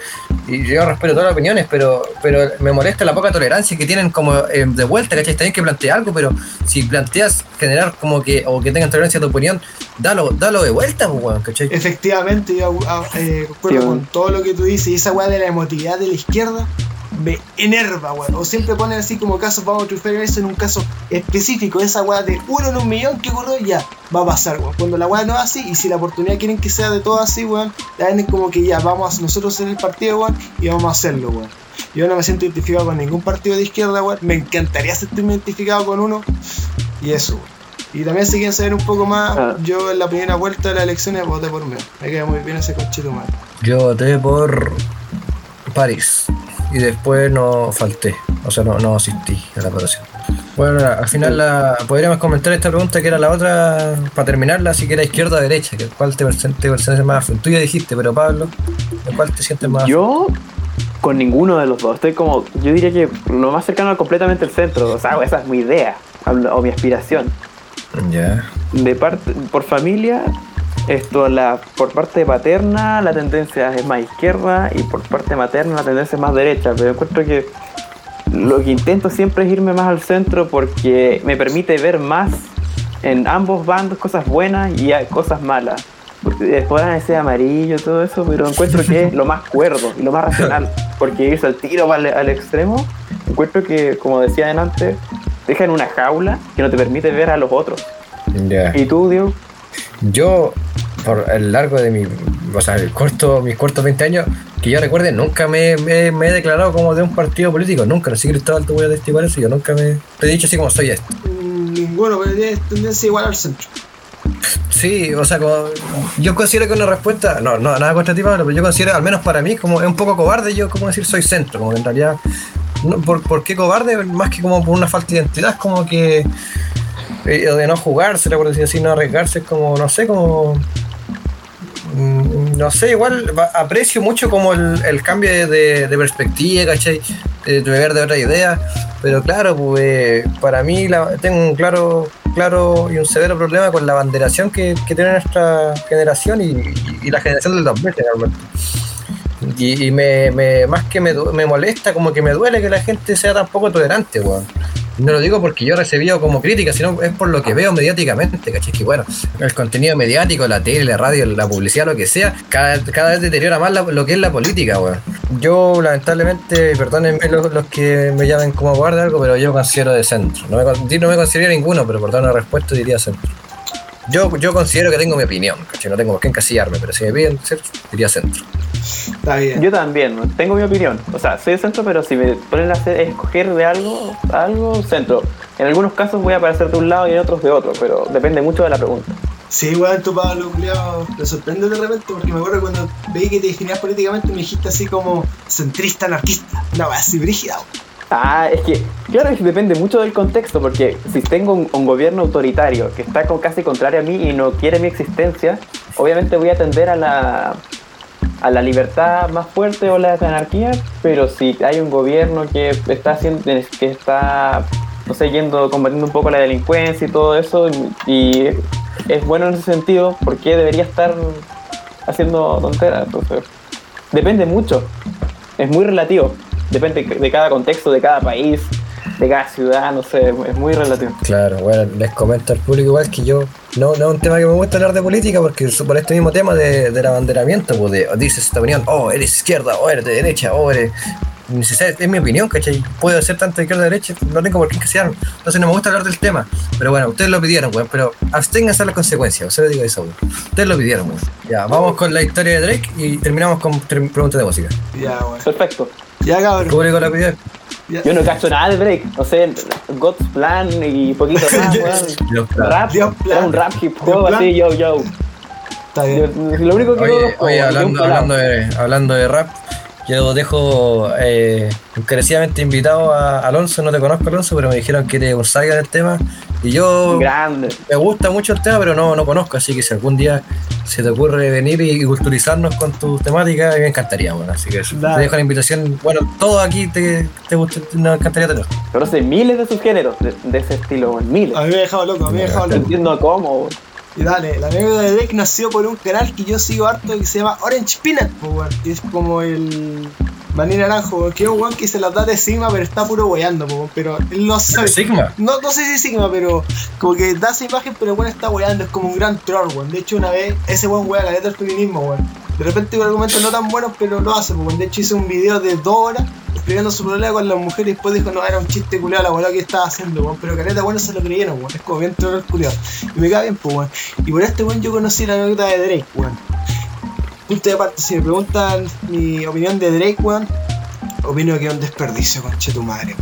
Speaker 6: Y yo respeto todas las opiniones, pero, pero me molesta la poca tolerancia que tienen como eh, de vuelta, ¿cachai? Está bien que plantea algo, pero si planteas generar como que, o que tengan tolerancia a tu opinión, dalo, dalo de vuelta, pues, weón, ¿cachai?
Speaker 4: Efectivamente, yo ah, eh, concuerdo
Speaker 5: Sí,
Speaker 4: con todo lo que tú dices. Y esa weá de la emotividad de la izquierda me enerva, weón. O siempre ponen así como casos, vamos a triunfar en eso en un caso específico. Esa weá de uno en un millón que ocurrió, ya, va a pasar, weón. Cuando la weá no es así, y si la oportunidad quieren que sea de todo así, weón, la ven como que ya, vamos a nosotros ser el partido, weón, y vamos a hacerlo, weón. Yo no me siento identificado con ningún partido de izquierda, weón. Me encantaría sentirme identificado con uno. Y eso, weón. Y también si quieren saber un poco más,
Speaker 5: Ah.
Speaker 4: yo en la primera vuelta de las elecciones voté por mí. Me queda muy bien ese conchito mal.
Speaker 6: Yo voté por París y después no falté, o sea, no, no asistí a la votación. Bueno, al final la, podríamos comentar esta pregunta que era la otra, para terminarla, si que era izquierda o derecha, que cuál te sientes más afín. Tú ya dijiste, pero Pablo, ¿de cuál te sientes más?
Speaker 5: Yo con ninguno de los dos. Estoy como, yo diría que lo más cercano a completamente el centro. O sea, esa es mi idea o mi aspiración.
Speaker 6: Ya.
Speaker 5: De parte, por familia, esto la, por parte paterna la tendencia es más izquierda y por parte materna la tendencia es más derecha. Pero encuentro que lo que intento siempre es irme más al centro porque me permite ver más en ambos bandos cosas buenas y cosas malas. Porque podrán decir amarillo y todo eso, pero encuentro que es lo más cuerdo y lo más racional. Porque irse al tiro al, al extremo, encuentro que, como decía adelante, deja en una jaula que no te permite ver a los otros. ¿Y tú, Diego?
Speaker 6: Yo, por el largo de mi, o sea, el corto, mis cortos 20 años, que yo recuerde, nunca me, me- me he declarado como de un partido político, nunca, sé Cristóbal, te voy a testiguar eso, yo nunca me te he dicho así como soy esto.
Speaker 4: Mm, Ninguno, pero tiene tendencia igual al centro.
Speaker 6: Sí, o sea, como, yo considero que una respuesta, no, no, nada contra ti, Pablo, pero yo considero, al menos para mí, como es un poco cobarde, yo como decir soy centro, como que en realidad, no, ¿por, por qué cobarde? Más que como por una falta de identidad, es como que, eh, de no jugársela, por decir así, no arriesgarse, es como, no sé, como, mm, no sé, igual aprecio mucho como el, cambio de, perspectiva, ¿cachai? De, ver de otra idea, pero claro, pues para mí tengo un claro, claro y un severo problema con la banderación que, que tiene nuestra generación y, la generación del 2000 realmente. Y, me, más que me, me molesta, como que me duele que la gente sea tan poco tolerante, weón. No lo digo porque yo he recibido como crítica, sino es por lo que veo mediáticamente, ¿cachai? Que bueno, el contenido mediático, la tele, la radio, la publicidad, lo que sea, cada, cada vez deteriora más lo que es la política, weón. Yo, lamentablemente, perdónenme los, que me llamen como guarda algo, pero yo considero de centro. No me, no me considero ninguno, pero por dar una respuesta diría centro. Yo, yo considero que tengo mi opinión, ¿cachai? No tengo por qué encasillarme, pero si me piden ser, diría centro.
Speaker 4: Está bien.
Speaker 5: Yo también, ¿no? tengo mi opinión. O sea, soy de centro, pero si me ponen a hacer- escoger de algo, algo, centro. En algunos casos voy a aparecer de un lado y en otros de otro, pero depende mucho de la pregunta.
Speaker 4: Sí, igual tu Pablo culiao, me sorprende de repente porque me acuerdo cuando veí que te definías políticamente me dijiste así como centrista anarquista. Una wea así brígida. weón.
Speaker 5: Ah, es que, claro, depende mucho del contexto, porque si tengo un, un gobierno autoritario que está co- casi contrario a mí y no quiere mi existencia, obviamente voy a tender a la, a la libertad más fuerte o la anarquía, pero si hay un gobierno que está haciendo, que está, no sé, yendo, combatiendo un poco la delincuencia y todo eso, y, es bueno en ese sentido, ¿por qué debería estar haciendo tonteras? Entonces, depende mucho, es muy relativo, depende de cada contexto, de cada país, de cada ciudad, no sé, es muy relativo.
Speaker 6: Claro, bueno, les comento al público igual que yo, no, no es un tema que me gusta hablar de política, porque por este mismo tema de, del abanderamiento, pues de, dices esta opinión, oh, eres izquierda, o eres de derecha, o eres... Es mi opinión, ¿cachai? Puedo ser tanto de izquierda o derecha, no tengo por qué encasillarme. Entonces no me gusta hablar del tema. Pero bueno, ustedes lo pidieron, weón. Pero absténganse a las consecuencias, se lo digo eso, weón. Ustedes lo pidieron, weón. Ya, vamos con la historia de Drake y terminamos con preguntas de música.
Speaker 4: Ya, weón.
Speaker 5: Perfecto.
Speaker 4: Ya cabrón.
Speaker 6: Público la pidió.
Speaker 4: Ya.
Speaker 5: Yo no cacho nada de break. O sea, God's Plan y poquito más, weón. Rap,
Speaker 4: Dios plan.
Speaker 5: un rap hip hop así, yo, yo.
Speaker 4: Está
Speaker 5: Yo-
Speaker 4: bien.
Speaker 5: Lo único que
Speaker 6: Oye, oye, hablando, hablando, de, hablando de rap, yo dejo eh, encarecidamente invitado a Alonso, no te conozco Alonso, pero me dijeron que eres un saga del tema. Y yo
Speaker 5: Grande.
Speaker 6: me gusta mucho el tema, pero no, no conozco, así que si algún día se te ocurre venir y, y culturizarnos con tu temática, me encantaría, bueno, así que.
Speaker 4: Dale.
Speaker 6: te dejo la invitación, bueno, todo aquí te, te gusta, nos encantaría tener.
Speaker 5: Conoce miles de subgéneros de, de ese estilo. Miles.
Speaker 4: A mí me ha dejado loco, a mí me ha dejado
Speaker 5: No
Speaker 4: loco.
Speaker 5: entiendo cómo, weón.
Speaker 4: Y dale, la anécdota de Drake nació por un canal que yo sigo harto que se llama Orange Peanut. Que es como el maní naranjo, que es un weón que se las da de Sigma, pero está puro weyando, po. Pero él no sabe.
Speaker 6: Sigma.
Speaker 4: No, no sé si es Sigma, pero como que da esa imagen, pero el weón está weyando, es como un gran troll, weón. De hecho, una vez ese weón wea caleta el feminismo, weón. De repente con argumentos no tan buenos, pero lo hace, weón. De hecho, hizo un video de dos horas explicando su problema con las mujeres y después dijo, no, era un chiste culiado la weá que estaba haciendo, weón. Pero caleta, bueno, se lo creyeron, weón. Es como bien troll culiado. Y me cae bien, pues, weón. Y por este weón yo conocí la anécdota de Drake, weón. Punto de parte, si me preguntan mi opinión de Drake, weón, opino que es un desperdicio, conche tu madre.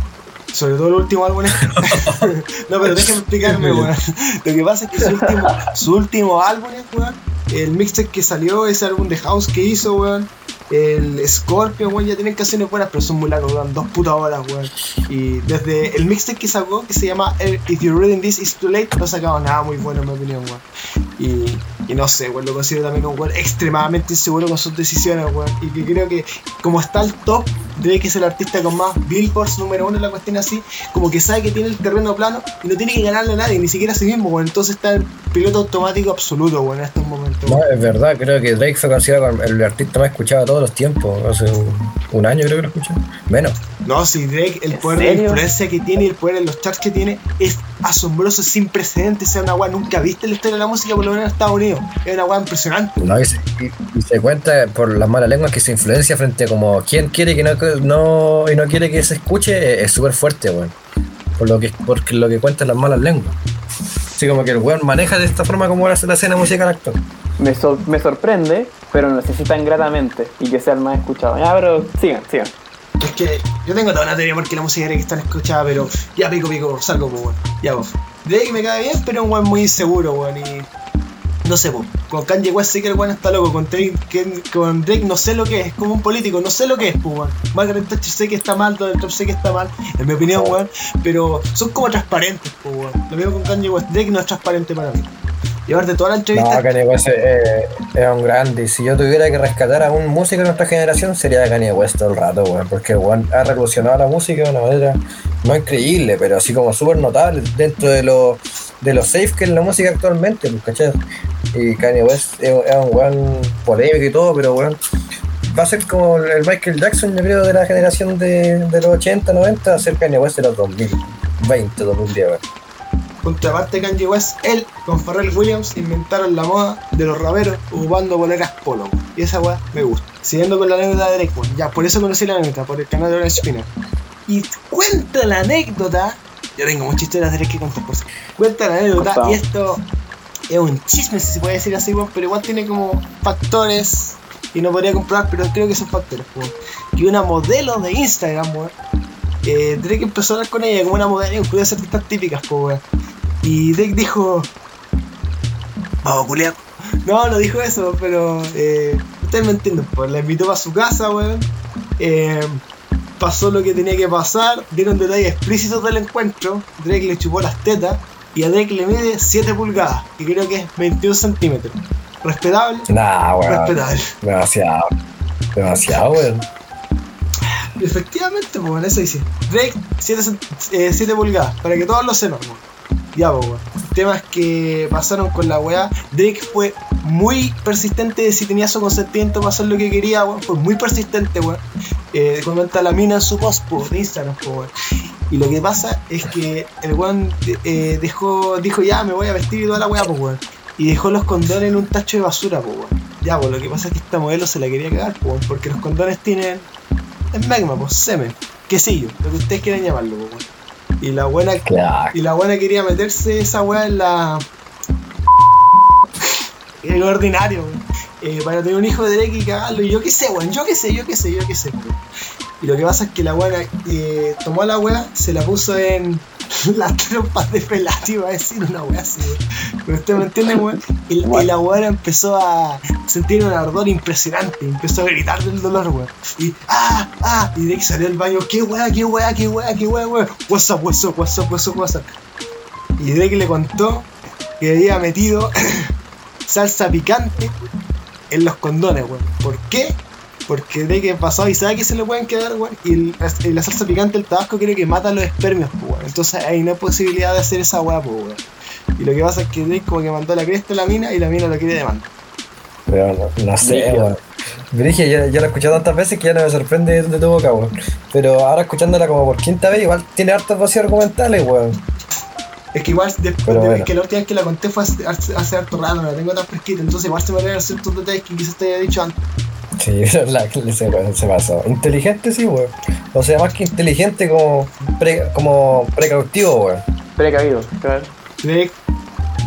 Speaker 4: Sobre todo el último álbum. no, pero déjame explicarme, weón. Lo que pasa es que su último, su último álbum, weón, el mixtape que salió, ese álbum de House que hizo, weón, el Scorpion, weón, ya tienen canciones buenas, pero son muy largos, weón, dos putas horas, weón. Y desde el mixtape que sacó, que se llama If You're Reading This Is Too Late, no ha sacado nada muy bueno, en mi opinión, weón. Y, no sé, weón, lo considero también un weón extremadamente inseguro con sus decisiones, weón. Y que creo que, como está el top, Drake es el artista con más billboards número uno en la cuestión así, como que sabe que tiene el terreno plano y no tiene que ganarle a nadie, ni siquiera a sí mismo, weón. Entonces está en piloto automático absoluto, weón, en estos momentos.
Speaker 6: No, es verdad, creo que Drake fue considerado como el artista más escuchado de todos los tiempos. Hace un, un año creo que lo escuché. Menos.
Speaker 4: No, si Drake, el
Speaker 5: ¿En
Speaker 4: poder de
Speaker 5: serio?
Speaker 4: influencia que tiene y el poder en los charts que tiene es asombroso, sin precedentes. Es una weá nunca viste en la historia de la música, por lo menos en Estados Unidos. Es una weá impresionante.
Speaker 6: No, y, se, y- y se cuenta por las malas lenguas que se influencia frente a como quién quiere que no, no y no quiere que se escuche es súper fuerte, weón. Por lo que por lo que cuentan las malas lenguas. Así como que el weón maneja de esta forma como la, la escena musical actual.
Speaker 5: Me, sor- me sorprende, pero necesitan gratamente y que sea el más escuchado. Ya, pero sigan, sigan.
Speaker 4: Es que yo tengo toda una teoría porque la música de Drake es tan escuchada, pero ya pico pico, salgo, pues, weón. Ya, vos. Drake me cae bien, pero es un weón muy inseguro, weón. Y no sé, pues. Con Kanye West sí que el weón está loco. Con Drake, con Drake no sé lo que es, es como un político, no sé lo que es, weón. Margaret Thatcher sé que está mal, Donald Trump sé que está mal, en mi opinión, weón. Pero son como transparentes, weón. Lo mismo con Kanye West. Drake no es transparente para mí. Y aparte, toda la
Speaker 6: No,
Speaker 4: entrevista.
Speaker 6: Kanye West es, es un grande. Y si yo tuviera que rescatar a un músico de nuestra generación, sería Kanye West todo el rato, weón. Porque weón ha revolucionado la música de una manera no increíble, pero así como súper notable dentro de lo, de lo safe que es la música actualmente, pues, ¿cachai? Y Kanye West es, es un weón polémico y todo, pero weón. Va a ser como el Michael Jackson, yo creo, de la generación de, de los 80, 90, va a ser Kanye West de los 2020, 2010, weón.
Speaker 4: Punto aparte Kanye West, él con Pharrell Williams inventaron la moda de los raperos ocupando boleras polo. Y esa weá me gusta. Siguiendo con la anécdota de Drake, ya por eso conocí la anécdota, por el canal de Orange Spinner. Y cuenta la anécdota. Yo tengo muchas historias de Drake que contar por eso. Cuenta la anécdota
Speaker 5: Contado.
Speaker 4: y esto es un chisme, si se puede decir así, pero igual tiene como factores y no podría comprobar, pero creo que son factores. Que una modelo de Instagram, weón, eh, Drake empezó a hablar con ella como una modelo, incluye artistas típicas, weón. Y Drake dijo. Vamos, culiao. No, no dijo eso, pero. Eh, ustedes me entienden, pues. La invitó para su casa, weón. Eh, pasó lo que tenía que pasar. Dieron detalles explícitos del encuentro. Drake le chupó las tetas. Y a Drake le mide 7 pulgadas, que creo que es 21 centímetros. Respetable,
Speaker 6: Nah, weón.
Speaker 4: respetable.
Speaker 6: Demasiado. Demasiado, weón.
Speaker 4: Efectivamente, pues, eso dice. Drake, 7, pulgadas, para que todos lo sepan, weón. Ya, pues, weón. El tema es que pasaron con la weá. Drake fue muy persistente de si tenía su consentimiento para hacer lo que quería, weón. Fue muy persistente, weón. Eh, comenta la mina en su post, pues, Instagram, pues, weón. Y lo que pasa es que el weón eh, dejó, dijo, ya, me voy a vestir y toda la weá, pues, weón. Y dejó los condones en un tacho de basura, pues, weón. Ya, pues, lo que pasa es que esta modelo se la quería cagar, pues, weón, porque los condones tienen es magma, pues semen, quesillo, lo que ustedes quieran llamarlo, pues, weón. Y la buena
Speaker 6: Claro.
Speaker 4: y la buena quería meterse esa weá en la. En lo ordinario, weón. Eh, para tener un hijo de Drake y cagarlo. Y yo qué sé, weón. Yo qué sé, yo qué sé, yo qué sé, weón. Y lo que pasa es que la buena eh, tomó la weá, se la puso en las trompas de Pelati, a decir una weá así. Pero usted me entiende, weón. Y, y la weá empezó a sentir un ardor impresionante, empezó a gritar del dolor, weón. Y ah, ah, y de salió del baño, qué weá, qué weá, qué weá, qué weá, weón. What's up, what's up, what's up. Y que le contó que había metido salsa picante en los condones, weón. ¿Por qué? Porque de que pasó y sabe que se le pueden quedar, weón. Y el- y la salsa picante, el tabasco cree que mata los espermios, pues, weón. Entonces ahí no hay posibilidad de hacer esa weá, weón. Y lo que pasa es que Drake como que mandó la cresta a la mina y la mina lo quiere demandar.
Speaker 6: Pero no, no sé, weón. Yo la he escuchado tantas veces que ya no me sorprende de tu boca, weón. Pero ahora escuchándola como por quinta vez, igual tiene hartos vacíos argumentales, weón.
Speaker 4: Es que igual después
Speaker 6: Pero
Speaker 4: de
Speaker 6: bueno.
Speaker 4: que la última vez que la conté fue hace, hace, hace harto rato, no la tengo tan fresquita, entonces igual se me olvidaron ciertos detalles que quizás te haya dicho antes.
Speaker 6: Sí, la, se, se pasó. Inteligente, sí, weón. O sea, más que inteligente, como, pre, como precautivo, weón.
Speaker 5: Precavido, claro.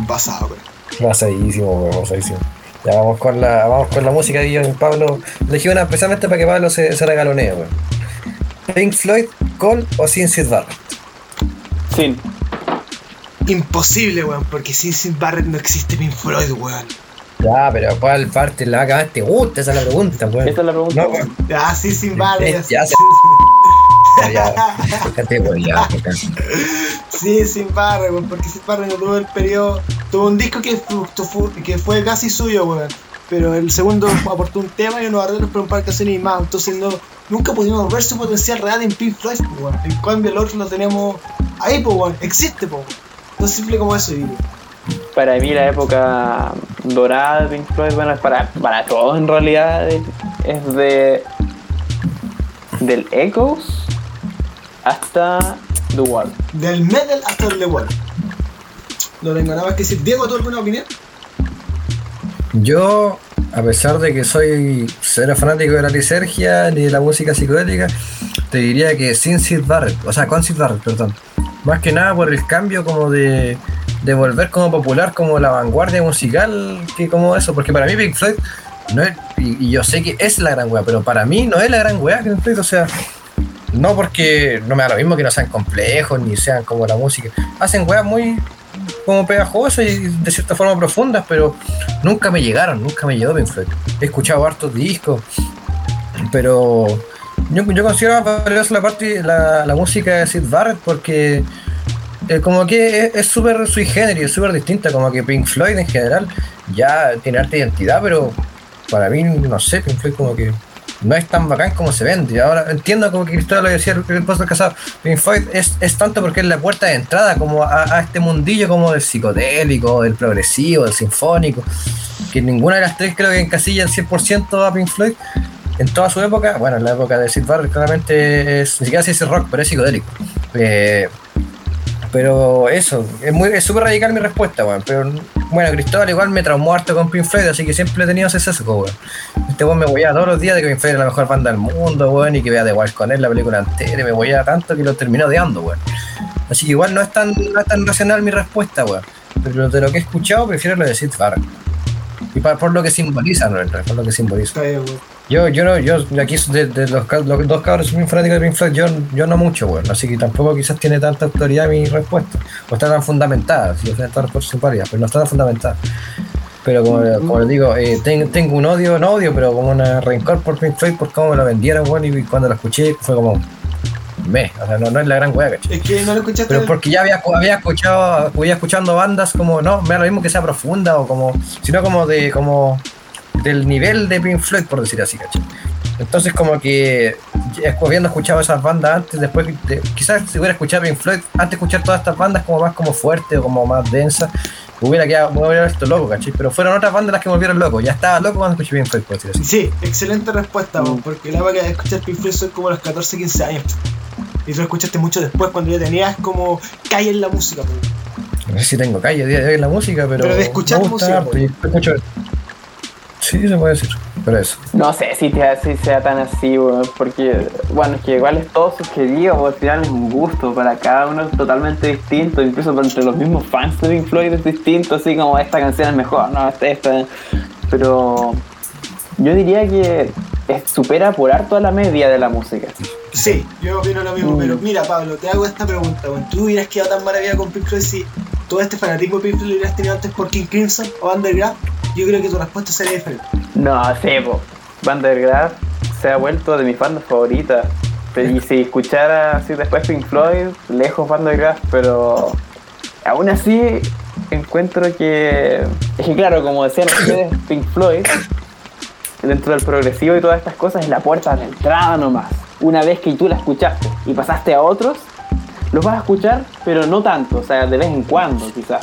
Speaker 4: Basado, weón.
Speaker 6: Pasadísimo, weón, pasadísimo. Ya vamos con la, vamos con la música que yo y Pablo elegí una precisamente para que Pablo se, se regalonee, weón. Pink Floyd con o sin Sid Barrett.
Speaker 5: Sin.
Speaker 4: Imposible, weón, porque sin Sid Barrett no existe Pink Floyd, weón.
Speaker 6: Ya, pero ¿cuál parte la acá te gusta? Esa es la pregunta, weón.
Speaker 5: Esa es la pregunta.
Speaker 6: No, weón.
Speaker 4: Ah, sí, sin Barrett.
Speaker 6: Ya acá.
Speaker 4: Sí, sin Barrett, weón, porque Sid Barrett no tuvo el periodo. Tuvo un disco que fue, fue- que fue casi suyo, weón. Pero el segundo aportó un tema y unos arreglos para un par de canciones y más. Entonces no, nunca pudimos ver su potencial real en Pink Floyd, pues, weón. En cambio, el otro lo tenemos ahí, pues, weón. Existe, pues, weón. No es simple como eso, digo.
Speaker 5: Para mí la época dorada de Pink Floyd, bueno, es para, para todos en realidad, es de del Echoes hasta The Wall.
Speaker 4: Del metal hasta el The Wall. No tengo nada más que decir. Diego, ¿tú alguna opinión?
Speaker 6: Yo, a pesar de que soy cero fanático de la lisergia ni de la música psicodélica, te diría que sin Sid Barrett, o sea, con Sid Barrett, perdón. Más que nada por el cambio como de, de volver como popular, como la vanguardia musical, que como eso, porque para mí Pink Floyd no es, y, yo sé que es la gran wea, pero para mí no es la gran wea Pink Floyd, o sea, no porque no me da lo mismo que no sean complejos ni sean como la música, hacen weas muy como pegajosas y de cierta forma profundas, pero nunca me llegaron, nunca me llegó Pink Floyd. He escuchado hartos discos, pero yo, yo considero más valiosa la parte la, la música de Sid Barrett porque eh, como que es- súper sui generis, es súper distinta, como que Pink Floyd en general ya tiene arte identidad, pero para mí, no sé, Pink Floyd como que no es tan bacán como se vende. Ahora entiendo como que Cristóbal lo decía el, el post casado, Pink Floyd es, es tanto porque es la puerta de entrada como a, a este mundillo como del psicodélico, del progresivo, del sinfónico, que ninguna de las tres creo que encasilla el 100% a Pink Floyd. En toda su época, bueno, en la época de Sid Barrett claramente es, ni siquiera se dice rock, pero es psicodélico. Eh, pero eso, es muy es súper radical mi respuesta, weón. Pero bueno, Cristóbal igual me traumó harto con Pink Floyd, así que siempre he tenido ese sesgo, weón. Este weón me voyaba todos los días de que Pink Floyd era la mejor banda del mundo, weón, y que vea The Wild con él la película entera, y me voyaba tanto que lo terminó odiando, weón. Así que igual no es tan, no es tan racional mi respuesta, weón. Pero de lo que he escuchado, prefiero lo de Sid Barrett. Y por lo que simboliza, no, por lo que simboliza.
Speaker 4: Está.
Speaker 6: Yo, yo no, yo aquí de, de los, los dos cabros muy fanático de Pink Floyd, yo, yo no mucho, weón, así que tampoco quizás tiene tanta autoridad mi respuesta, o está tan fundamentada, si respuestas son válidas, pero no está tan fundamentada. Pero como, como les digo, eh, ten- tengo un odio, no odio, pero como una rencor por Pink Floyd por cómo me lo vendieron, weón, y cuando lo escuché fue como, me, o sea, no, no es la gran weá, ¿cachai?
Speaker 4: Es que no lo escuchaste.
Speaker 6: Pero porque ya había, había escuchado, había escuchando bandas como, no, me da lo mismo que sea profunda o como, sino como de, como del nivel de Pink Floyd, por decir así, ¿cachai? Entonces como que habiendo escuchado esas bandas antes, después de- quizás si hubiera escuchado Pink Floyd, antes de escuchar todas estas bandas como más como fuerte o como más densas, hubiera quedado, me hubiera visto loco, ¿cachai? Pero fueron otras bandas las que me volvieron loco, ya estaba loco cuando escuché Pink Floyd, por decir así.
Speaker 4: Sí, excelente respuesta, weón, porque la época de escuchar Pink Floyd son como los 14, 15 años. Y tú lo escuchaste mucho después, cuando ya tenías como calle en la música.
Speaker 6: No sé si tengo calle de, de la música, pero.
Speaker 4: Pero de escuchar
Speaker 6: me gusta
Speaker 4: música,
Speaker 6: escucho- Sí, se puede decir. Pero eso.
Speaker 5: No sé si, te, sea tan así, weón, porque, bueno, es que igual es todo weón, al final es un gusto, para cada uno es totalmente distinto, incluso entre los mismos fans de Pink Floyd es distinto, así como esta canción es mejor, no, esta, esta, pero yo diría que es- supera por harto a la media de la música.
Speaker 4: Sí, yo opino lo mismo,
Speaker 5: Mm.
Speaker 4: pero mira Pablo, te hago esta pregunta, weón. ¿Tú hubieras quedado tan maravillado con Pink Floyd si todo este fanatismo de Pink Floyd lo hubieras tenido antes por King Crimson o Underground? Yo creo que tu respuesta sería diferente.
Speaker 5: No, sí, po. Vandergraaf se ha vuelto de mis bandas favoritas. Y si escuchara así después Pink Floyd, lejos Vandergraaf, pero aún así encuentro que. Es que claro, como decían ustedes, Pink Floyd, dentro del progresivo y todas estas cosas, es la puerta de entrada nomás. Una vez que tú la escuchaste y pasaste a otros, los vas a escuchar, pero no tanto, o sea, de vez en cuando quizás.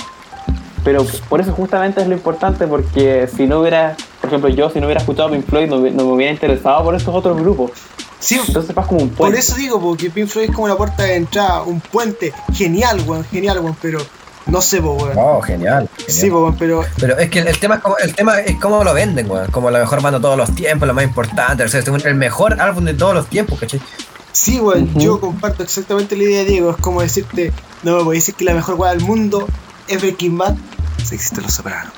Speaker 5: Pero por eso justamente es lo importante, porque si no hubiera, por ejemplo, yo si no hubiera escuchado Pink Floyd, no, no me hubiera interesado por estos otros grupos.
Speaker 4: Sí,
Speaker 5: Entonces vas como un
Speaker 4: por
Speaker 5: puente.
Speaker 4: eso digo, porque Pink Floyd es como la puerta de entrada, un puente. Genial, weón, genial, weón, pero no sé, po, weón.
Speaker 6: Oh, genial.
Speaker 4: Sí,
Speaker 6: genial.
Speaker 4: po, weón, pero
Speaker 6: Pero es que el, el tema es como, el tema es cómo lo venden, weón. Como la mejor banda de todos los tiempos, la más importante, o sea, este es el mejor álbum de todos los tiempos, ¿cachai?
Speaker 4: sí, weón, yo comparto exactamente la idea de Diego. Es como decirte, no me voy a decir que la mejor weá del mundo es Breaking Bad. Sí existen los sopranos.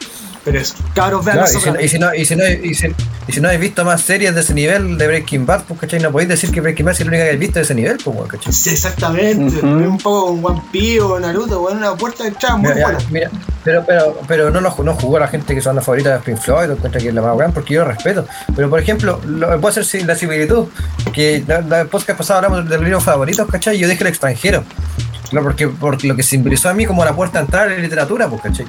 Speaker 4: Pero eso, cabros, vean
Speaker 6: Claro, y, si, no- y, si no, y, si no, y, si, y si no habéis visto más series de ese nivel de Breaking Bad, pues, ¿cachai? No podéis decir que Breaking Bad es la única que habéis visto de ese nivel, pues, ¿cachai?
Speaker 4: Sí, exactamente.
Speaker 5: Ujú.
Speaker 4: Un poco con One Piece o Naruto, weón, una puerta de entrada muy
Speaker 6: Mira,
Speaker 4: buena.
Speaker 6: mira, pero, pero, pero no, lo, no jugó a la gente que son las favoritas de Pink Floyd, o encuentra que es la más grande, porque yo lo respeto. Pero por ejemplo, lo, puedo hacer la similitud, que la, la podcast pasado hablamos de los libros favoritos, ¿cachai? Yo dije el extranjero. No, porque por lo que simbolizó a mí como la puerta a entrar en literatura, pues, ¿cachai?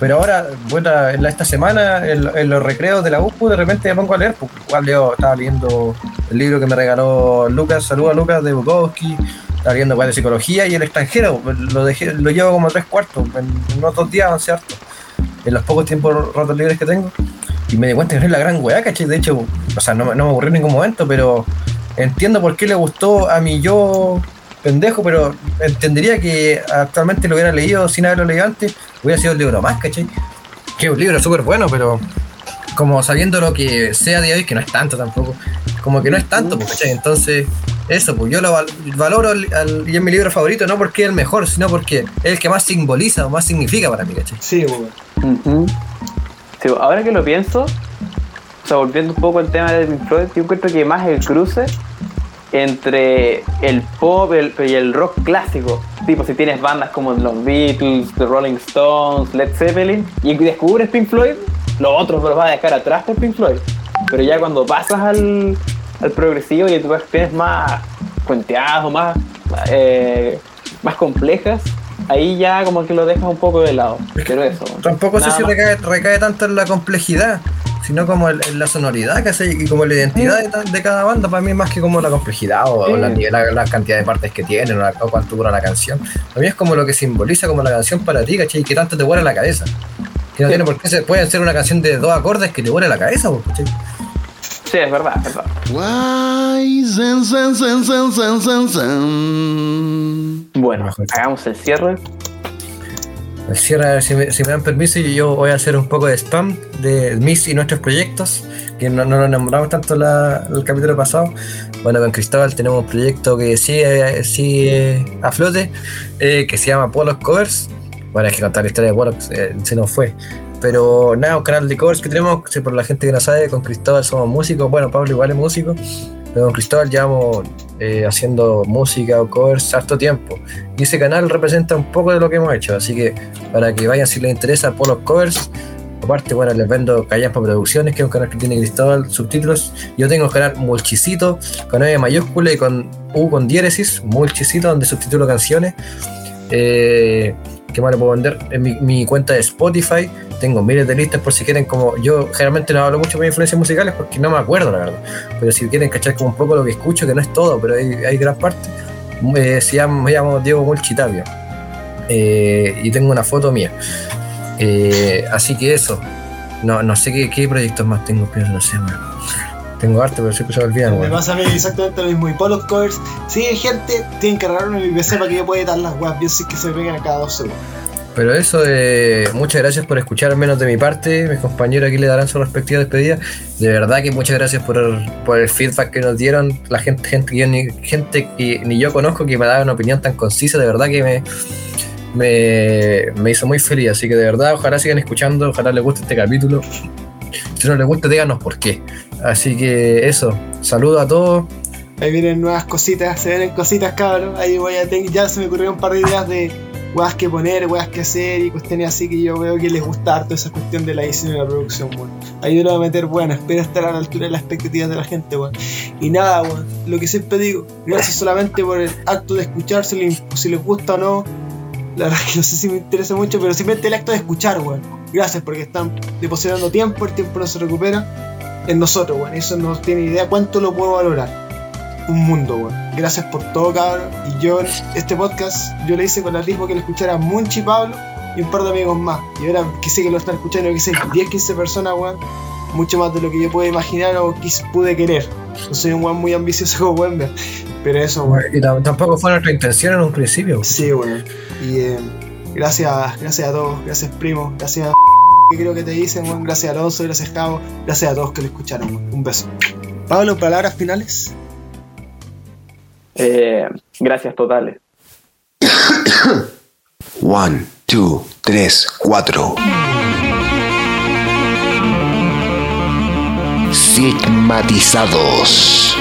Speaker 6: Pero ahora, bueno, en la- esta semana, en, los recreos de la UPU, de repente me pongo a leer, pues, leo, estaba leyendo el libro que me regaló Lucas, saludos a Lucas de Bukowski, estaba leyendo igual de psicología y el extranjero, pues, lo dejé, lo llevo como tres cuartos, en unos dos días avancé harto, en los pocos tiempos ratos libres que tengo, y me di cuenta que no es la gran weá, ¿cachai? De hecho, o sea, no, no me aburrí en ningún momento, pero entiendo por qué le gustó a mi yo pendejo, pero entendería que actualmente lo hubiera leído sin haberlo leído antes, hubiera sido el libro más, ¿cachai? Que es un libro súper bueno, pero como sabiendo lo que sea de hoy, que no es tanto tampoco, como que no es tanto, pues, ¿cachai? Entonces, eso, pues yo lo val- valoro al- al- y es mi libro favorito, no porque es el mejor, sino porque es el que más simboliza o más significa para mí, ¿cachai?
Speaker 4: Sí, weón.
Speaker 5: Ujú. Sí, ahora que lo pienso, o sea, volviendo un poco al tema de Pink Floyd, yo encuentro que más el cruce entre el pop y el rock clásico. Tipo, si tienes bandas como los Beatles, The Rolling Stones, Led Zeppelin, y descubres Pink Floyd, lo otro lo vas a dejar atrás por Pink Floyd. Pero ya cuando pasas al, al progresivo y tú tienes más cuenteadas o más, eh, más complejas, ahí ya como que lo dejas un poco de lado. Pero eso.
Speaker 6: Tampoco sé si recae, recae tanto en la complejidad, sino como el- en la sonoridad que hace y como la identidad de, cada banda, para mí más que como la complejidad o, o la, la, la cantidad de partes que tienen o, la- o cuánto dura la canción. Para mí es como lo que simboliza como la canción para ti, ¿cachai? Y que tanto te vuela la cabeza. Que no
Speaker 5: Sí.
Speaker 6: tiene por qué ser, puede ser una canción de dos acordes que te vuela la cabeza, pues, ¿cachai?
Speaker 5: Sí, es verdad, es verdad.
Speaker 3: Why, zen, zen, zen, zen, zen, zen, zen.
Speaker 5: Bueno, hagamos el cierre.
Speaker 6: El cierre, a ver si me, si me dan permiso, y yo voy a hacer un poco de spam de mis y nuestros proyectos, que no, no lo nombramos tanto la- el capítulo pasado. Bueno, con Cristóbal tenemos un proyecto que sigue, sigue a flote, eh, que se llama Polos Covers. Bueno, hay que contar la historia de Polos, eh, se nos fue. Pero nada, un canal de covers que tenemos, si por la gente que no sabe, con Cristóbal somos músicos, bueno, Pablo igual es músico, pero con Cristóbal llevamos eh, haciendo música o covers harto tiempo. Y ese canal representa un poco de lo que hemos hecho, así que para que vayan si les interesa por los covers. Aparte, bueno, les vendo Callampa Producciones, que es un canal que tiene Cristóbal, subtítulos. Yo tengo el canal Mulchicito, con E mayúscula y con U con diéresis, Mulchicito, donde subtitulo canciones. Eh, ¿Qué más le puedo vender? En mi cuenta de Spotify tengo miles de listas por si quieren, como yo generalmente no hablo mucho de mis influencias musicales porque no me acuerdo, la verdad. Pero si quieren cachar como un poco lo que escucho, que no es todo, pero hay, hay gran parte, eh, se llama, me llamo Diego Mulchitavio. Eh, y tengo una foto mía. Eh, así que eso. No, no sé qué, qué proyectos más tengo, pero no sé, man. Tengo arte, pero siempre se me olvidan,
Speaker 4: Me pasa a mí exactamente lo mismo. Y Polo Covers, sí, gente, tienen que agarrarme mi PC para que yo pueda editar las weas. Bien, si es que se pegan a cada dos segundos.
Speaker 6: Pero eso, eh, muchas gracias por escuchar, al menos de mi parte. Mis compañeros aquí le darán su respectiva despedida. De verdad que muchas gracias por el, por el feedback que nos dieron. La gente, gente, que ni, gente que ni yo conozco que me daba una opinión tan concisa. De verdad que me, me, me hizo muy feliz. Así que de verdad, ojalá sigan escuchando. Ojalá les guste este capítulo. Si no les gusta, díganos por qué. Así que eso, saludo a todos.
Speaker 4: Ahí vienen nuevas cositas, se vienen cositas, cabrón. Ahí voy a tener, ya se me ocurrieron un par de ideas de weas que poner, weas que hacer y cuestiones así que yo veo que les gusta harto esa cuestión de la edición y la producción, weón. Ahí yo lo voy a meter bueno, espero estar a la altura de las expectativas de la gente, weón. Y nada, weón, lo que siempre digo, gracias solamente por el acto de escuchar, si les, si les gusta o no. La verdad que no sé si me interesa mucho, pero simplemente el acto de escuchar, weón. Gracias porque están depositando tiempo, el tiempo no se recupera en nosotros, weón. Eso no tiene idea cuánto lo puedo valorar un mundo, weón. Gracias por todo, cabrón. Y yo, este podcast, yo le hice con el ritmo que lo escuchara Munchi Pablo y un par de amigos más. Y ahora que sé que lo están escuchando, que sé, 10, 15 personas, weón. Mucho más de lo que yo pude imaginar o quis, pude querer. No soy un weón muy ambicioso como Wember. Pero eso, weón.
Speaker 6: Y tam- tampoco fue nuestra intención en un principio.
Speaker 4: Sí, weón. Y eh, gracias, gracias a todos. Gracias, primo. Gracias a que creo que te dicen, weón. Gracias a Alonso, gracias Cabo. Gracias a todos que lo escucharon, weón. Un beso. Pablo, palabras finales.
Speaker 5: Eh, gracias totales.
Speaker 1: One, two, tres, cuatro. Sigmatizados.